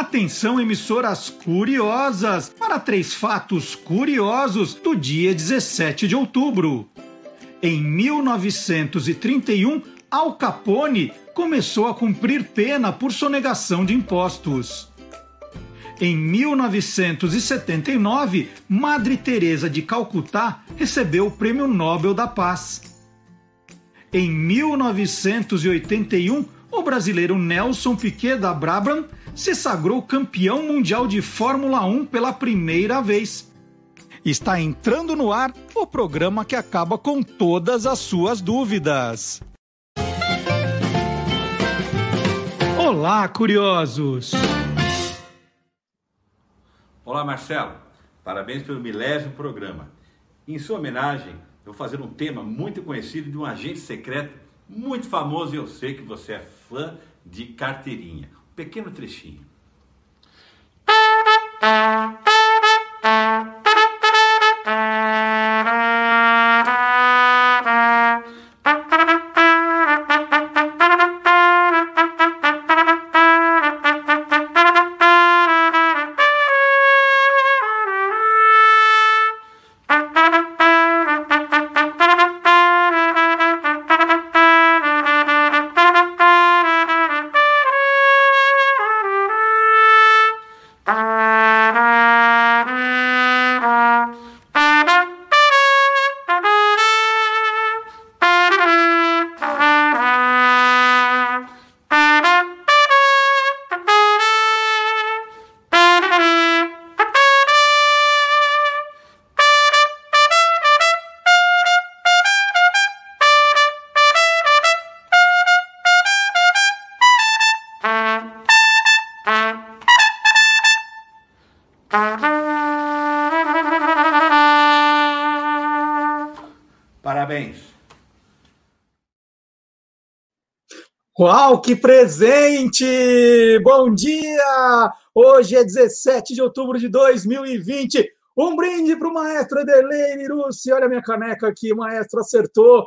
Atenção, emissoras curiosas, para três fatos curiosos do dia 17 de outubro. Em 1931, Al Capone começou a cumprir pena por sonegação de impostos. Em 1979, Madre Teresa de Calcutá recebeu o Prêmio Nobel da Paz. Em 1981, o brasileiro Nelson Piquet da Brabham se sagrou campeão mundial de Fórmula 1 pela primeira vez. Está entrando no ar o programa que acaba com todas as suas dúvidas. Olá, curiosos! Olá, Marcelo. Parabéns pelo milésimo programa. Em sua homenagem, vou fazer um tema muito conhecido de um agente secreto muito famoso e eu sei que você é fã de carteirinha. Pequeno trechinho. Uau, que presente! Bom dia! Hoje é 17 de outubro de 2020. Um brinde para o maestro Ederlei Russi. Olha a minha caneca aqui, o maestro acertou.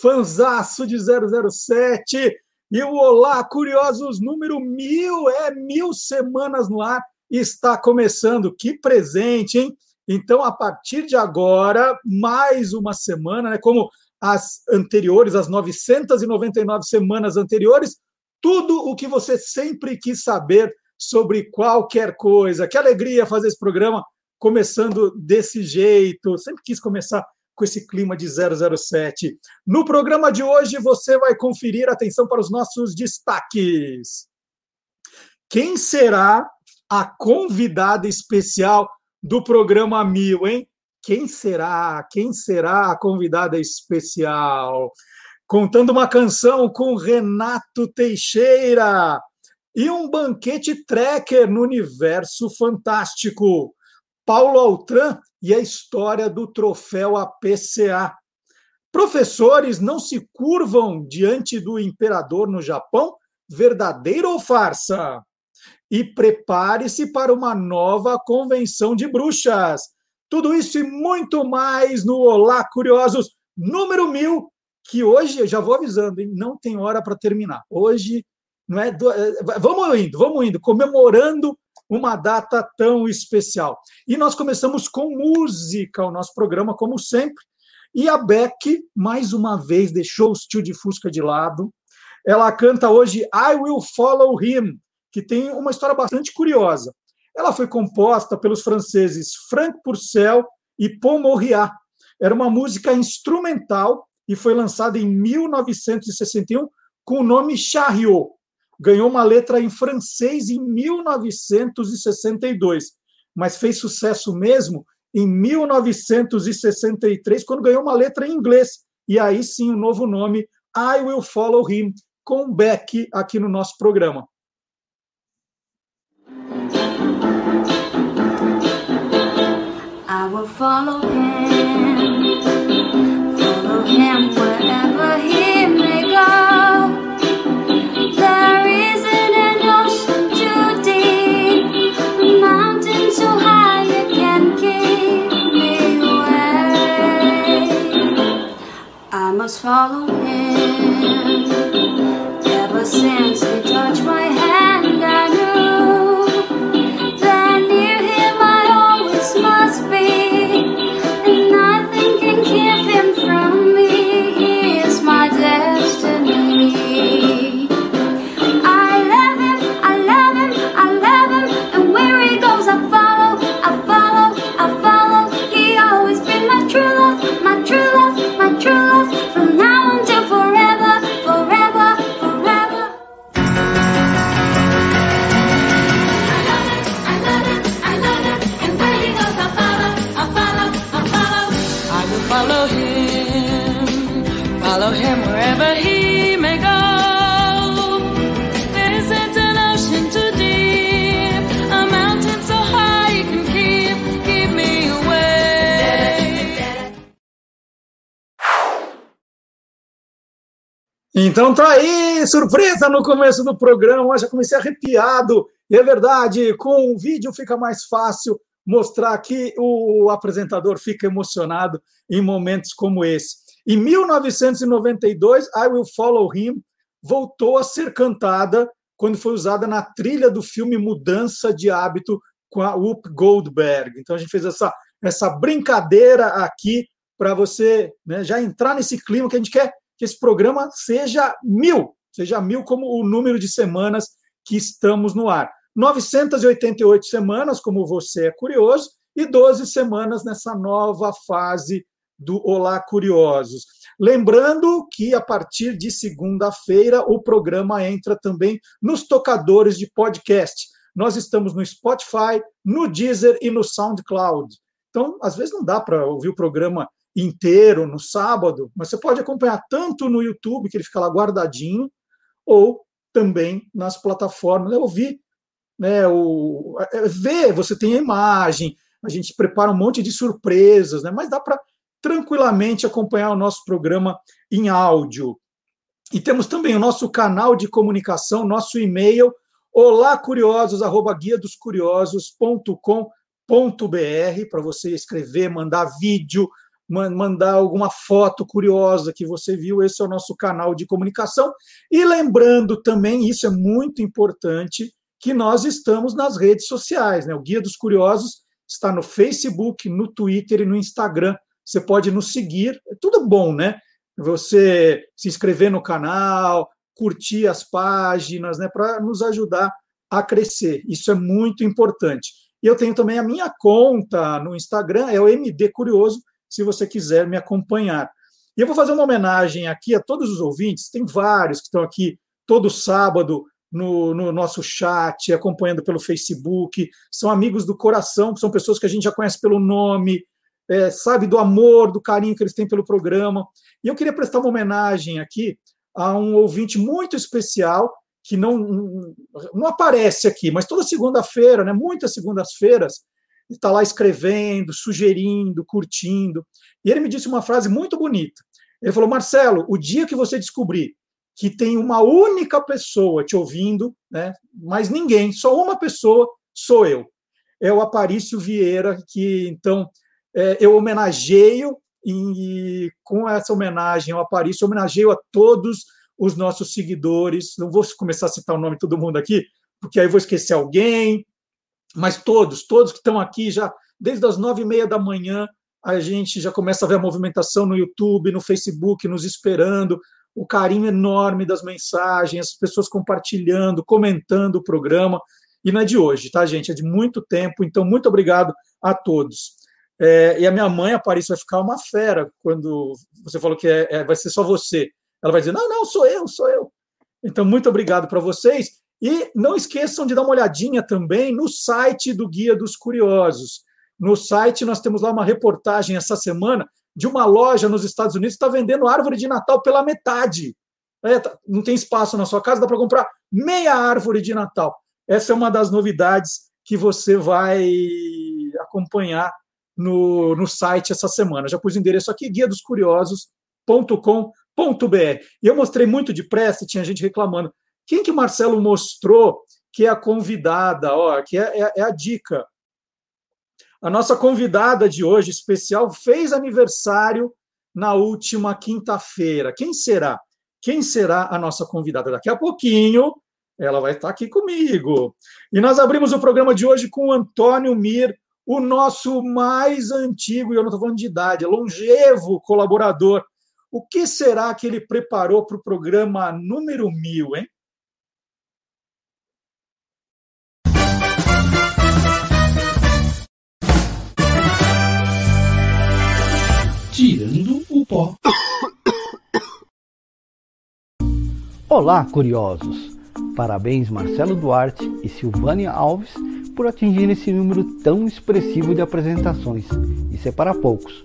Fanzaço de 007. E o Olá Curiosos número mil, é mil semanas no ar, está começando. Que presente, hein? Então, a partir de agora, mais uma semana, né, como as anteriores, as 999 semanas anteriores, tudo o que você sempre quis saber sobre qualquer coisa. Que alegria fazer esse programa começando desse jeito. Sempre quis começar com esse clima de 007. No programa de hoje, você vai conferir atenção para os nossos destaques. Quem será a convidada especial do programa Mil, hein? Quem será? Quem será a convidada especial? Contando uma canção com Renato Teixeira e um banquete tracker no universo fantástico. Paulo Altran e a história do troféu APCA. Professores não se curvam diante do imperador no Japão? Verdadeiro ou farsa? e prepare-se para uma nova convenção de bruxas. Tudo isso e muito mais no Olá Curiosos número mil, que hoje, eu já vou avisando, hein, não tem hora para terminar. Hoje, não é do... Eh, vamos indo, vamos indo, comemorando uma data tão especial. E nós começamos com música, o nosso programa, como sempre. E a Beck, mais uma vez, deixou o tio de Fusca de lado. Ela canta hoje I Will Follow Him, que tem uma história bastante curiosa. Ela foi composta pelos franceses Frank Purcell e Paul Mauriat. Era uma música instrumental e foi lançada em 1961 com o nome Chariot. Ganhou uma letra em francês em 1962, mas fez sucesso mesmo em 1963, quando ganhou uma letra em inglês. E aí sim o novo nome I Will Follow Him, com Beck aqui no nosso programa. Follow him, follow him wherever he may go. There isn't an ocean too deep, a mountain so high it can keep me away. I must follow him. Ever since he touched my Então tá aí, surpresa no começo do programa, já comecei arrepiado. E é verdade, com o vídeo fica mais fácil mostrar que o apresentador fica emocionado em momentos como esse. Em 1992, I Will Follow Him voltou a ser cantada quando foi usada na trilha do filme Mudança de Hábito com a Whoop Goldberg. Então a gente fez essa, essa brincadeira aqui para você né, já entrar nesse clima que a gente quer que esse programa seja mil, seja mil como o número de semanas que estamos no ar. 988 semanas, como você é curioso, e 12 semanas nessa nova fase do Olá Curiosos. Lembrando que a partir de segunda-feira o programa entra também nos tocadores de podcast. Nós estamos no Spotify, no Deezer e no SoundCloud. Então, às vezes não dá para ouvir o programa inteiro no sábado, mas você pode acompanhar tanto no YouTube, que ele fica lá guardadinho, ou também nas plataformas. Eu ouvi, né, o, é, ver, você tem a imagem, a gente prepara um monte de surpresas, né, mas dá para tranquilamente acompanhar o nosso programa em áudio. E temos também o nosso canal de comunicação, nosso e-mail, olá curiosos, arroba guia dos curiosos.com.br, para você escrever, mandar vídeo, mandar alguma foto curiosa que você viu. Esse é o nosso canal de comunicação. E lembrando também, isso é muito importante, que nós estamos nas redes sociais. Né? O Guia dos Curiosos está no Facebook, no Twitter e no Instagram. Você pode nos seguir. É tudo bom, né? Você se inscrever no canal, curtir as páginas, né? Para nos ajudar a crescer. Isso é muito importante. E eu tenho também a minha conta no Instagram, é o MD Curioso se você quiser me acompanhar. E eu vou fazer uma homenagem aqui a todos os ouvintes, tem vários que estão aqui todo sábado no, no, nosso chat, acompanhando pelo Facebook, são amigos do coração, são pessoas que a gente já conhece pelo nome, é, sabe do amor, do carinho que eles têm pelo programa. E eu queria prestar uma homenagem aqui a um ouvinte muito especial, que não, não aparece aqui, mas toda segunda-feira, né, muitas segundas-feiras, está lá escrevendo, sugerindo, curtindo. E ele me disse uma frase muito bonita. Ele falou: Marcelo, o dia que você descobrir que tem uma única pessoa te ouvindo, né, mas ninguém, só uma pessoa, sou eu. É o Aparício Vieira, que então é, eu homenageio, e com essa homenagem ao Aparício, homenageio a todos os nossos seguidores. Não vou começar a citar o nome de todo mundo aqui, porque aí vou esquecer alguém, mas todos, todos que estão aqui já desde as nove e meia da manhã, a gente já começa a ver a movimentação no YouTube, no Facebook, nos esperando, o carinho enorme das mensagens, as pessoas compartilhando, comentando o programa. E não é de hoje, tá, gente? É de muito tempo. Então, muito obrigado a todos. É, e a minha mãe, a Paris, vai ficar uma fera quando você falou que é, é, vai ser só você. Ela vai dizer: não, não, sou eu, sou eu. Então, muito obrigado para vocês. E não esqueçam de dar uma olhadinha também no site do Guia dos Curiosos. No site nós temos lá uma reportagem essa semana de uma loja nos Estados Unidos que está vendendo árvore de Natal pela metade. É, tá, não tem espaço na sua casa, dá para comprar meia árvore de Natal. Essa é uma das novidades que você vai acompanhar no, no site essa semana. Já pus o endereço aqui, guia dos curiosos.com.br. E eu mostrei muito depressa, tinha gente reclamando. Quem que o Marcelo mostrou que é a convidada, ó, que é, é, é a dica. A nossa convidada de hoje, especial, fez aniversário na última quinta-feira. Quem será? Quem será a nossa convidada? Daqui a pouquinho ela vai estar aqui comigo. E nós abrimos o programa de hoje com o Antônio Mir, o nosso mais antigo, e eu não estou falando de idade, longevo colaborador. O que será que ele preparou para o programa número mil, hein? Tirando o pó. Olá, curiosos! Parabéns, Marcelo Duarte e Silvânia Alves, por atingir esse número tão expressivo de apresentações. Isso é para poucos.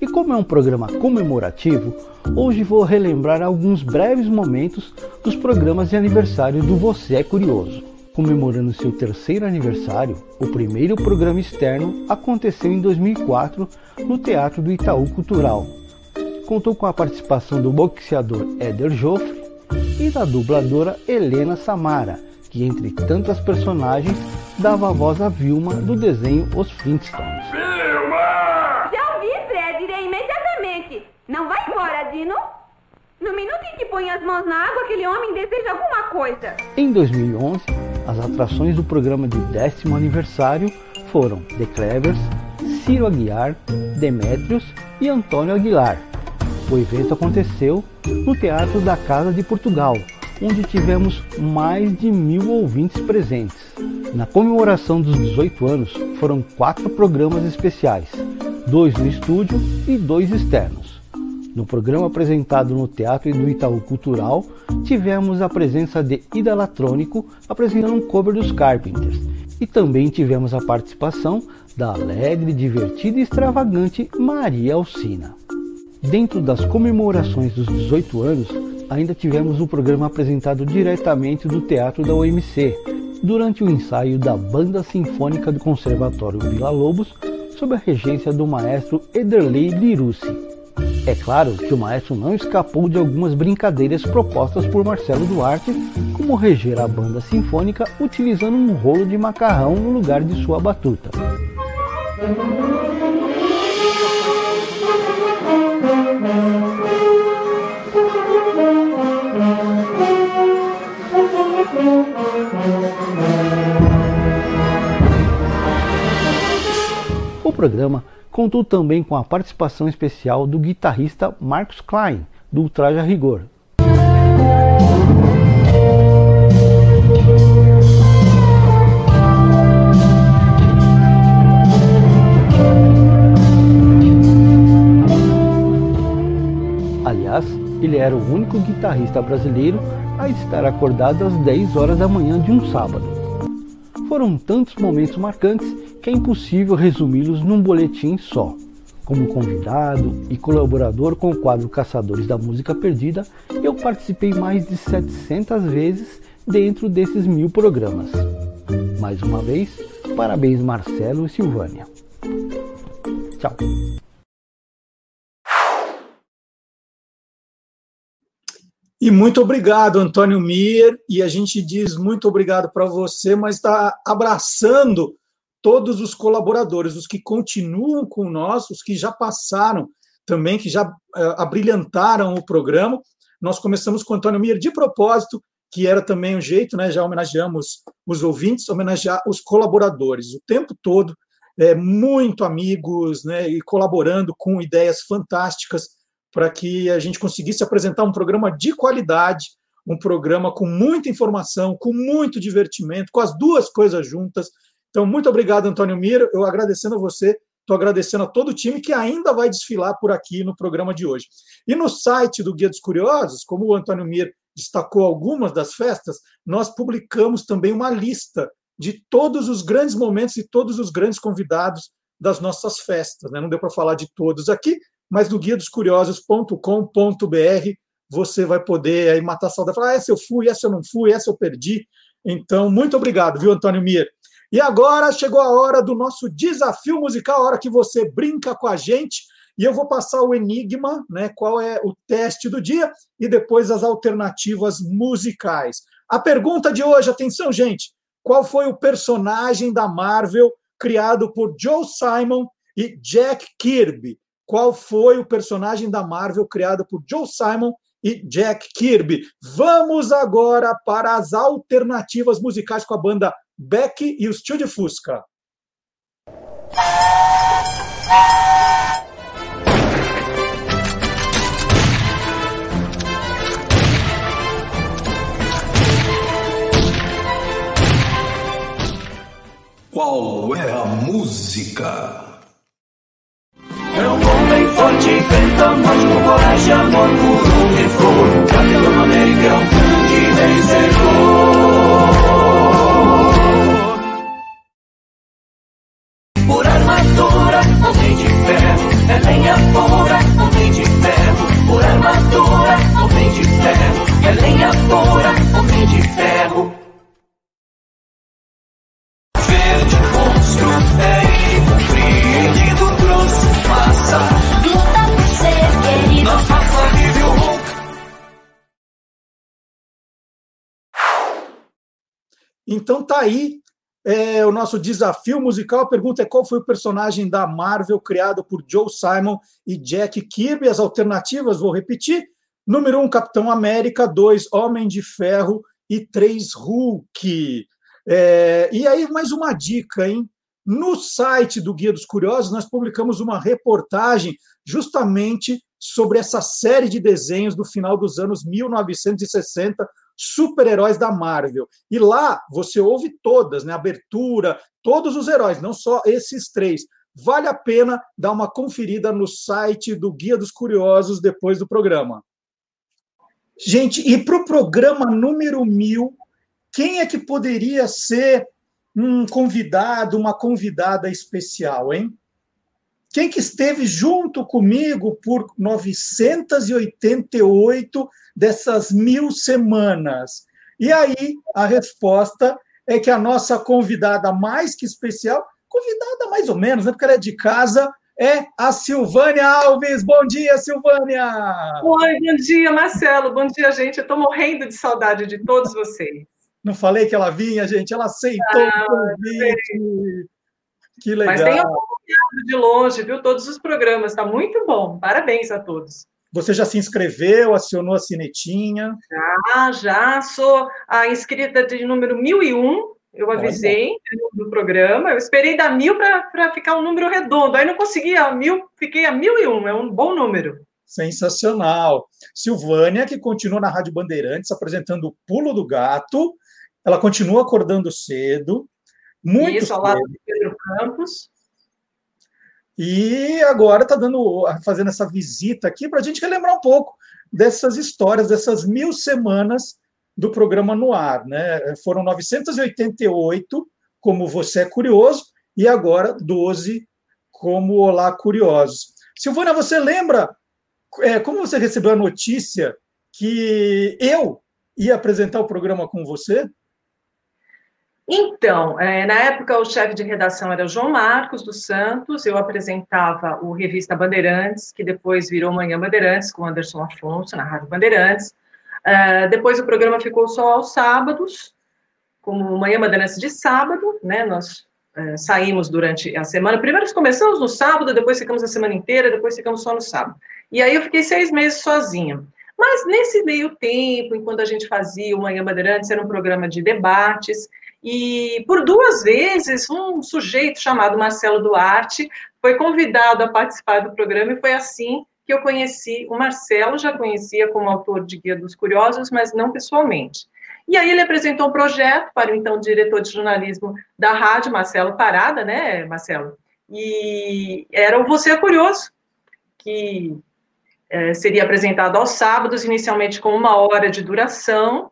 E como é um programa comemorativo, hoje vou relembrar alguns breves momentos dos programas de aniversário do Você é Curioso comemorando seu terceiro aniversário, o primeiro programa externo aconteceu em 2004 no Teatro do Itaú Cultural, contou com a participação do boxeador Éder Joffre e da dubladora Helena Samara, que entre tantas personagens dava voz a Vilma do desenho Os Flintstones. Já ouvi, Fred, irei imediatamente. Não vai embora, Dino? No minuto em que põe as mãos na água, aquele homem deseja alguma coisa. Em 2011, as atrações do programa de décimo aniversário foram The Clevers, Ciro Aguiar, Demetrios e Antônio Aguilar. O evento aconteceu no Teatro da Casa de Portugal, onde tivemos mais de mil ouvintes presentes. Na comemoração dos 18 anos, foram quatro programas especiais, dois no estúdio e dois externos. No programa apresentado no Teatro do Itaú Cultural, tivemos a presença de Ida Latrônico apresentando um cover dos Carpenters e também tivemos a participação da alegre, divertida e extravagante Maria Alcina. Dentro das comemorações dos 18 anos, ainda tivemos o programa apresentado diretamente do Teatro da OMC, durante o ensaio da Banda Sinfônica do Conservatório Vila Lobos, sob a regência do maestro Ederley Lirucci. É claro que o maestro não escapou de algumas brincadeiras propostas por Marcelo Duarte, como reger a banda sinfônica utilizando um rolo de macarrão no lugar de sua batuta. O programa contou também com a participação especial do guitarrista Marcos Klein, do Ultraja Rigor. Aliás, ele era o único guitarrista brasileiro a estar acordado às 10 horas da manhã de um sábado. Foram tantos momentos marcantes que é impossível resumi-los num boletim só. Como convidado e colaborador com o quadro Caçadores da Música Perdida, eu participei mais de 700 vezes dentro desses mil programas. Mais uma vez, parabéns Marcelo e Silvânia. Tchau. E muito obrigado, Antônio Mir. E a gente diz muito obrigado para você, mas está abraçando todos os colaboradores, os que continuam com nós, os que já passaram também, que já uh, abrilhantaram o programa. Nós começamos com o Antônio Mir de propósito, que era também um jeito, né? Já homenageamos os ouvintes, homenagear os colaboradores o tempo todo, é, muito amigos, né? E colaborando com ideias fantásticas para que a gente conseguisse apresentar um programa de qualidade, um programa com muita informação, com muito divertimento, com as duas coisas juntas. Então, muito obrigado, Antônio Miro. Eu agradecendo a você, estou agradecendo a todo o time que ainda vai desfilar por aqui no programa de hoje. E no site do Guia dos Curiosos, como o Antônio Mir destacou algumas das festas, nós publicamos também uma lista de todos os grandes momentos e todos os grandes convidados das nossas festas. Né? Não deu para falar de todos aqui, mas no guia dos curiosos.com.br você vai poder aí matar a saudade, falar, ah, essa eu fui, essa eu não fui, essa eu perdi. Então, muito obrigado, viu, Antônio Mir? E agora chegou a hora do nosso desafio musical, a hora que você brinca com a gente. E eu vou passar o enigma, né? Qual é o teste do dia, e depois as alternativas musicais. A pergunta de hoje, atenção, gente: qual foi o personagem da Marvel criado por Joe Simon e Jack Kirby? qual foi o personagem da Marvel criado por Joe Simon e Jack Kirby. Vamos agora para as alternativas musicais com a banda Beck e os Tio de Fusca. Qual é a música? É um homem forte, enfrenta mais Então tá aí é, o nosso desafio musical. A pergunta é qual foi o personagem da Marvel criado por Joe Simon e Jack Kirby? As alternativas, vou repetir. Número 1, um, Capitão América. 2, Homem de Ferro. E 3, Hulk. É, e aí, mais uma dica, hein? No site do Guia dos Curiosos, nós publicamos uma reportagem justamente sobre essa série de desenhos do final dos anos 1960, super-heróis da Marvel. E lá você ouve todas, né? Abertura, todos os heróis, não só esses três. Vale a pena dar uma conferida no site do Guia dos Curiosos depois do programa. Gente, e para o programa número mil, quem é que poderia ser um convidado, uma convidada especial, hein? Quem que esteve junto comigo por 988 dessas mil semanas? E aí a resposta é que a nossa convidada mais que especial, convidada mais ou menos, né? Porque ela é de casa, é a Silvânia Alves. Bom dia, Silvânia! Oi, bom dia, Marcelo. Bom dia, gente. Eu estou morrendo de saudade de todos vocês. Não falei que ela vinha, gente. Ela aceitou ah, o convite. Que legal. Mas tem acompanhado de longe, viu? Todos os programas. Está muito bom. Parabéns a todos. Você já se inscreveu, acionou a sinetinha? Já, já. Sou a inscrita de número 1001. Eu avisei no programa. Eu esperei dar mil para ficar um número redondo. Aí não consegui a mil, fiquei a mil e um. É um bom número. Sensacional. Silvânia, que continua na Rádio Bandeirantes, apresentando o Pulo do Gato. Ela continua acordando cedo, muito Isso, ao lado do Pedro Campos. E agora está dando, fazendo essa visita aqui para a gente relembrar um pouco dessas histórias, dessas mil semanas do programa no ar. Né? Foram 988, como você é curioso, e agora 12, como Olá Curiosos. Silvana, você lembra é, como você recebeu a notícia que eu ia apresentar o programa com você? Então, é, na época o chefe de redação era o João Marcos dos Santos, eu apresentava o Revista Bandeirantes, que depois virou Manhã Bandeirantes, com Anderson Afonso, na Rádio Bandeirantes. Uh, depois o programa ficou só aos sábados, como Manhã Bandeirantes de sábado, né? Nós uh, saímos durante a semana. Primeiro começamos no sábado, depois ficamos a semana inteira, depois ficamos só no sábado. E aí eu fiquei seis meses sozinha. Mas nesse meio tempo, enquanto a gente fazia o Manhã Bandeirantes, era um programa de debates, e por duas vezes, um sujeito chamado Marcelo Duarte foi convidado a participar do programa e foi assim que eu conheci o Marcelo, já conhecia como autor de Guia dos Curiosos, mas não pessoalmente. E aí ele apresentou um projeto para o então diretor de jornalismo da rádio, Marcelo Parada, né, Marcelo? E era o Você é Curioso, que é, seria apresentado aos sábados, inicialmente com uma hora de duração,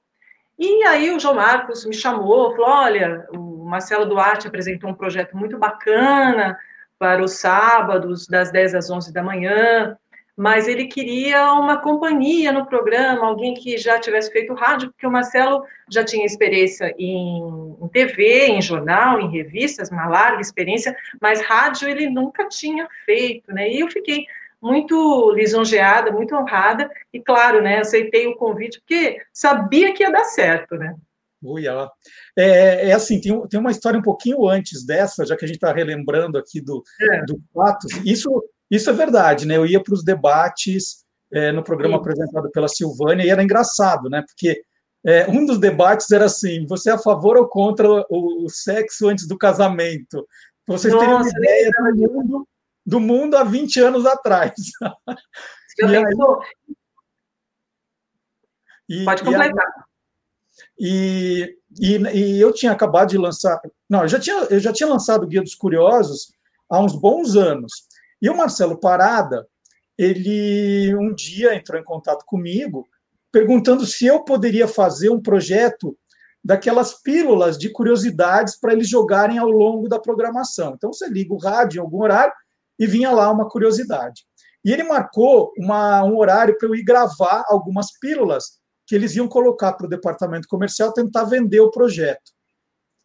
e aí o João Marcos me chamou, falou: olha, o Marcelo Duarte apresentou um projeto muito bacana para os sábados, das 10 às 11 da manhã, mas ele queria uma companhia no programa, alguém que já tivesse feito rádio, porque o Marcelo já tinha experiência em, em TV, em jornal, em revistas, uma larga experiência, mas rádio ele nunca tinha feito, né? E eu fiquei muito lisonjeada, muito honrada, e claro, né, aceitei o convite, porque sabia que ia dar certo, né? Ui, é, é assim, tem, tem uma história um pouquinho antes dessa, já que a gente está relembrando aqui do, é. do fatos. Isso, isso é verdade, né? Eu ia para os debates é, no programa Sim. apresentado pela Silvânia e era engraçado, né? Porque é, um dos debates era assim: você é a favor ou contra o, o sexo antes do casamento? Vocês terem uma ideia do mundo, do mundo há 20 anos atrás. e aí, e, Pode completar. E, e, e, eu tinha acabado de lançar. Não, eu já tinha, eu já tinha lançado o Guia dos Curiosos há uns bons anos. E o Marcelo Parada, ele um dia entrou em contato comigo, perguntando se eu poderia fazer um projeto daquelas pílulas de curiosidades para eles jogarem ao longo da programação. Então, você liga o rádio em algum horário e vinha lá uma curiosidade. E ele marcou uma, um horário para eu ir gravar algumas pílulas que eles iam colocar para o departamento comercial tentar vender o projeto.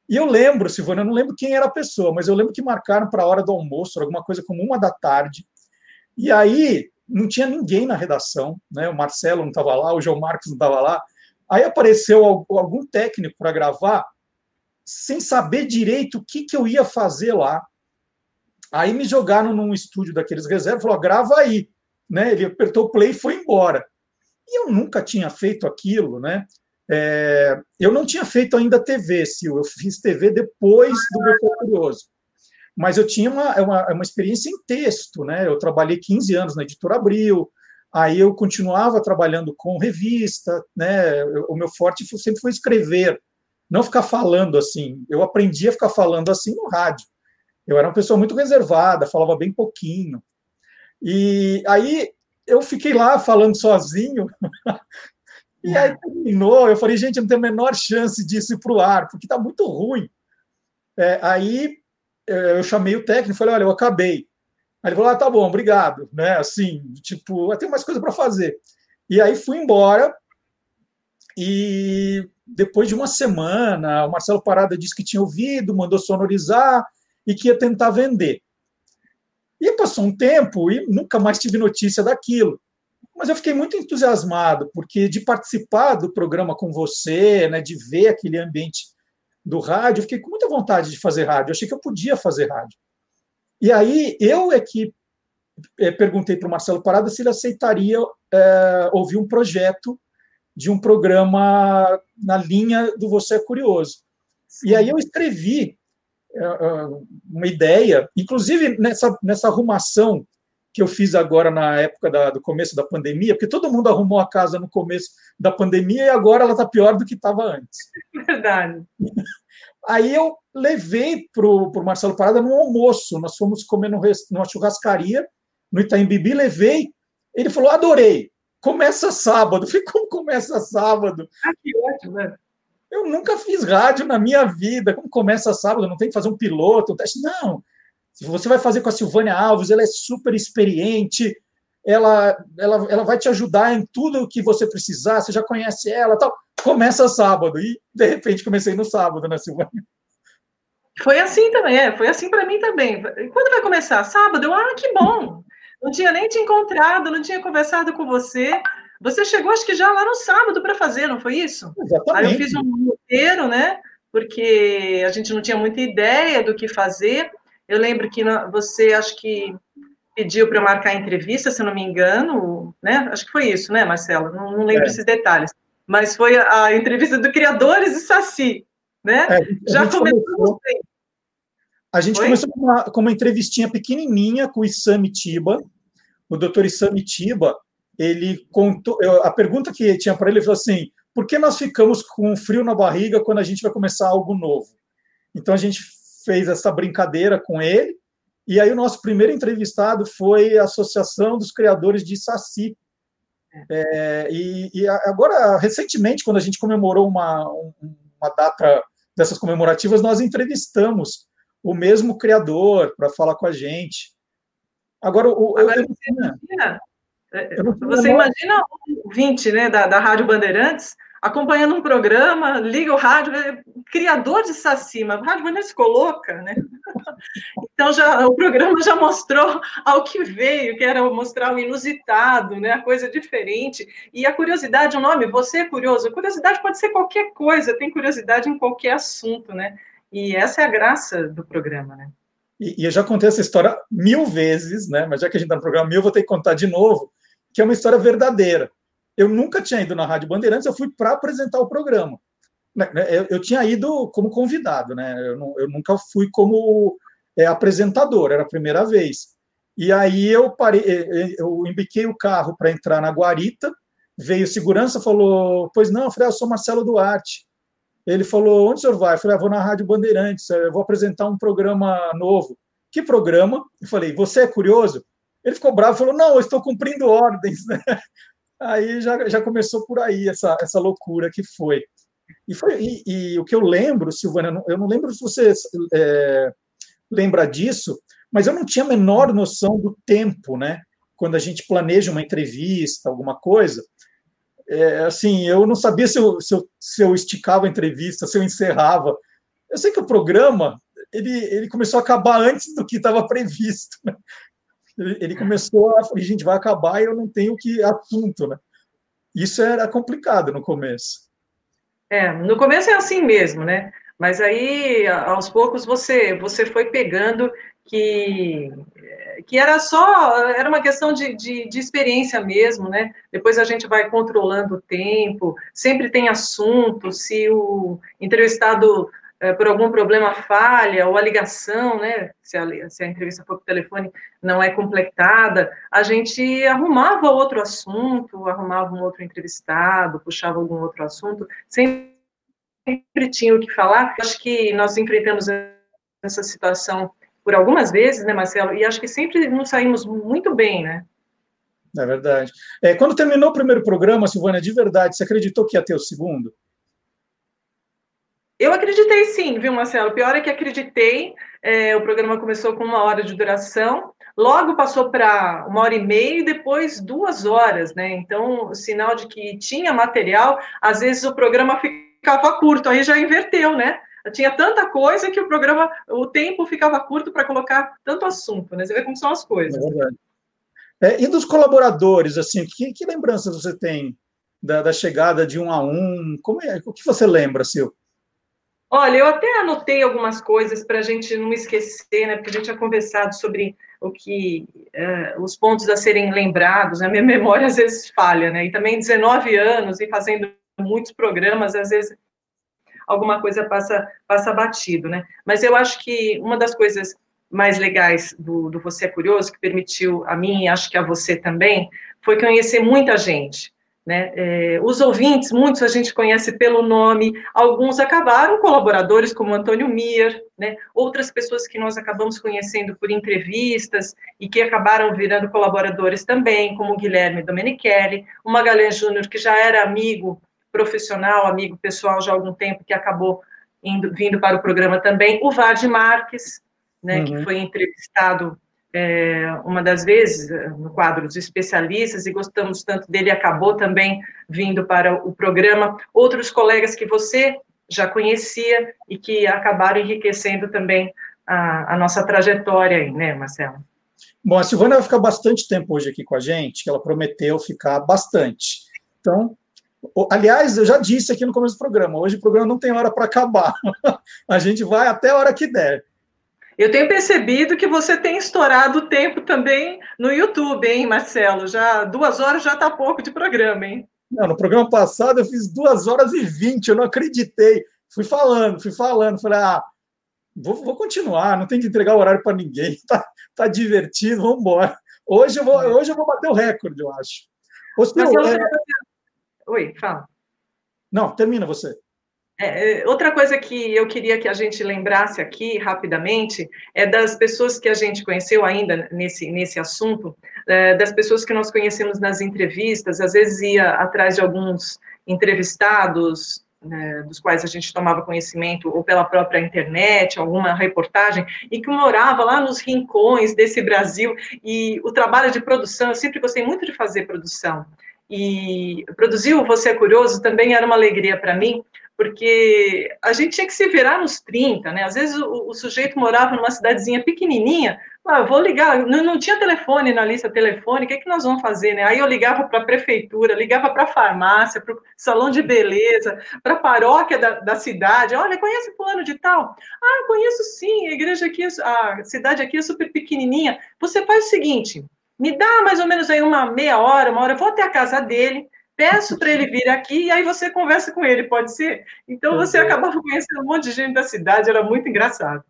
E eu lembro, Silvana, eu não lembro quem era a pessoa, mas eu lembro que marcaram para a hora do almoço, alguma coisa como uma da tarde. E aí não tinha ninguém na redação, né? O Marcelo não estava lá, o João Marcos não estava lá. Aí apareceu algum técnico para gravar sem saber direito o que, que eu ia fazer lá. Aí me jogaram num estúdio daqueles reservas, falou, grava aí. Né? Ele apertou play e foi embora. E eu nunca tinha feito aquilo, né? É, eu não tinha feito ainda TV, Sil. Eu fiz TV depois do Meu Curioso. Mas eu tinha uma, uma, uma, experiência em texto, né? Eu trabalhei 15 anos na Editora Abril, aí eu continuava trabalhando com revista, né? O meu forte sempre foi escrever, não ficar falando assim. Eu aprendi a ficar falando assim no rádio. Eu era uma pessoa muito reservada, falava bem pouquinho. E aí eu fiquei lá falando sozinho. e aí terminou. Eu falei, gente, não tenho a menor chance disso ir para o ar, porque está muito ruim. É, aí é, eu chamei o técnico e falei, olha, eu acabei. Aí ele falou, ah, tá bom, obrigado. Né? Assim, tipo, eu tenho mais coisa para fazer. E aí fui embora. E depois de uma semana, o Marcelo Parada disse que tinha ouvido, mandou sonorizar e que ia tentar vender. E passou um tempo e nunca mais tive notícia daquilo. Mas eu fiquei muito entusiasmado, porque de participar do programa com você, né, de ver aquele ambiente do rádio, eu fiquei com muita vontade de fazer rádio. Eu achei que eu podia fazer rádio. E aí eu é que é, perguntei para o Marcelo Parada se ele aceitaria é, ouvir um projeto de um programa na linha do Você é Curioso. Sim. E aí eu escrevi uma ideia, inclusive nessa, nessa arrumação que eu fiz agora na época da, do começo da pandemia, porque todo mundo arrumou a casa no começo da pandemia e agora ela está pior do que estava antes. Verdade. Aí eu levei para o Marcelo Parada no almoço. Nós fomos comer no, numa churrascaria no Itaim Bibi, levei. Ele falou: adorei. Começa sábado. Eu falei: como começa sábado? Ah, que ótimo, né? Eu nunca fiz rádio na minha vida. Como começa sábado? Não tem que fazer um piloto, um teste. Não. Você vai fazer com a Silvânia Alves, ela é super experiente, ela, ela, ela vai te ajudar em tudo o que você precisar, você já conhece ela tal. Começa sábado. E, de repente, comecei no sábado, né, Silvânia? Foi assim também, é, foi assim para mim também. Quando vai começar? Sábado? Eu, ah, que bom! Não tinha nem te encontrado, não tinha conversado com você. Você chegou, acho que já lá no sábado para fazer, não foi isso? Exatamente. Aí eu fiz um roteiro, né? Porque a gente não tinha muita ideia do que fazer. Eu lembro que você, acho que pediu para eu marcar a entrevista, se não me engano, né? Acho que foi isso, né, Marcelo? Não, não lembro é. esses detalhes. Mas foi a, entrevista do Criadores e Saci, né? É, Já começou. A gente começou com uma, com uma entrevistinha pequenininha com o Isami Tiba. O doutor Isami Tiba, ele contou. A pergunta que tinha para ele, falou assim: por que nós ficamos com frio na barriga quando a gente vai começar algo novo? Então a gente fez essa brincadeira com ele. E aí o nosso primeiro entrevistado foi a Associação dos Criadores de Saci. É, e, e, agora, recentemente, quando a gente comemorou uma, uma data dessas comemorativas, nós entrevistamos o mesmo criador para falar com a gente. Agora, o, agora eu, imagina, você imagina o 20 né, da, da Rádio Bandeirantes acompanhando um programa, liga o rádio, é criador de Saci, mas o rádio Bandeirantes coloca, né? Então já o programa já mostrou ao que veio, que era mostrar o inusitado, né? A coisa diferente. E a curiosidade, o nome, você é curioso. Curiosidade pode ser qualquer coisa, tem curiosidade em qualquer assunto, né? E essa é a graça do programa, né? E, e eu já contei essa história mil vezes, né? Mas já que a gente está no programa mil, vou ter que contar de novo, que é uma história verdadeira eu nunca tinha ido na Rádio Bandeirantes, eu fui para apresentar o programa. Né, né, eu, tinha ido como convidado, né? Eu, não, eu nunca fui como é, apresentador, era a primeira vez. E aí eu parei, é, é, eu embiquei o carro para entrar na guarita, veio segurança, falou, pois não, eu falei, ah, eu sou Marcelo Duarte. Ele falou, onde o senhor vai? Eu falei, ah, vou na Rádio Bandeirantes, eu vou apresentar um programa novo. Que programa? Eu falei, você é curioso? Ele ficou bravo, falou, não, eu estou cumprindo ordens, né? Aí já, já começou por aí essa, essa loucura que foi. E, foi e, e o que eu lembro, Silvana, eu não lembro se você é, lembra disso, mas eu não tinha a menor noção do tempo, né? Quando a gente planeja uma entrevista, alguma coisa, é, assim, eu não sabia se eu, se, eu, se eu esticava a entrevista, se eu encerrava. Eu sei que o programa ele, ele começou a acabar antes do que estava previsto. Né? Ele começou a falar, gente, vai acabar e eu não tenho que assunto, né? Isso era complicado no começo. É, no começo é assim mesmo, né? Mas aí, aos poucos, você, você foi pegando que, que era só, era uma questão de, de, de, experiência mesmo, né? Depois a gente vai controlando o tempo, sempre tem assunto, se o entrevistado é, por algum problema falha, ou a ligação, né? Se a, se a entrevista for por telefone não é completada, a gente arrumava outro assunto, arrumava um outro entrevistado, puxava algum outro assunto, sempre sempre tinha o que falar. Acho que nós enfrentamos essa situação por algumas vezes, né, Marcelo? E acho que sempre nos saímos muito bem, né? É verdade. É, quando terminou o primeiro programa, Silvana, de verdade, você acreditou que ia ter o segundo? Eu acreditei sim, viu, Marcelo? Pior é que acreditei. É, o programa começou com uma hora de duração, logo passou para uma hora e meia e depois duas horas, né? Então, sinal de que tinha material. Às vezes o programa fica ficava curto, aí já inverteu, né? Tinha tanta coisa que o programa, o tempo ficava curto para colocar tanto assunto, né? Você vê como são as coisas. É. É, e dos colaboradores, assim, que, que lembranças você tem da, da, chegada de um a um? Como é, o que você lembra, Sil? Olha, eu até anotei algumas coisas para a gente não esquecer, né? Porque a gente tinha conversado sobre o que uh, os pontos a serem lembrados. A minha memória às vezes falha, né? E também 19 anos e fazendo muitos programas, às vezes alguma coisa passa, passa batido, né? Mas eu acho que uma das coisas mais legais do, do Você é Curioso, que permitiu a mim e acho que a você também, foi conhecer muita gente. Né? É, os ouvintes, muitos a gente conhece pelo nome, alguns acabaram colaboradores, como Antônio Mir, né? outras pessoas que nós acabamos conhecendo por entrevistas e que acabaram virando colaboradores também, como Guilherme Domenichelli, o Magalhães Júnior, que já era amigo profissional, amigo pessoal já há algum tempo, que acabou indo, vindo para o programa também, o Vade Marques, né, uhum. que foi entrevistado é, uma das vezes eh, no quadro dos especialistas e gostamos tanto dele, acabou também vindo para o programa. Outros colegas que você já conhecia e que acabaram enriquecendo também a, a nossa trajetória aí, né, Marcelo? Bom, a Silvana vai ficar bastante tempo hoje aqui com a gente, que ela prometeu ficar bastante. Então, Aliás, eu já disse aqui no começo do programa, hoje o programa não tem hora para acabar. a gente vai até a hora que der. Eu tenho percebido que você tem estourado o tempo também no YouTube, hein, Marcelo? Já duas horas já está pouco de programa, hein? Não, no programa passado eu fiz duas horas e vinte, eu não acreditei. Fui falando, fui falando, falei, ah, vou, vou continuar, não tem que entregar o horário para ninguém, tá, tá divertido, vamos embora. Hoje eu vou, hoje eu vou bater o recorde, eu acho. Ô, Marcelo, é... Oi, fala. Não, termina você. É, é, outra coisa que eu queria que a gente lembrasse aqui rapidamente é das pessoas que a gente conheceu ainda nesse, nesse assunto, é, das pessoas que nós conhecemos nas entrevistas, às vezes ia atrás de alguns entrevistados, né, dos quais a gente tomava conhecimento, ou pela própria internet, alguma reportagem, e que morava lá nos rincões desse Brasil, e o trabalho de produção, eu sempre gostei muito de fazer produção, e produzir o Você é Curioso também era uma alegria para mim, porque a gente tinha que se virar nos 30, né? Às vezes o, o sujeito morava numa cidadezinha pequenininha, ah, vou ligar, não, não, tinha telefone na lista telefônica, o que, é que nós vamos fazer, né? Aí eu ligava para a prefeitura, ligava para a farmácia, para o salão de beleza, para a paróquia da, da, cidade, olha, conhece fulano de tal? Ah, conheço sim, a igreja aqui, a cidade aqui é super pequenininha. Você faz o seguinte, me dá mais ou menos aí uma meia hora, uma hora, vou até a casa dele, peço para ele vir aqui e aí você conversa com ele, pode ser? Então você acabava conhecendo um monte de gente da cidade, era muito engraçado.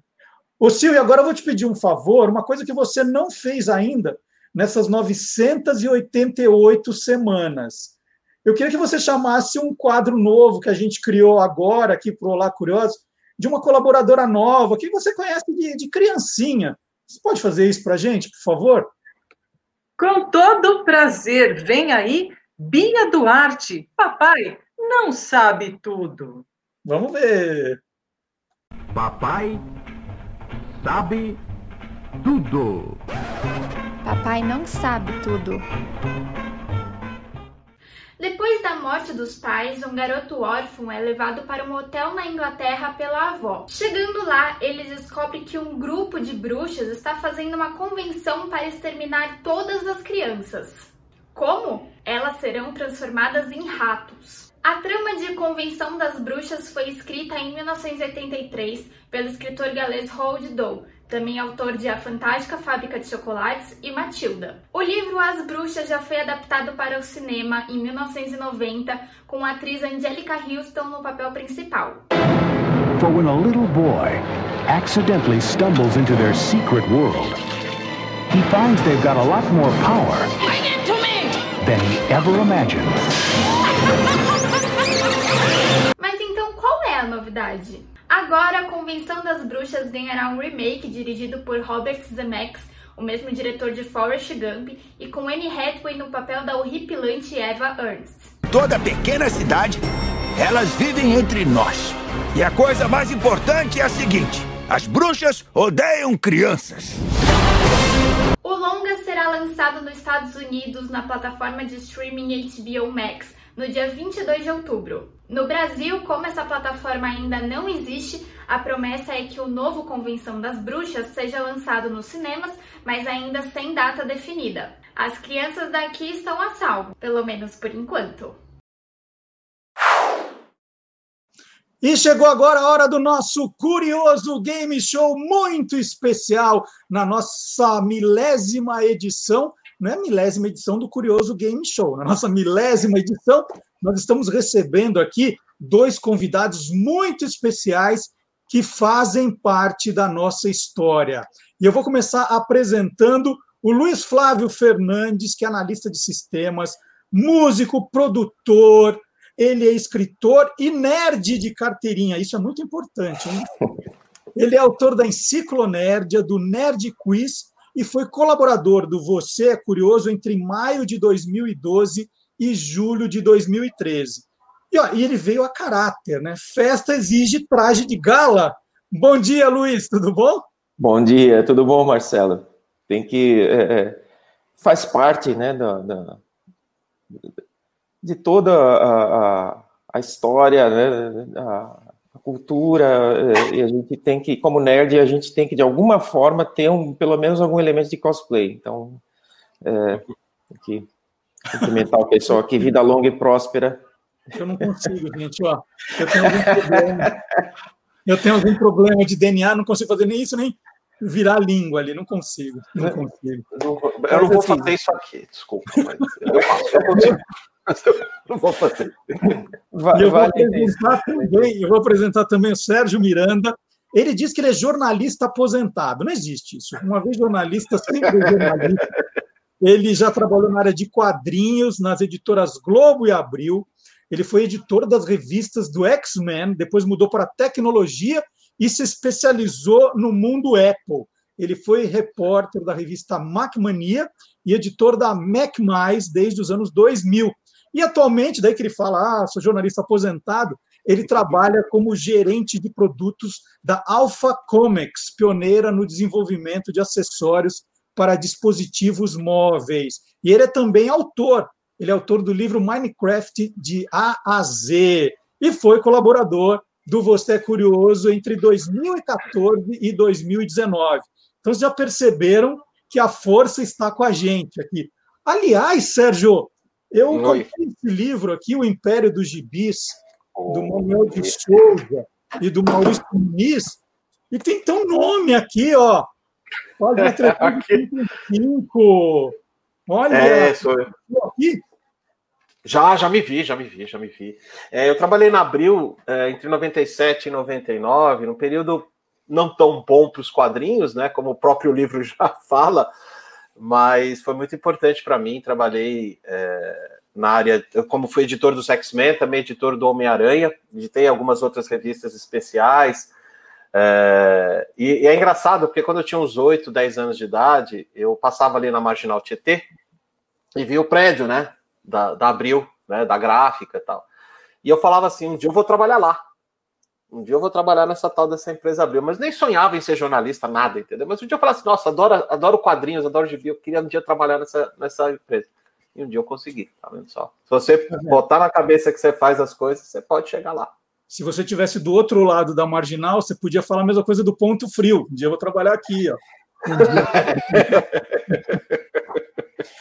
Ô Silvio, agora eu vou te pedir um favor, uma coisa que você não fez ainda nessas 988 semanas. Eu queria que você chamasse um quadro novo que a gente criou agora aqui para o Olá Curioso, de uma colaboradora nova, que você conhece de, de criancinha. Você pode fazer isso para a gente, por favor? Com todo prazer, vem aí Bia Duarte. Papai não sabe tudo. Vamos ver. Papai sabe tudo. Papai não sabe tudo. Depois da morte dos pais, um garoto órfão é levado para um hotel na Inglaterra pela avó. Chegando lá, ele descobre que um grupo de bruxas está fazendo uma convenção para exterminar todas as crianças. Como? Elas serão transformadas em ratos. A trama de Convenção das Bruxas foi escrita em 1983 pelo escritor galês Roald Dahl, também autor de A Fantástica Fábrica de Chocolates e Matilda. O livro As Bruxas já foi adaptado para o cinema em 1990 com a atriz Angelica Houston no papel principal. For when a little boy accidentally stumbles into their secret world, he finds they've got a lot more power than he ever imagined. Mas então qual é a novidade? Agora a Convenção das Bruxas ganhará um remake dirigido por Robert Zemeckis, o mesmo diretor de Forrest Gump, e com Anne Hathaway no papel da horripilante Eva Ernst. Toda pequena cidade, elas vivem entre nós. E a coisa mais importante é a seguinte: as bruxas odeiam crianças. Será lançado nos Estados Unidos na plataforma de streaming HBO Max no dia 22 de outubro. No Brasil, como essa plataforma ainda não existe, a promessa é que o novo Convenção das Bruxas seja lançado nos cinemas, mas ainda sem data definida. As crianças daqui estão a salvo, pelo menos por enquanto. E chegou agora a hora do nosso curioso game show muito especial na nossa milésima edição. Não é milésima edição do Curioso Game Show, na nossa milésima edição, nós estamos recebendo aqui dois convidados muito especiais que fazem parte da nossa história. E eu vou começar apresentando o Luiz Flávio Fernandes, que é analista de sistemas, músico, produtor, ele é escritor e nerd de carteirinha. Isso é muito importante, hein? Ele é autor da Enciclonérdia, do Nerd Quiz e foi colaborador do Você é Curioso entre maio de 2012 e julho de 2013. E, ó, e ele veio a caráter, né? Festa exige traje de gala. Bom dia, Luiz, tudo bom? Bom dia, tudo bom, Marcelo? Tem que. É, é faz parte, né, da, da de toda a, a, a história, né, a, a, cultura, e a gente tem que, como nerd, a gente tem que, de alguma forma, ter um, pelo menos algum elemento de cosplay. Então, é, tem que cumprimentar o pessoal aqui, vida longa e próspera. Eu não consigo, gente, ó. Eu tenho algum problema. Eu tenho algum problema de DNA, não consigo fazer nem isso, nem virar língua ali, não consigo. Não consigo. Eu não vou fazer isso aqui, desculpa, mas eu faço. Eu consigo. Não vou fazer. Vai, eu, vou apresentar também, eu vou apresentar também o Sérgio Miranda. Ele diz que ele é jornalista aposentado. Não existe isso. Uma vez jornalista, sempre jornalista. Ele já trabalhou na área de quadrinhos, nas editoras Globo e Abril. Ele foi editor das revistas do X-Men, depois mudou para tecnologia e se especializou no mundo Apple. Ele foi repórter da revista Macmania e editor da Mac desde os anos 2000. E atualmente, daí que ele fala, ah, sou jornalista aposentado, ele trabalha como gerente de produtos da Alpha Comics, pioneira no desenvolvimento de acessórios para dispositivos móveis. E ele é também autor. Ele é autor do livro Minecraft de A a Z e foi colaborador do Você é Curioso entre 2014 e 2019. Então, vocês já perceberam que a força está com a gente aqui. Aliás, Sérgio, eu comprei esse livro aqui, O Império dos Gibis, do Manuel de Souza e do Maurício Muniz, e tem tão nome aqui, ó. Uma 35. Olha, é, sou eu. aqui. Já, já me vi, já me vi, já me vi. É, eu trabalhei na Abril é, entre 97 e 99, num período não tão bom para os quadrinhos, né? Como o próprio livro já fala, mas foi muito importante para mim. Trabalhei é, na área, como fui editor dos X-Men, também editor do Homem-Aranha, editei algumas outras revistas especiais. É, e, e, é engraçado, porque quando eu tinha uns 8, 10 anos de idade, eu passava ali na Marginal Tietê e vi o prédio, né, da, da Abril, né, da gráfica e tal. E eu falava assim, um dia eu vou trabalhar lá. Um dia eu vou trabalhar nessa tal dessa empresa Abril, mas nem sonhava em ser jornalista, nada, entendeu? Mas um dia eu falava assim, nossa, adoro, adoro quadrinhos, adoro gibi, eu queria um dia trabalhar nessa, nessa empresa. E um dia eu consegui, tá vendo só? Se você botar na cabeça que você faz as coisas, você pode chegar lá. Se você tivesse do outro lado da marginal, você podia falar a mesma coisa do ponto frio. Um dia eu vou trabalhar aqui, ó.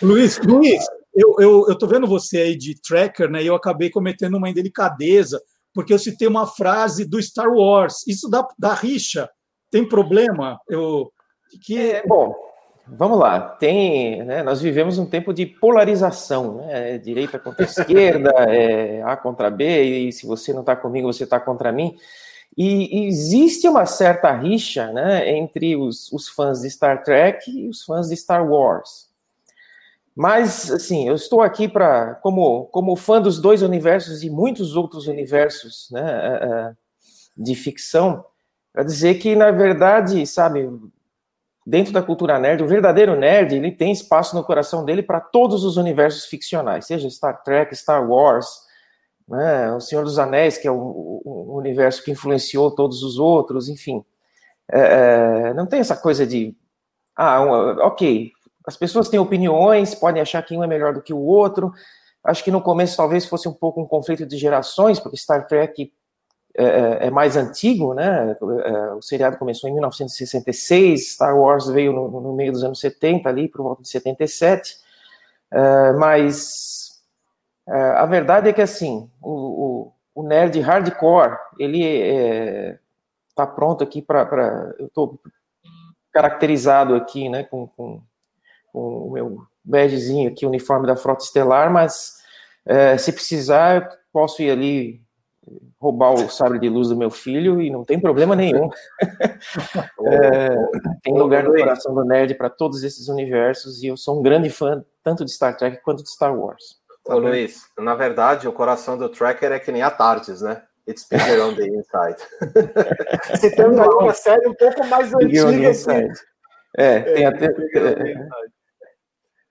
Luiz, Luiz, eu, eu, eu tô vendo você aí de tracker, né? E eu acabei cometendo uma indelicadeza, porque eu citei uma frase do Star Wars. Isso dá, dá rixa. Tem problema? Eu, que... É, bom, vamos lá. Tem, né, nós vivemos um tempo de polarização, né? Direita contra esquerda, é A contra B, e se você não está comigo, você está contra mim. E existe uma certa rixa né, entre os, os fãs de Star Trek e os fãs de Star Wars. Mas, assim, eu estou aqui para, como, como fã dos dois universos e muitos outros universos né, é, é, de ficção, para dizer que, na verdade, sabe, dentro da cultura nerd, o verdadeiro nerd, ele tem espaço no coração dele para todos os universos ficcionais, seja Star Trek, Star Wars, né, o Senhor dos Anéis, que é o, o universo que influenciou todos os outros, enfim. É, é não tem essa coisa de, ah, ok, as pessoas têm opiniões, podem achar que um é melhor do que o outro. Acho que no começo talvez fosse um pouco um conflito de gerações, porque Star Trek é, é, é mais antigo, né? É, o seriado começou em 1966, Star Wars veio no, no meio dos anos 70, ali, por volta de 77. É, mas a verdade é que, assim, o, o, o nerd hardcore, ele está pronto aqui para. Eu estou caracterizado aqui, né, com, com com o meu badgezinho aqui, uniforme da Frota Estelar, mas é, se precisar, eu posso ir ali roubar o sabre de luz do meu filho e não tem problema nenhum. é, tem lugar no coração do nerd para todos esses universos e eu sou um grande fã tanto de Star Trek quanto de Star Wars. Ô Luiz, na verdade, o coração do Tracker é que nem a Tardes, né? It's bigger on the inside. Citando aí uma série um pouco mais antiga. Assim. É, tem até. É,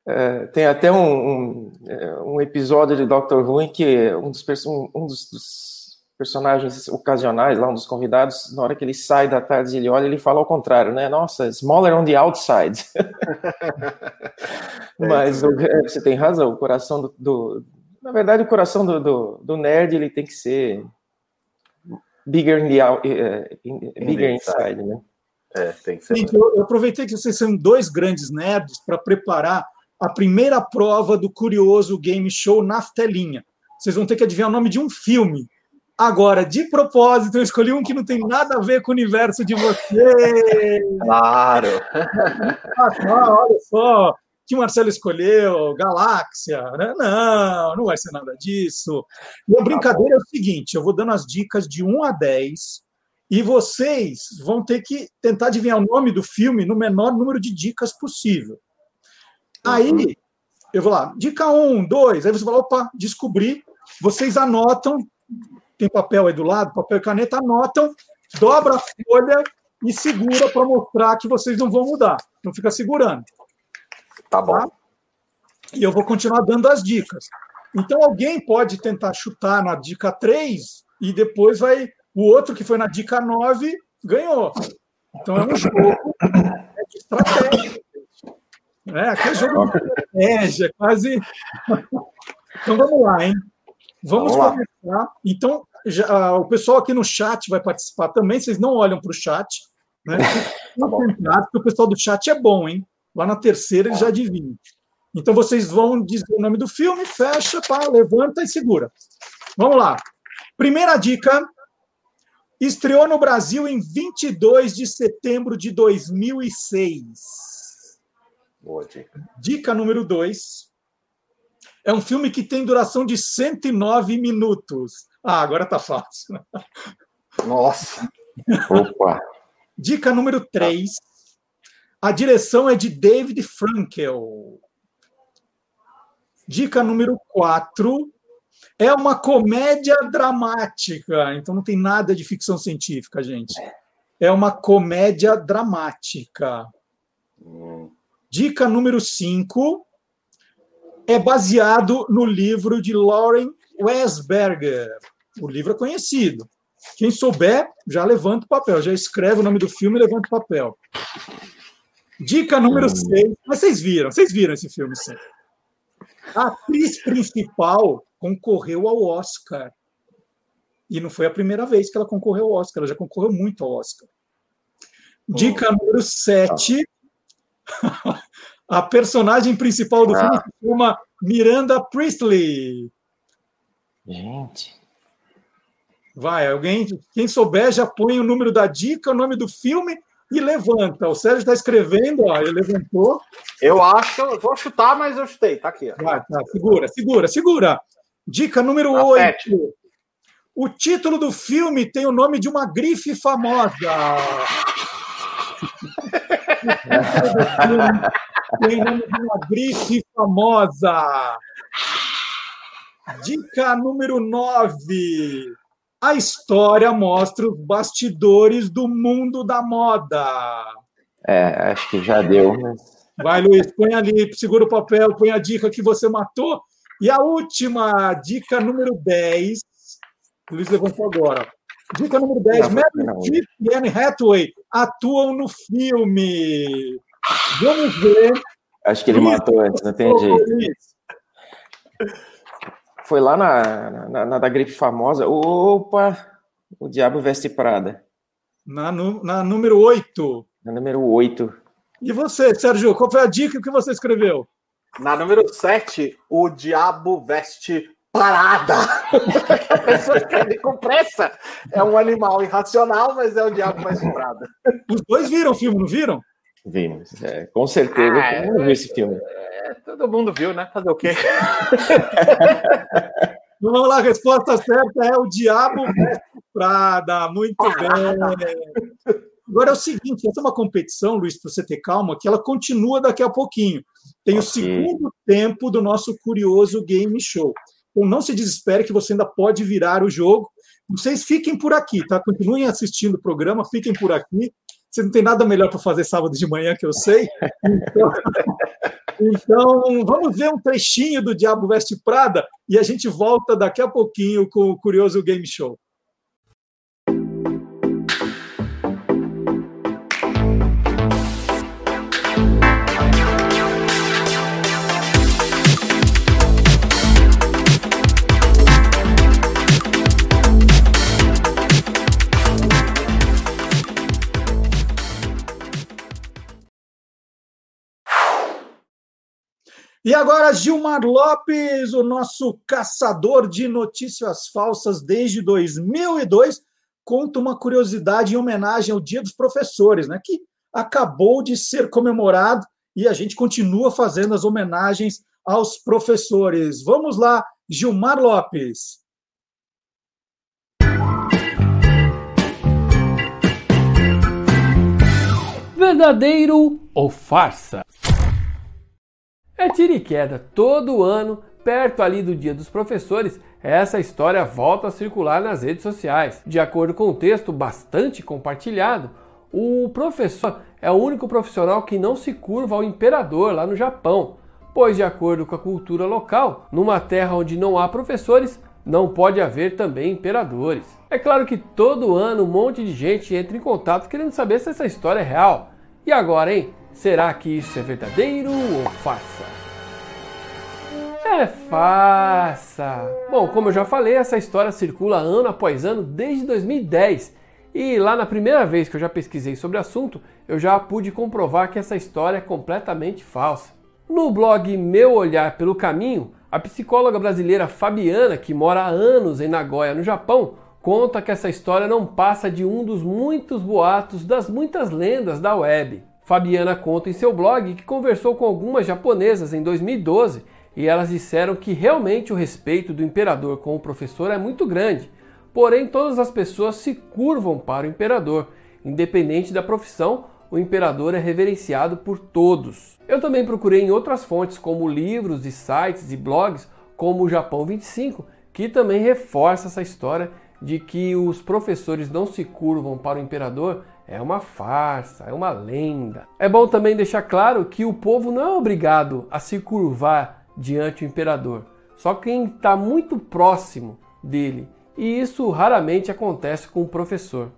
é, tem até um, um, é, um, episódio de Doctor Who em que um dos, um dos, dos, personagens ocasionais, lá um dos convidados, na hora que ele sai da tarde ele olha, ele fala ao contrário, né? Nossa, smaller on the outside. Mas é, você tem razão, o coração do, do, na verdade o coração do, do, do, nerd ele tem que ser bigger in the uh, bigger inside, né? É, tem que ser. Gente, eu, eu aproveitei que vocês são dois grandes nerds para preparar a primeira prova do curioso game show Naftelinha. Vocês vão ter que adivinhar o nome de um filme. Agora, de propósito, eu escolhi um que não tem nada a ver com o universo de vocês. Claro. Ah, olha só, que o Marcelo escolheu, Galáxia. Né? Não, não vai ser nada disso. E a tá brincadeira é o seguinte: eu vou dando as dicas de 1 a 10 e vocês vão ter que tentar adivinhar o nome do filme no menor número de dicas possível. Aí, eu vou lá, dica 1, 2, aí você fala, opa, descobri. Vocês anotam, tem papel aí do lado, papel e caneta, anotam, dobra a folha e segura para mostrar que vocês não vão mudar. Não fica segurando. Tá bom. Tá? E eu vou continuar dando as dicas. Então, alguém pode tentar chutar na dica 3 e depois vai. O outro que foi na dica 9 ganhou. Então, é um jogo de estratégia. É, aquele jogo de estratégia, quase. Então vamos lá, hein? Vamos, vamos começar. Lá. Então, já, ah, o pessoal aqui no chat vai participar também. Vocês não olham para o chat, né? Tá porque o pessoal do chat é bom, hein? Lá na terceira eles já adivinham. Então vocês vão dizer o nome do filme, fecha, pá, levanta e segura. Vamos lá. Primeira dica. Estreou no Brasil em 22 de setembro de 2006. Boa dica. Dica número 2. É um filme que tem duração de 109 minutos. Ah, agora tá fácil. Nossa. Opa. Dica número 3. A direção é de David Frankel. Dica número 4. É uma comédia dramática. Então não tem nada de ficção científica, gente. É uma comédia dramática. Hum. Dica número 5 é baseado no livro de Lauren Wesberger. O livro é conhecido. Quem souber, já levanta o papel, já escreve o nome do filme e levanta o papel. Dica número 6. Hum. Mas vocês viram, vocês viram esse filme sim. A atriz principal concorreu ao Oscar. E não foi a primeira vez que ela concorreu ao Oscar, ela já concorreu muito ao Oscar. Dica número 7 a personagem principal do ah. filme se chama Miranda Priestley. Gente. Vai, alguém, quem souber, já põe o número da dica, o nome do filme e levanta. O Sérgio está escrevendo, ó, ele levantou. Eu acho que eu vou chutar, mas eu chutei, tá aqui. ó. Vai, tá, segura, segura, segura. Dica número Tá 8. O título do filme tem o nome de uma grife famosa. nome de uma grife famosa. Dica número 9. A história mostra os bastidores do mundo da moda. É, acho que já deu. Vai, Luiz, põe ali, segura o papel, põe a dica que você matou. E a última, dica número 10. O Luiz levantou agora. Dica número 10. Não, Meryl. Streep e Anne Hathaway atuam no filme. Vamos ver. Acho que ele Luiz, matou antes, não tem jeito. Foi lá na, na, na da gripe famosa. Opa! O Diabo Veste Prada. Na, na número 8. Na número 8. E você, Sérgio, qual foi a dica que você escreveu? Na número 7, o diabo veste parada. A pessoa escreve com pressa. É um animal irracional, mas é o diabo veste parada. Os dois viram o filme, não viram? Vimos. é, com certeza. Ah, todo mundo viu esse filme. É, todo mundo viu, né? Fazer o quê? Então, Vamos lá, a resposta certa é o Diabo Prada. Muito bem. Agora é o seguinte: essa é uma competição, Luiz, para você ter calma, que ela continua daqui a pouquinho. Tem o segundo tempo do nosso curioso game show. Então não se desespere que você ainda pode virar o jogo. Vocês fiquem por aqui, tá? Continuem assistindo o programa, fiquem por aqui. Você não tem nada melhor para fazer sábado de manhã, que eu sei. Então, então, vamos ver um trechinho do Diabo Veste Prada e a gente volta daqui a pouquinho com o Curioso Game Show. E agora, Gilmar Lopes, o nosso caçador de notícias falsas desde 2002, conta uma curiosidade em homenagem ao Dia dos Professores, né, que acabou de ser comemorado e a gente continua fazendo as homenagens aos professores. Vamos lá, Gilmar Lopes. Verdadeiro ou farsa? É tiro e queda. Todo ano, perto ali do Dia dos Professores, essa história volta a circular nas redes sociais. De acordo com um texto bastante compartilhado, o professor é o único profissional que não se curva ao imperador lá no Japão, pois, de acordo com a cultura local, numa terra onde não há professores, não pode haver também imperadores. É claro que todo ano um monte de gente entra em contato querendo saber se essa história é real. E agora, hein? Será que isso é verdadeiro ou farsa? É farsa! Bom, como eu já falei, essa história circula ano após ano desde 2010. E lá na primeira vez que eu já pesquisei sobre o assunto, eu já pude comprovar que essa história é completamente falsa. No blog Meu Olhar pelo Caminho, a psicóloga brasileira Fabiana, que mora há anos em Nagoya, no Japão, conta que essa história não passa de um dos muitos boatos das muitas lendas da web. Fabiana conta em seu blog que conversou com algumas japonesas em 2012 e elas disseram que realmente o respeito do imperador com o professor é muito grande, porém todas as pessoas se curvam para o imperador, independente da profissão, o imperador é reverenciado por todos. Eu também procurei em outras fontes, como livros e sites e blogs, como o Japão 25, que também reforça essa história de que os professores não se curvam para o imperador é uma farsa, é uma lenda. É bom também deixar claro que o povo não é obrigado a se curvar diante do imperador, só quem está muito próximo dele, e isso raramente acontece com o professor.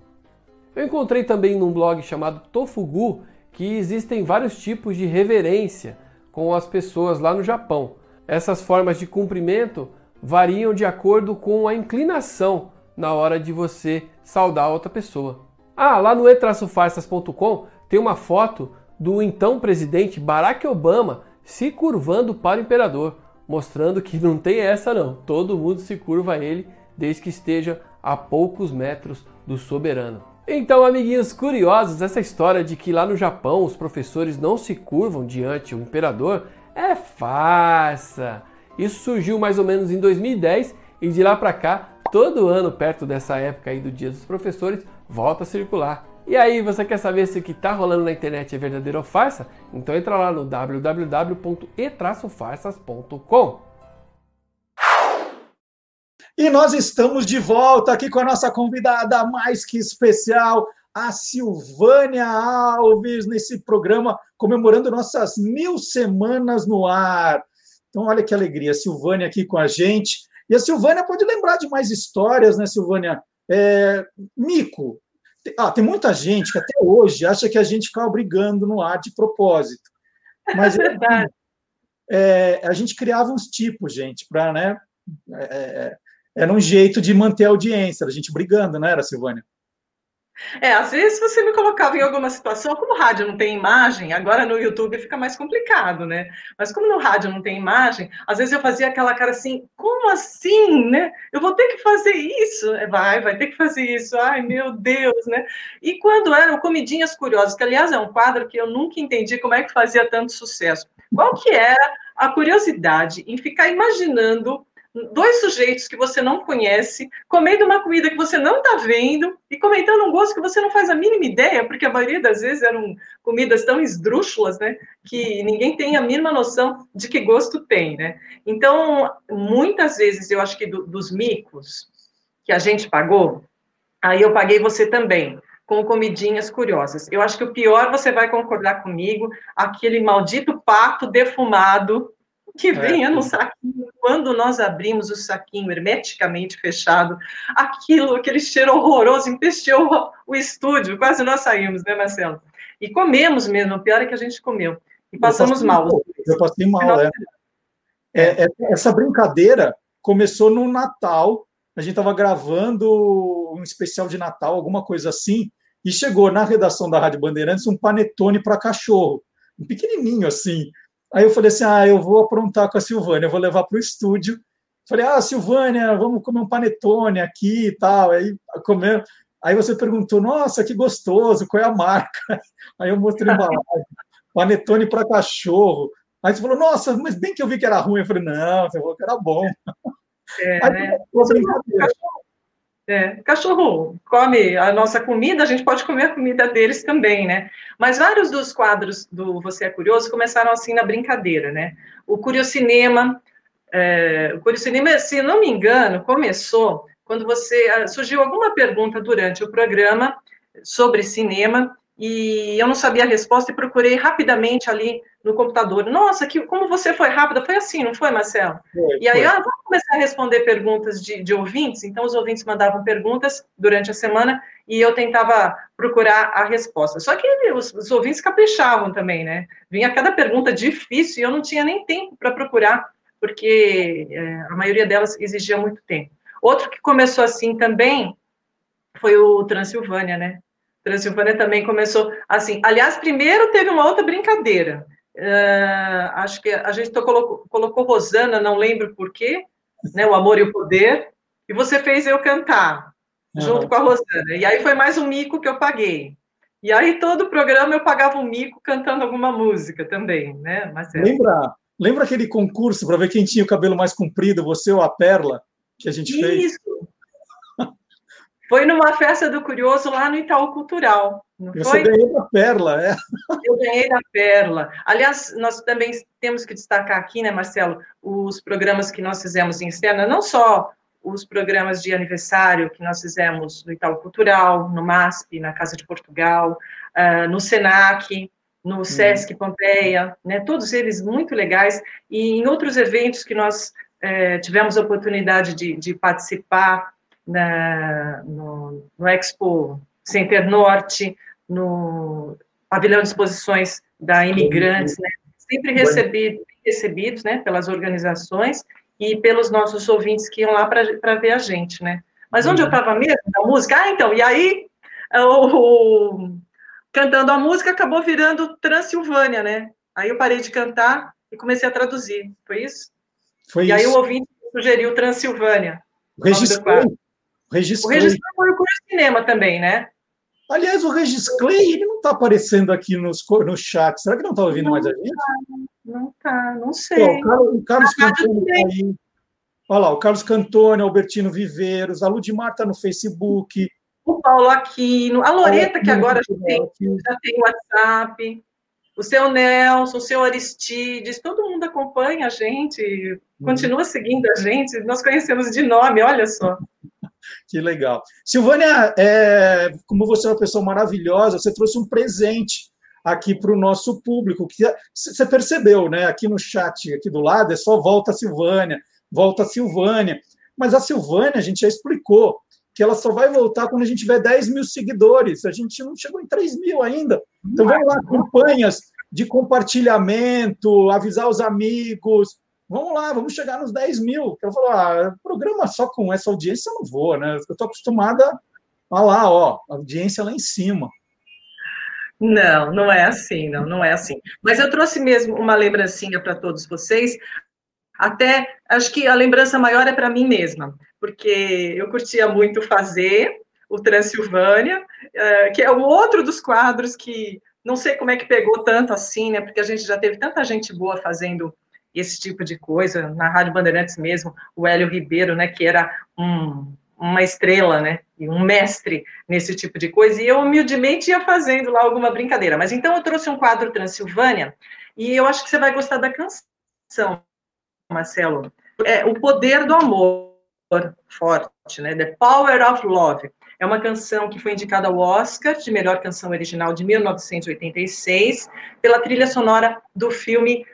Eu encontrei também num blog chamado Tofugu que existem vários tipos de reverência com as pessoas lá no Japão. Essas formas de cumprimento variam de acordo com a inclinação na hora de você saudar outra pessoa. Ah, lá no e-farsas.com tem uma foto do então presidente Barack Obama se curvando para o imperador. mostrando que não tem essa não. Todo mundo se curva a ele desde que esteja a poucos metros do soberano. Então, amiguinhos curiosos, essa história de que lá no Japão os professores não se curvam diante o imperador é farsa. Isso surgiu mais ou menos em 2010 e de lá para cá, todo ano perto dessa época aí do Dia dos Professores, volta a circular. E aí, você quer saber se o que está rolando na internet é verdadeiro ou farsa? Então entra lá no www.e-farsas.com. E nós estamos de volta aqui com a nossa convidada mais que especial, a Silvânia Alves, nesse programa comemorando nossas mil semanas no ar. Então, olha que alegria, a Silvânia aqui com a gente. E a Silvânia pode lembrar de mais histórias, né, Silvânia? É, mico. Ah, tem muita gente que até hoje acha que a gente fica brigando no ar de propósito. Mas é verdade. É, a gente criava uns tipos, gente, para, né? É, é, era um jeito de manter a audiência, a gente brigando, não era, Silvânia? É, às vezes você me colocava em alguma situação, como o rádio não tem imagem, agora no YouTube fica mais complicado, né? Mas como no rádio não tem imagem, às vezes eu fazia aquela cara assim, como assim, né? Eu vou ter que fazer isso? É, vai, vai ter que fazer isso, ai meu Deus, né? E quando eram Comidinhas Curiosas, que aliás é um quadro que eu nunca entendi como é que fazia tanto sucesso. Qual que era a curiosidade em ficar imaginando dois sujeitos que você não conhece, comendo uma comida que você não está vendo e comentando um gosto que você não faz a mínima ideia, porque a maioria das vezes eram comidas tão esdrúxulas, né, que ninguém tem a mínima noção de que gosto tem, né? Então, muitas vezes eu acho que do, dos micos que a gente pagou, aí eu paguei você também com comidinhas curiosas. Eu acho que o pior, você vai concordar comigo, aquele maldito pato defumado que vinha é. no saquinho. Quando nós abrimos o saquinho hermeticamente fechado, aquilo, aquele cheiro horroroso empesteou o estúdio. Quase nós saímos, né, Marcelo? E comemos mesmo. O pior é que a gente comeu. E passamos eu mal. Eu passei mal, é. É, é. Essa brincadeira começou no Natal. A gente estava gravando um especial de Natal, alguma coisa assim, e chegou na redação da Rádio Bandeirantes um panetone para cachorro, um pequenininho assim. Aí eu falei assim: ah, eu vou aprontar com a Silvânia, eu vou levar para o estúdio. Falei, ah, Silvânia, vamos comer um panetone aqui e tal. Aí. Aí você perguntou, nossa, que gostoso, qual é a marca? Aí eu mostrei a embalagem, panetone para cachorro. Aí você falou, nossa, mas bem que eu vi que era ruim. Eu falei, não, você falou que era bom. É, Aí, né? É, cachorro come a nossa comida, a gente pode comer a comida deles também, né? Mas vários dos quadros do Você é Curioso começaram assim na brincadeira, né? O Curiocinema, é, o Curiocinema, se não me engano, começou quando você ah, surgiu alguma pergunta durante o programa sobre cinema e eu não sabia a resposta e procurei rapidamente ali no computador. Nossa, que, como você foi rápida. Foi assim, não foi, Marcelo? Foi, e aí, ah, vamos começar a responder perguntas de, de ouvintes. Então, os ouvintes mandavam perguntas durante a semana e eu tentava procurar a resposta. Só que os, os ouvintes caprichavam também, né? Vinha cada pergunta difícil e eu não tinha nem tempo para procurar, porque é, a maioria delas exigia muito tempo. Outro que começou assim também foi o Transilvânia, né? Transilvânia também começou assim. Aliás, primeiro teve uma outra brincadeira. Uh, acho que a gente colocou, colocou Rosana, não lembro por quê, né? O Amor e o Poder. E você fez eu cantar uhum. junto com a Rosana. E aí foi mais um mico que eu paguei. E aí todo o programa eu pagava um mico cantando alguma música também, né? Marcelo? Lembra, lembra aquele concurso para ver quem tinha o cabelo mais comprido, você ou a Perla, que a gente Isso. fez? Isso. Foi numa festa do Curioso lá no Itaú Cultural. Não Você foi? ganhou da Perla, é? Eu ganhei da Perla. Aliás, nós também temos que destacar aqui, né, Marcelo, os programas que nós fizemos em cena, não só os programas de aniversário que nós fizemos no Itaú Cultural, no MASP, na Casa de Portugal, uh, no SENAC, no hum. Sesc Pompeia, né, todos eles muito legais, e em outros eventos que nós eh, tivemos a oportunidade de, de participar, na, no, no Expo Center Norte, no pavilhão de exposições da Imigrantes, né? sempre recebido, recebidos né, pelas organizações e pelos nossos ouvintes que iam lá para ver a gente, né? Mas onde eu estava uhum. mesmo? Da música? Ah, então, e aí, o, o, cantando a música acabou virando Transilvânia, né? Aí eu parei de cantar e comecei a traduzir, foi isso? Foi e aí isso. o ouvinte sugeriu Transilvânia. O Regis nome do quadro. Clay. O Regis O Clay. Regis Clay foi o curso de cinema também, né? Aliás, o Regis Clay, ele não está aparecendo aqui nos, no chat. Será que não está ouvindo mais a gente? Não tá, não Pô, sei. o Carlos, o Carlos Na rádio Cantone tá aí. Olha lá, o Carlos Cantone, Albertino Viveiros, a Ludmar está no Facebook. O Paulo Aquino, a Loreta, que agora já tem, já tem WhatsApp, o seu Nelson, o seu Aristides, todo mundo acompanha a gente, continua seguindo a gente, nós conhecemos de nome, olha só. Que legal. Silvânia, é, como você é uma pessoa maravilhosa, você trouxe um presente aqui para o nosso público. Que você percebeu, né? Aqui no chat, aqui do lado, é só volta Silvânia, volta Silvânia. Mas a Silvânia, a gente já explicou que ela só vai voltar quando a gente tiver 10 mil seguidores. A gente não chegou em 3 mil ainda. Então vamos lá, campanhas de compartilhamento, avisar os amigos. Vamos lá, vamos chegar nos 10 mil. Eu falo, ah, programa só com essa audiência eu não vou, né? Eu estou acostumada a lá, ó, audiência lá em cima. Não, não é assim, não, não é assim. Mas eu trouxe mesmo uma lembrancinha para todos vocês. Até acho que a lembrança maior é para mim mesma, porque eu curtia muito fazer o Transilvânia, eh, que é o outro dos quadros que não sei como é que pegou tanto assim, né? Porque a gente já teve tanta gente boa fazendo esse tipo de coisa, na Rádio Bandeirantes mesmo, o Hélio Ribeiro, né, que era um, uma estrela, né, e um mestre nesse tipo de coisa, e eu humildemente ia fazendo lá alguma brincadeira. Mas então eu trouxe um quadro Transilvânia, e eu acho que você vai gostar da canção, Marcelo. É O Poder do Amor, forte, né, The Power of Love. É uma canção que foi indicada ao Oscar de melhor canção original de 1986 pela trilha sonora do filme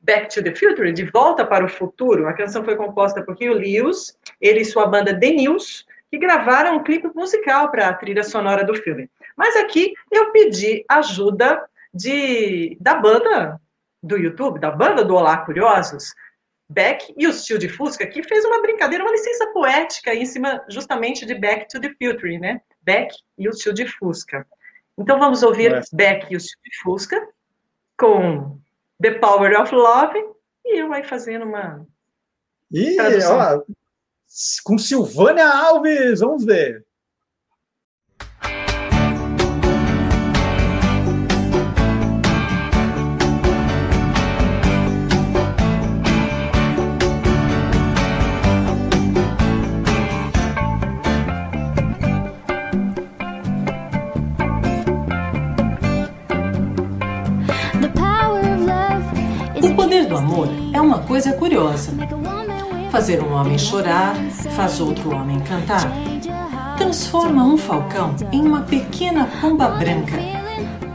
Back to the Future, De Volta para o Futuro. A canção foi composta por Hugh Lewis, ele e sua banda The News, que gravaram um clipe musical para a trilha sonora do filme. Mas aqui eu pedi ajuda de, da banda do YouTube, da banda do Olá Curiosos, Beck e o Steel de Fusca, que fez uma brincadeira, uma licença poética em cima justamente de Back to the Future, né? Beck e o Steel de Fusca. Então vamos ouvir É. Beck e o Steel de Fusca com The Power of Love e eu aí fazendo uma E, Tradução. ó, com Silvânia Alves, vamos ver. Do amor é uma coisa curiosa. Fazer um homem chorar faz outro homem cantar. Transforma um falcão em uma pequena pomba branca.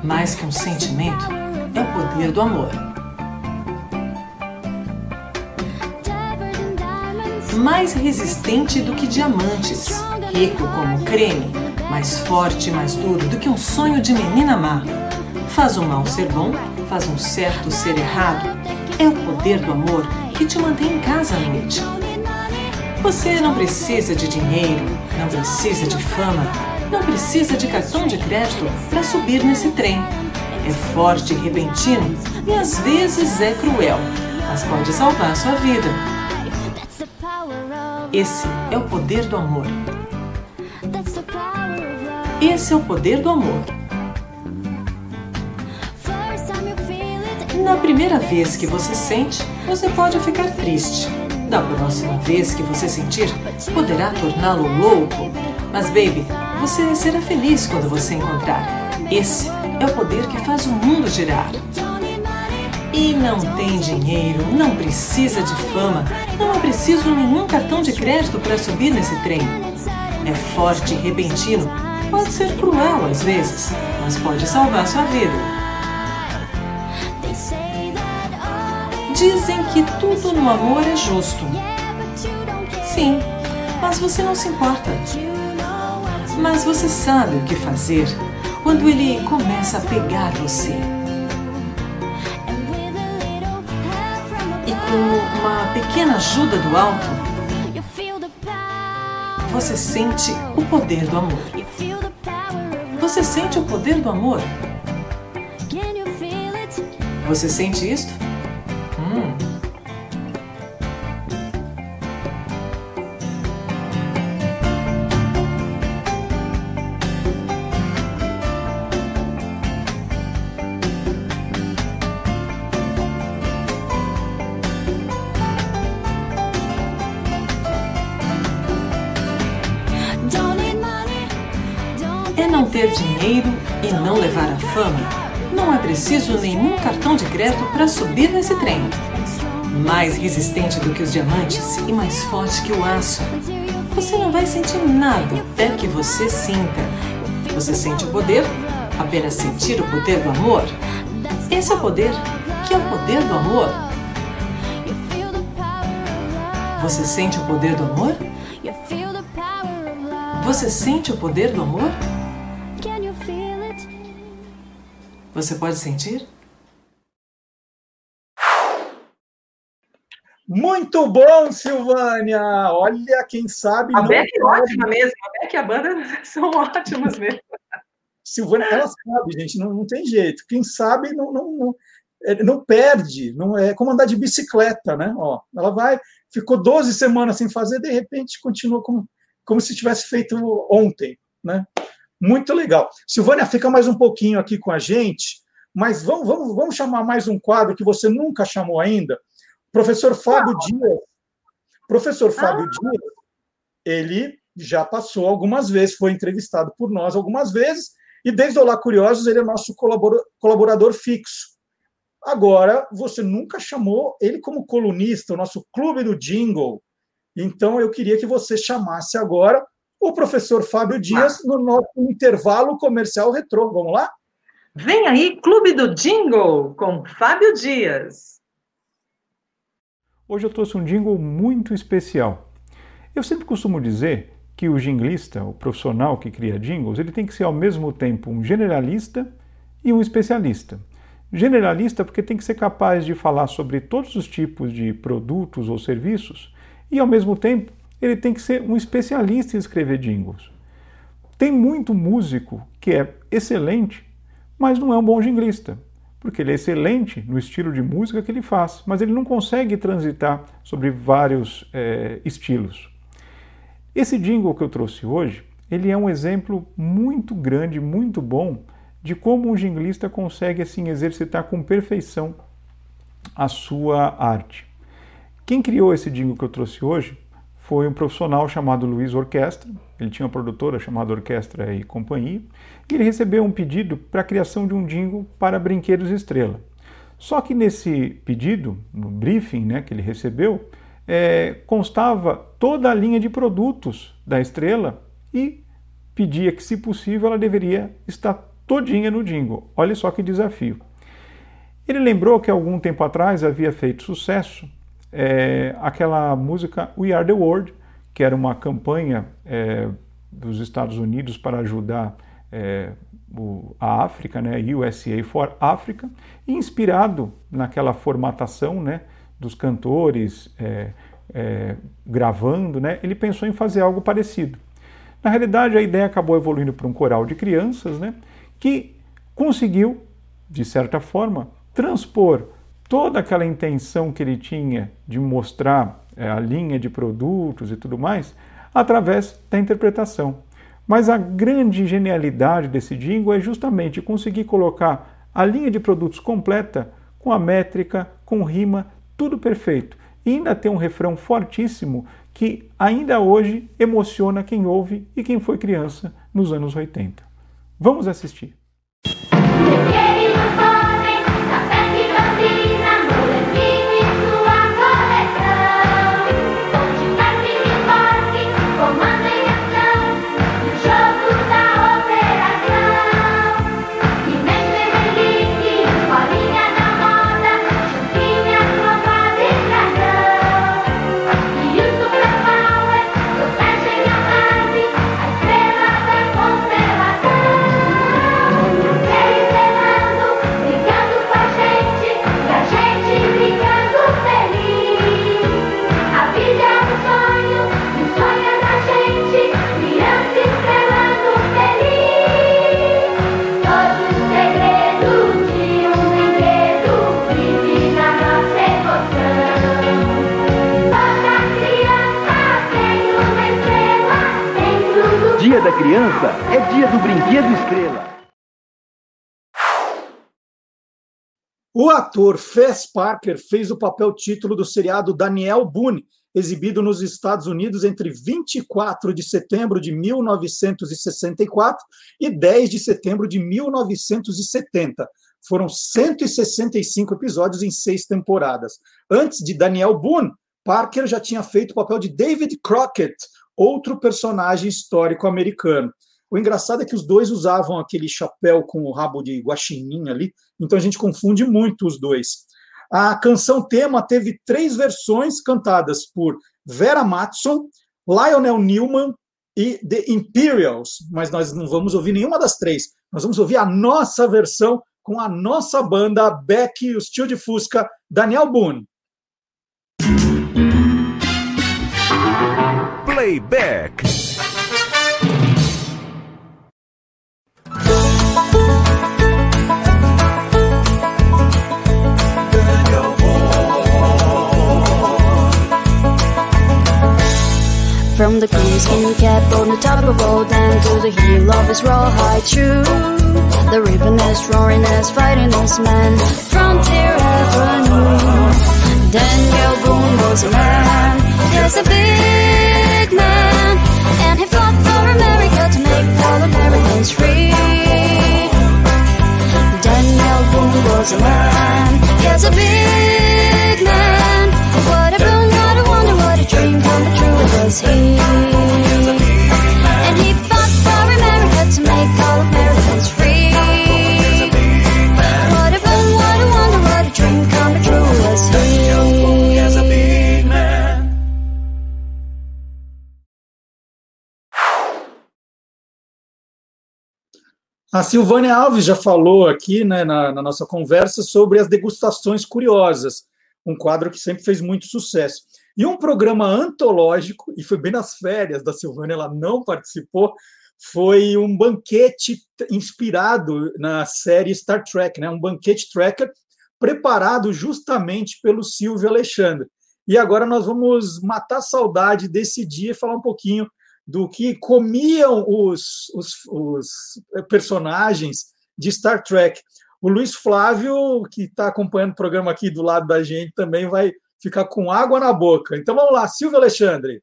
Mais que um sentimento, é o poder do amor. Mais resistente do que diamantes, rico como creme, mais forte e mais duro do que um sonho de menina má. Faz o mal ser bom, faz um certo ser errado. É o poder do amor que te mantém em casa à noite. Você não precisa de dinheiro, não precisa de fama, não precisa de cartão de crédito para subir nesse trem. É forte e repentino e às vezes é cruel, mas pode salvar sua vida. Esse é o poder do amor. Esse é o poder do amor. Na primeira vez que você sente, você pode ficar triste. Da próxima vez que você sentir, poderá torná-lo louco. Mas, baby, você será feliz quando você encontrar. Esse é o poder que faz o mundo girar. E não tem dinheiro, não precisa de fama, não é preciso nenhum cartão de crédito para subir nesse trem. É forte e repentino, pode ser cruel às vezes, mas pode salvar sua vida. Dizem que tudo no amor é justo. Sim, mas você não se importa. Mas você sabe o que fazer quando ele começa a pegar você. E com uma pequena ajuda do alto, você sente o poder do amor. Você sente o poder do amor? Você sente isto? Fama, não é preciso nenhum cartão de crédito para subir nesse trem. Mais resistente do que os diamantes e mais forte que o aço. Você não vai sentir nada até que você sinta. Você sente o poder? Apenas sentir o poder do amor? Esse é o poder, que é o poder do amor. Você sente o poder do amor? Você sente o poder do amor? Você pode sentir? Muito bom, Silvânia! Olha, quem sabe. A Beck é ótima mesmo. A Beck e a banda são ótimas mesmo. Silvânia, ela sabe, gente, não, não tem jeito. Quem sabe não, não, não, é, não perde. Não é como andar de bicicleta, né? Ó, ela vai, ficou 12 semanas sem fazer, de repente continua como, como se tivesse feito ontem, né? Muito legal. Silvânia, fica mais um pouquinho aqui com a gente, mas vamos, vamos, vamos chamar mais um quadro que você nunca chamou ainda. Professor Fábio Dias. Professor Fábio Dias, ele já passou algumas vezes, foi entrevistado por nós algumas vezes, e desde Olá Curiosos ele é nosso colaborador fixo. Agora, você nunca chamou ele como colunista, o nosso clube do jingle. Então, eu queria que você chamasse agora o professor Fábio Dias no nosso intervalo comercial retrô. Vamos lá? Vem aí, Clube do Jingle, com Fábio Dias. Hoje eu trouxe um jingle muito especial. Eu sempre costumo dizer que o jinglista, o profissional que cria jingles, ele tem que ser ao mesmo tempo um generalista e um especialista. Generalista porque tem que ser capaz de falar sobre todos os tipos de produtos ou serviços e ao mesmo tempo ele tem que ser um especialista em escrever jingles. Tem muito músico que é excelente, mas não é um bom jinglista porque ele é excelente no estilo de música que ele faz, mas ele não consegue transitar sobre vários é, estilos. Esse jingle que eu trouxe hoje, ele é um exemplo muito grande, muito bom de como um jinglista consegue assim exercitar com perfeição a sua arte. Quem criou esse jingle que eu trouxe hoje foi um profissional chamado Luiz Orquestra. Ele tinha uma produtora chamada Orquestra e Companhia, e ele recebeu um pedido para a criação de um jingle para Brinquedos Estrela. Só que nesse pedido, no briefing né, que ele recebeu, é, constava toda a linha de produtos da Estrela e pedia que, se possível, ela deveria estar todinha no jingle. Olha só que desafio. Ele lembrou que algum tempo atrás havia feito sucesso é, aquela música We Are the World, que era uma campanha é, dos Estados Unidos para ajudar é, o, a África, né, USA for Africa, inspirado naquela formatação né, dos cantores é, é, gravando, né, ele pensou em fazer algo parecido. Na realidade, a ideia acabou evoluindo para um coral de crianças, né, que conseguiu, de certa forma, transpor toda aquela intenção que ele tinha de mostrar é, a linha de produtos e tudo mais através da interpretação. Mas a grande genialidade desse jingle é justamente conseguir colocar a linha de produtos completa com a métrica, com rima, tudo perfeito. E ainda tem um refrão fortíssimo que ainda hoje emociona quem ouve e quem foi criança nos anos 80. Vamos assistir. Criança é dia do Brinquedo Estrela. O ator Fess Parker fez o papel título do seriado Daniel Boone, exibido nos Estados Unidos entre 24 de setembro de 1964 e 10 de setembro de 1970. Foram 165 episódios em seis temporadas. Antes de Daniel Boone, Parker já tinha feito o papel de David Crockett, outro personagem histórico americano. O engraçado é que os dois usavam aquele chapéu com o rabo de guaxinim ali, então a gente confunde muito os dois. A canção tema teve três versões cantadas por Vera Matson, Lionel Newman e The Imperials, mas nós não vamos ouvir nenhuma das três. Nós vamos ouvir a nossa versão com a nossa banda Beck e o Steel de Fusca, Daniel Boone. Playback. From the clean skin cap on the top of all down to the heel of his rawhide shoe. The rippiness, roariness, fightiness man, Frontier Avenue. Daniel Boone was a man, yes, a big man, and he fought for America to make all Americans free. Daniel Boone was a man, yes, a big man. What a boon, what a wonder, what a dream come true was he. A Silvânia Alves já falou aqui né, na, na nossa conversa sobre as degustações curiosas, um quadro que sempre fez muito sucesso. E um programa antológico, e foi bem nas férias da Silvânia, ela não participou, foi um banquete inspirado na série Star Trek, né? um banquete tracker preparado justamente pelo Silvio Alexandre. E agora nós vamos matar a saudade desse dia e falar um pouquinho do que comiam os, os, os personagens de Star Trek. O Luiz Flávio, que está acompanhando o programa aqui do lado da gente, também vai ficar com água na boca. Então vamos lá, Silvio Alexandre.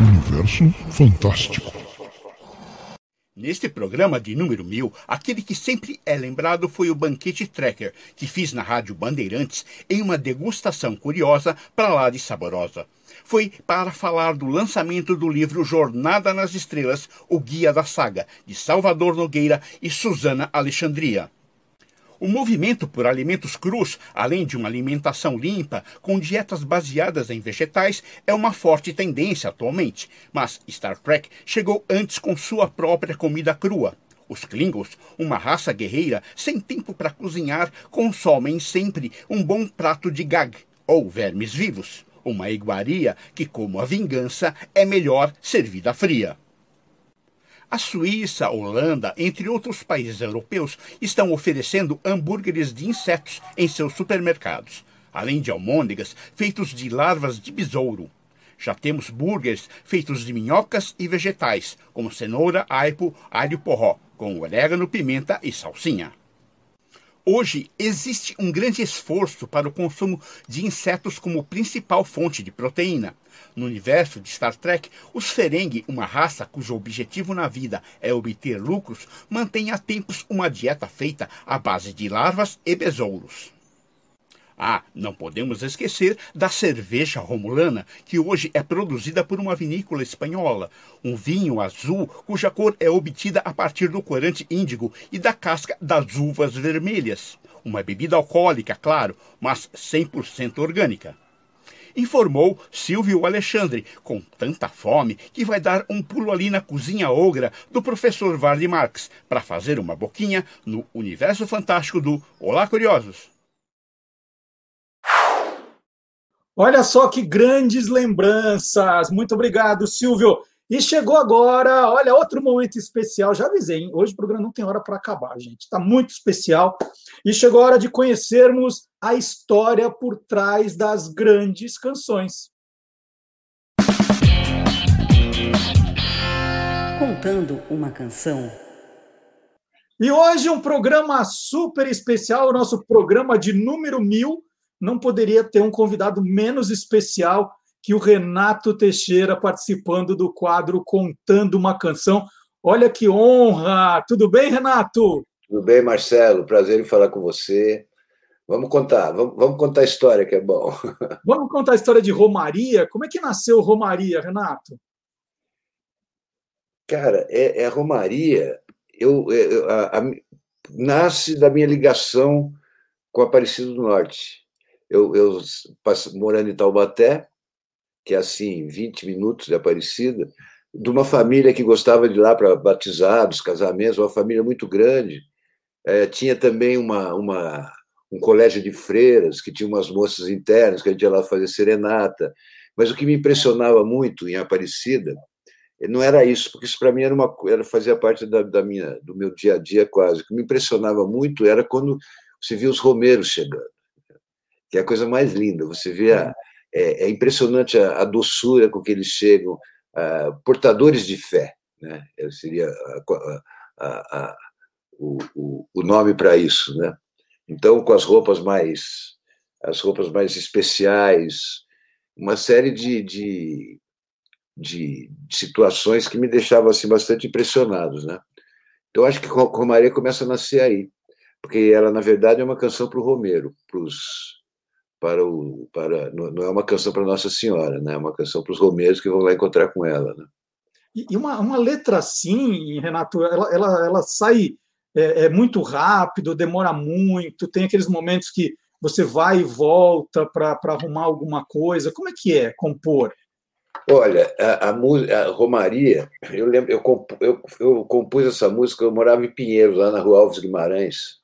Universo fantástico. Neste programa de número 1000, aquele que sempre é lembrado foi o Banquete Tracker, que fiz na Rádio Bandeirantes em uma degustação curiosa para lá de saborosa. Foi para falar do lançamento do livro Jornada nas Estrelas, o Guia da Saga, de Salvador Nogueira e Susana Alexandria. O movimento por alimentos crus, além de uma alimentação limpa, com dietas baseadas em vegetais, é uma forte tendência atualmente. Mas Star Trek chegou antes com sua própria comida crua. Os Klingons, uma raça guerreira sem tempo para cozinhar, consomem sempre um bom prato de gag, ou vermes vivos, uma iguaria que, como a vingança, é melhor servida fria. A Suíça, a Holanda, entre outros países europeus, estão oferecendo hambúrgueres de insetos em seus supermercados, além de almôndegas feitos de larvas de besouro. Já temos burgers feitos de minhocas e vegetais, como cenoura, aipo, alho porró, com orégano, pimenta e salsinha. Hoje existe um grande esforço para o consumo de insetos como principal fonte de proteína. No universo de Star Trek, os Ferengi, uma raça cujo objetivo na vida é obter lucros, mantém há tempos uma dieta feita à base de larvas e besouros. Ah, não podemos esquecer da cerveja romulana, que hoje é produzida por uma vinícola espanhola. Um vinho azul cuja cor é obtida a partir do corante índigo e da casca das uvas vermelhas. Uma bebida alcoólica, claro, mas 100% orgânica. Informou Silvio Alexandre, com tanta fome que vai dar um pulo ali na cozinha ogra do professor Vardy Marx para fazer uma boquinha no universo fantástico do Olá Curiosos. Olha só que grandes lembranças. Muito obrigado, Silvio. E chegou agora, olha, outro momento especial. Já avisei, hein? hoje o programa não tem hora para acabar, gente. Está muito especial. E chegou a hora de conhecermos a história por trás das grandes canções. Contando uma canção E hoje um programa super especial, o nosso programa de número mil. Não poderia ter um convidado menos especial que o Renato Teixeira participando do quadro Contando uma Canção. Olha que honra! Tudo bem, Renato? Tudo bem, Marcelo. Prazer em falar com você. Vamos contar, vamos, vamos contar a história que é bom. Vamos contar a história de Romaria. Como é que nasceu Romaria, Renato? Cara, é, é Romaria. Eu, eu a, a, nasce da minha ligação com Aparecido do Norte. Eu, eu morando em Taubaté, que é assim, 20 minutos de Aparecida, de uma família que gostava de ir lá para batizados, casamentos, uma família muito grande. É, tinha também uma, uma, um colégio de freiras, que tinha umas moças internas, que a gente ia lá fazer serenata. Mas o que me impressionava muito em Aparecida não era isso, porque isso para mim era uma era fazia parte da, da, minha do meu dia a dia quase. O que me impressionava muito era quando você via os romeiros chegando, que é a coisa mais linda. Você vê a, é, é, impressionante a, a, doçura com que eles chegam, portadores de fé, né? Seria a, o, o, o nome para isso, né? Então, com as roupas mais as roupas mais especiais, uma série de, de, de situações que me deixavam assim bastante impressionados, né? Então, acho que Romaria começa a nascer aí, porque ela, na verdade, é uma canção para o Romero, pros, para o, para, não é uma canção para Nossa Senhora, né? é uma canção para os Romeiros que vão lá encontrar com ela. Né? E uma, uma letra assim, Renato, ela, ela, ela sai é, é muito rápido, demora muito, tem aqueles momentos que você vai e volta para arrumar alguma coisa. Como é que é compor? Olha, a, a, a Romaria, eu lembro, eu, comp, eu, eu, compus essa música, eu morava em Pinheiros, lá na rua Alves Guimarães.